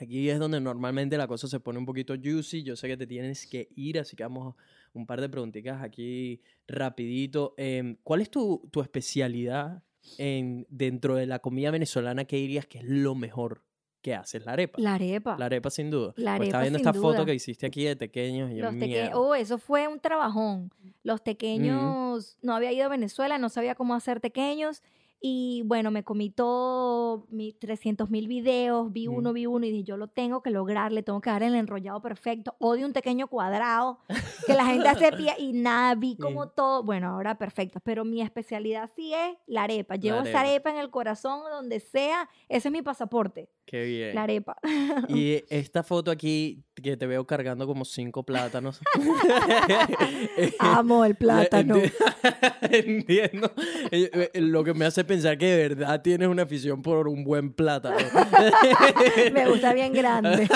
Aquí es donde normalmente la cosa se pone un poquito juicy. Yo sé que te tienes que ir, así que vamos a un par de preguntitas aquí rapidito. Em, ¿Cuál es tu, tu especialidad en, dentro de la comida venezolana? ¿Qué dirías que es lo mejor que haces? La arepa. La arepa. La arepa sin duda. La Pues estaba arepa, viendo sin esta foto que hiciste aquí de y yo, Los teque-. Oh, eso fue un trabajón. Los pequeños, no había ido a Venezuela, no sabía cómo hacer pequeños. Y bueno, me comí todo, mis 300 mil videos, vi Mm. uno, vi uno y dije, yo lo tengo que lograr, le tengo que dar el enrollado perfecto. Odio un pequeño cuadrado que la gente hace pie y nada, vi como todo, bueno, ahora perfecto. Pero mi especialidad sí es la arepa. Llevo esa arepa. arepa en el corazón, donde sea, ese es mi pasaporte, Qué bien. la arepa. Y esta foto aquí, que te veo cargando como cinco plátanos. Amo el plátano. Enti- Entiendo. Eh, eh, Lo que me hace pensar que de verdad tienes una afición por un buen plátano. Me gusta bien grande.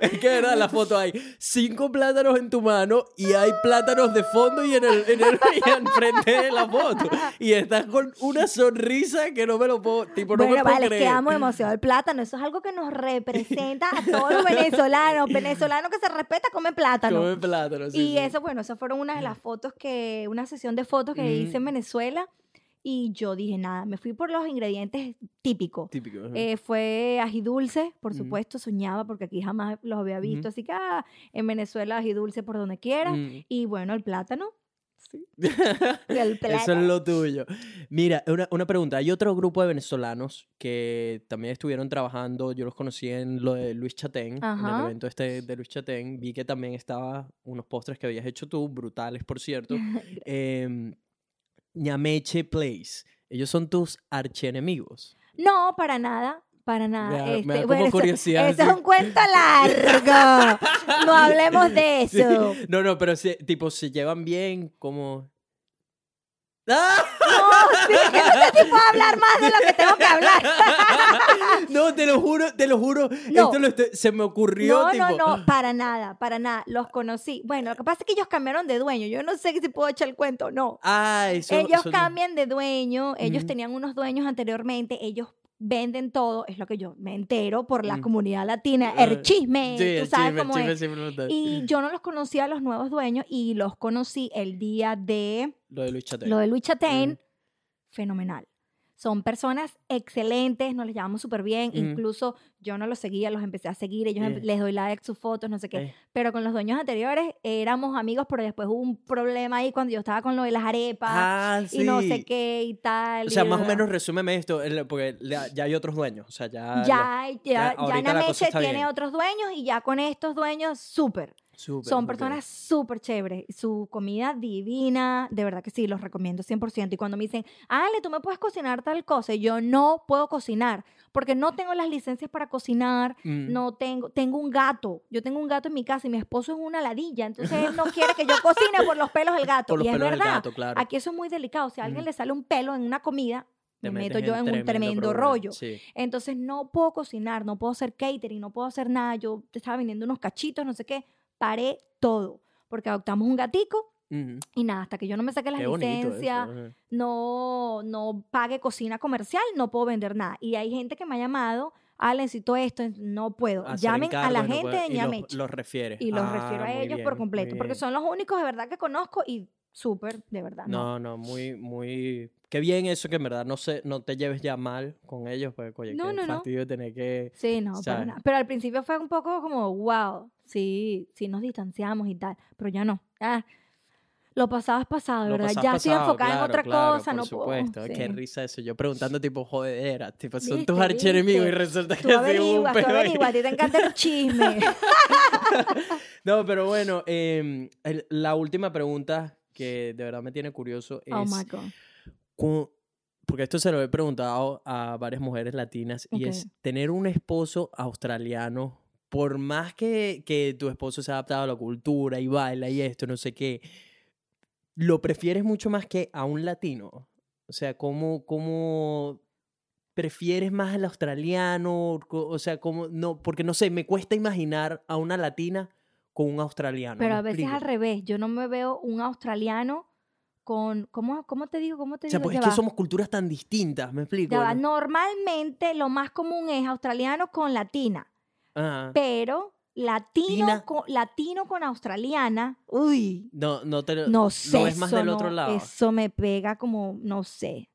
Es que verdad, la foto hay cinco plátanos en tu mano y hay plátanos de fondo y en el, en el y frente de la foto. Y estás con una sonrisa que no me lo puedo, tipo, no bueno, me puedo vale, que creer. amo demasiado el plátano. Eso es algo que nos representa a todos los venezolanos. Venezolano que se respeta come plátano. Come plátano, sí, y sí. eso, bueno, esas fueron una de las fotos que, una sesión de fotos que hice en. Venezuela. Y yo dije, nada, me fui por los ingredientes típicos. Típico. Eh, fue ají dulce, por supuesto, soñaba porque aquí jamás los había visto. Así que ah, en Venezuela ají dulce por donde quiera. Mm. Y bueno, el plátano. El plátano. Eso es lo tuyo. Mira, una, una pregunta. Hay otro grupo de venezolanos que también estuvieron trabajando. Yo los conocí en lo de Luis Chatén, en Ajá. el evento este de Luis Chatén. Vi que también estaba unos postres que habías hecho tú, brutales, por cierto. Em, Ñameche Place. Ellos son tus archienemigos. No, para nada. Para nada. da- me da Este, como bueno, eso- curiosidad, Eso es sí. un cuento largo. no hablemos de Sí. eso. No, no, pero si, tipo, se llevan bien, como... ¡Ah! No, sí, no si puedo hablar más de lo que tengo que hablar. No, te lo juro, te lo juro. No. Esto lo estoy- se me ocurrió, No, tipo... no, no, para nada, para nada. Los conocí. Bueno, lo que pasa es que ellos cambiaron de dueño. Yo no sé si puedo echar el cuento o no. Ay, son- ellos cambian de dueño, ellos tenían unos dueños anteriormente, ellos venden todo, es lo que yo me entero por la Mm. comunidad latina, Ah, el chisme, Sí, tú sabes chisme, cómo chisme es. Y yo no los conocía a los nuevos dueños y los conocí el día de Lo de Luis Chatén. lo de Luis fenomenal. Son personas excelentes, nos les llevamos súper bien. Incluso yo no los seguía, los empecé a seguir. Ellos em- Eh. les doy like, sus fotos, no sé qué. Eh. Pero con los dueños anteriores éramos amigos, pero después hubo un problema ahí cuando yo estaba con lo de las arepas Ah, sí. y no sé qué y tal. O sea, y más o menos resúmeme esto, porque ya, ya hay otros dueños. O sea, ya... Ya, ya, ya, Nameche está tiene bien. otros dueños y ya con estos dueños, súper. Son personas súper chéveres. Su comida divina, de verdad que sí, los recomiendo 100%. Y cuando me dicen, Ale, tú me puedes cocinar tal cosa, y yo no puedo cocinar porque no tengo las licencias para cocinar, Mm. no tengo, tengo un gato. Yo tengo un gato en mi casa y mi esposo es una ladilla, entonces él no quiere que yo cocine por los pelos del gato. Por los y es del verdad, gato, claro. aquí eso es muy delicado. Si a alguien Mm. le sale un pelo en una comida, me meto yo en un tremendo problema. rollo. Sí. Entonces no puedo cocinar, no puedo hacer catering, no puedo hacer nada. Yo te estaba vendiendo unos cachitos, no sé qué. Paré todo. Porque adoptamos un gatico y nada, hasta que yo no me saque la Qué bonito licencia, eso, ajá. no, no pague cocina comercial, no puedo vender nada. Y hay gente que me ha llamado, ah, necesito esto, no puedo. Hacer Llamen a la no gente puede- de y los- Ñameche. Los, refiere. Y los Ah, refiero a ellos bien, por completo, porque son los únicos de verdad que conozco y súper, de verdad. No, No, no, muy, muy... Qué bien eso que en verdad no, se, no te lleves ya mal con ellos, pues, oye, No, qué no, no. fastidio tener que... Sí, no, nada. Pero al principio fue un poco como, wow, sí, sí nos distanciamos y tal, pero ya no. Lo pasado es pasado, ¿verdad? pasado, Ya estoy enfocada en otra claro, cosa, por no supuesto. puedo. Qué sí. risa eso. Yo preguntando tipo, jodedera, tipo, son Viste, tus archienemigos y resulta que Tú sido un tú averiguas, a ti te encanta el chisme. No, pero bueno, em, el- la última pregunta que de verdad me tiene curioso es... oh my God. porque esto se lo he preguntado a varias mujeres latinas y es tener un esposo australiano, por más que, que tu esposo se ha adaptado a la cultura y baila y esto, no sé qué, ¿lo prefieres mucho más que a un latino? O sea, ¿cómo, cómo prefieres más al australiano? O sea, ¿cómo? No, porque no sé, me cuesta imaginar a una latina con un australiano. Pero ¿me a veces explico? al revés, yo no me veo un australiano con, ¿cómo, cómo te digo? ¿Cómo te O sea, digo? pues es que somos culturas tan distintas, ¿me explico? ¿no? Normalmente lo más común es australiano con latina, Ajá. pero latino Tina. con, latino con australiana, uy, No, no te No lo sé, ves más eso, del no- otro lado. eso me pega como, no sé.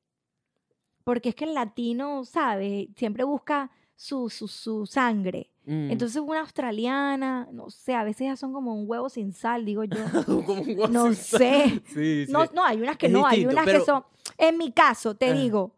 Porque es que el latino, ¿sabes? Siempre busca su, su, su sangre. Mm. Entonces una australiana, no sé, a veces ya son como un huevo sin sal, digo yo. Como un guaso No sin sal. sé. Sí, sí. No, no, hay unas que Es no, hay unas pero- que son. En mi caso, te digo,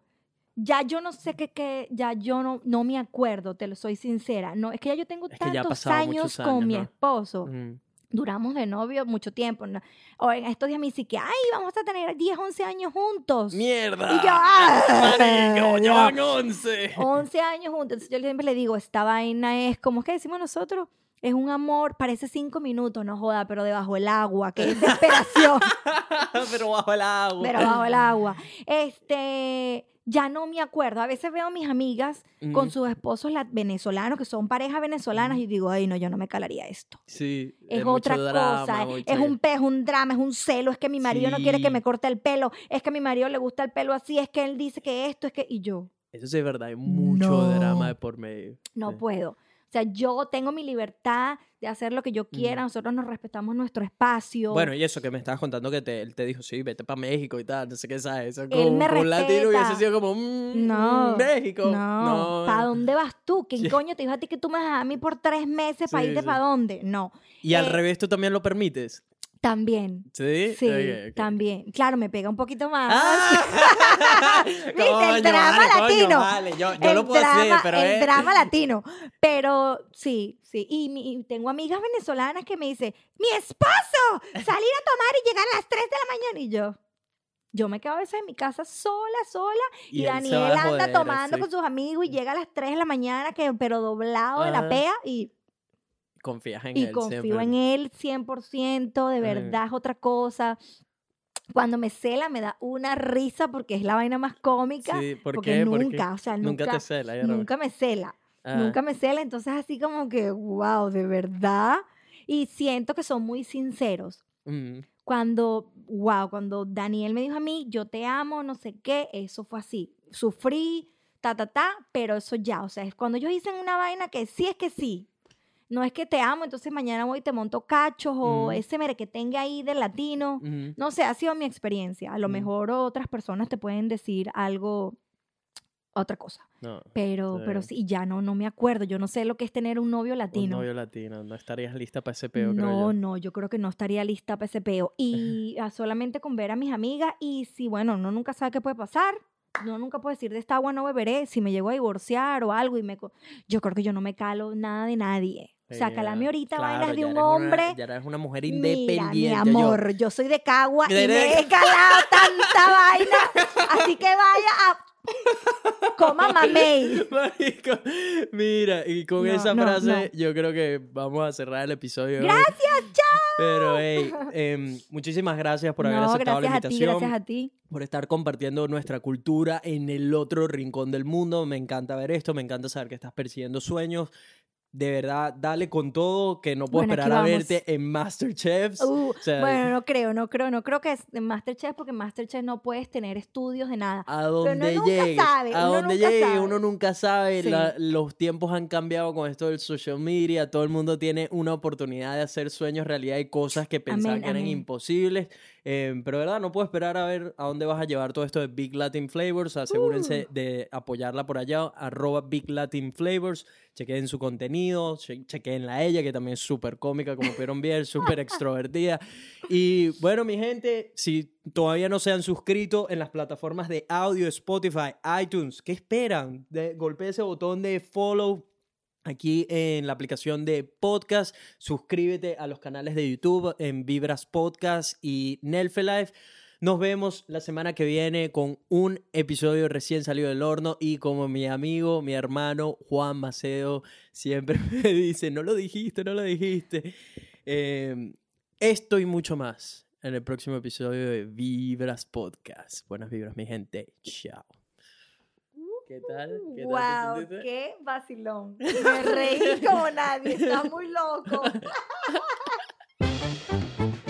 ya yo no sé qué, qué ya yo no, no me acuerdo, te lo soy sincera. No, es que ya yo tengo Es que tantos años, muchos con años, mi ¿no? esposo. Mm. Duramos de novio mucho tiempo. ¿no? O en estos días me dice que, ay, vamos a tener 10, 11 años juntos. ¡Mierda! Y yo, ¡ah! ¡Marico, ya No. van 11! 11 años juntos. Entonces yo siempre le digo, esta vaina es, como es que decimos nosotros? Es un amor, parece cinco minutos, no joda, pero debajo del agua, qué desesperación. Pero bajo el agua. pero bajo el agua. Este, ya no me acuerdo. A veces veo a mis amigas con sus esposos la- venezolanos, que son parejas venezolanas, y digo, ay, no, yo no me calaría esto. Sí. Es mucho otra drama, cosa, mucho- es un pe- es un drama, es un celo, es que mi marido no quiere que me corte el pelo, es que a mi marido le gusta el pelo así, es que él dice que esto, es que, y yo, Eso sí es verdad, hay mucho No. drama de por medio. no puedo. O sea, yo tengo mi libertad de hacer lo que yo quiera, nosotros nos respetamos nuestro espacio. Bueno, y eso que me estabas contando que te, él te dijo, sí, vete para México y tal, no sé qué sabes. Eso Él con, me con un latino hubiese sido como, mm, No, México. no, ¿para dónde vas tú? ¿Quién Sí. coño te dijo a ti que tú me vas a mí por tres meses para Sí, irte sí. para dónde? No, Y al Eh, revés, tú también lo permites. También. Sí, Sí, también. Claro, me pega un poquito más. ¡Ah! ¿Viste? El drama vale, coño, latino. vale, yo, yo el lo puedo drama, pero el es- drama latino. Pero sí, sí. Y, mi- y tengo amigas venezolanas que me dicen, mi esposo, salir a tomar y llegar a las 3 de la mañana. Y yo, yo me quedo a veces en mi casa sola, sola. Y, Daniel anda joder, tomando sí. con sus amigos y llega a las 3 de la mañana, que, pero doblado de la pea. Y, Confías en y él confío siempre. en él 100%, de verdad es otra cosa. Cuando me cela me da una risa porque es la vaina más cómica. Sí, ¿por porque nunca, o sea, Nunca, nunca, te cela. ya nunca me cela. Ah, Nunca me cela, entonces así como que, wow, de verdad. Y siento que son muy sinceros. mm, Cuando, wow, cuando Daniel me dijo a mí, yo te amo, no sé qué, eso fue así. Sufrí, ta, ta, ta, pero eso ya, o sea, es cuando ellos dicen una vaina que sí es que sí. No es que te amo, entonces mañana voy y te monto cachos o Ujú. ese merequetengue ahí del latino. ujú. No sé, ha sido mi experiencia. A lo Mm. mejor otras personas te pueden decir algo, otra cosa. No, Pero, Sí. pero sí, ya no, no me acuerdo. Yo no sé lo que es tener un novio un latino. novio latino. No estarías lista para ese peo, creo no, yo. no, yo creo que no estaría lista para ese peo. Y ah, solamente con ver a mis amigas y si, bueno, uno nunca sabe qué puede pasar. No, nunca puedo decir de esta agua no beberé. Si me llego a divorciar o algo y me... Yo creo que yo no me calo nada de nadie. O sea, Ya, calame ahorita claro, vainas de un eres una- hombre. ya eres una mujer Mira, independiente. mi yo- amor, yo, soy de Cagua y me Mira, he escalado tanta vaina. Así que vaya a... Coma mamey. Mira, y con No, esa no, frase no. yo creo que vamos a cerrar el episodio. Gracias, chao. Pero, hey, em, muchísimas gracias por haber aceptado la gracias a ti, invitación. gracias a ti. por estar compartiendo nuestra cultura en el otro rincón del mundo. Me encanta ver esto, me encanta saber que estás persiguiendo sueños. De verdad, dale con todo, que no puedo Bueno, esperar a verte en Masterchefs. Uh, O sea, bueno, no creo, no creo, no creo que es de Masterchef porque en Masterchef no puedes tener estudios de nada. a donde uno nunca llegues, sabe, a uno donde nunca llegue, sabe. uno nunca sabe. Sí. la- los tiempos han cambiado con esto del social media. Todo el mundo tiene una oportunidad de hacer sueños realidad y cosas que pensaban Amén, que eran amén. imposibles. Eh, pero verdad, no puedo esperar a ver a dónde vas a llevar todo esto de Big Latin Flavors. Asegúrense Uh. de apoyarla por allá, arroba Big Latin Flavors. Chequen su contenido, che- chequen a ella, que también es súper cómica, como pudieron ver, súper extrovertida. Y bueno, mi gente, si todavía no se han suscrito en las plataformas de audio, Spotify, iTunes, ¿qué esperan? De, golpea ese botón de follow aquí en la aplicación de podcast. Suscríbete a los canales de YouTube en Vibras Podcast y Nelfe Life. Nos vemos la semana que viene con un episodio recién salido del horno y como mi amigo, mi hermano Juan Maceo siempre me dice, no lo dijiste, no lo dijiste. Eh, esto y mucho más en el próximo episodio de Vibras Podcast. Buenas vibras, mi gente. Chao. ¿Qué tal? ¿Qué tal Wow, qué vacilón. Me reí como nadie, está muy loco.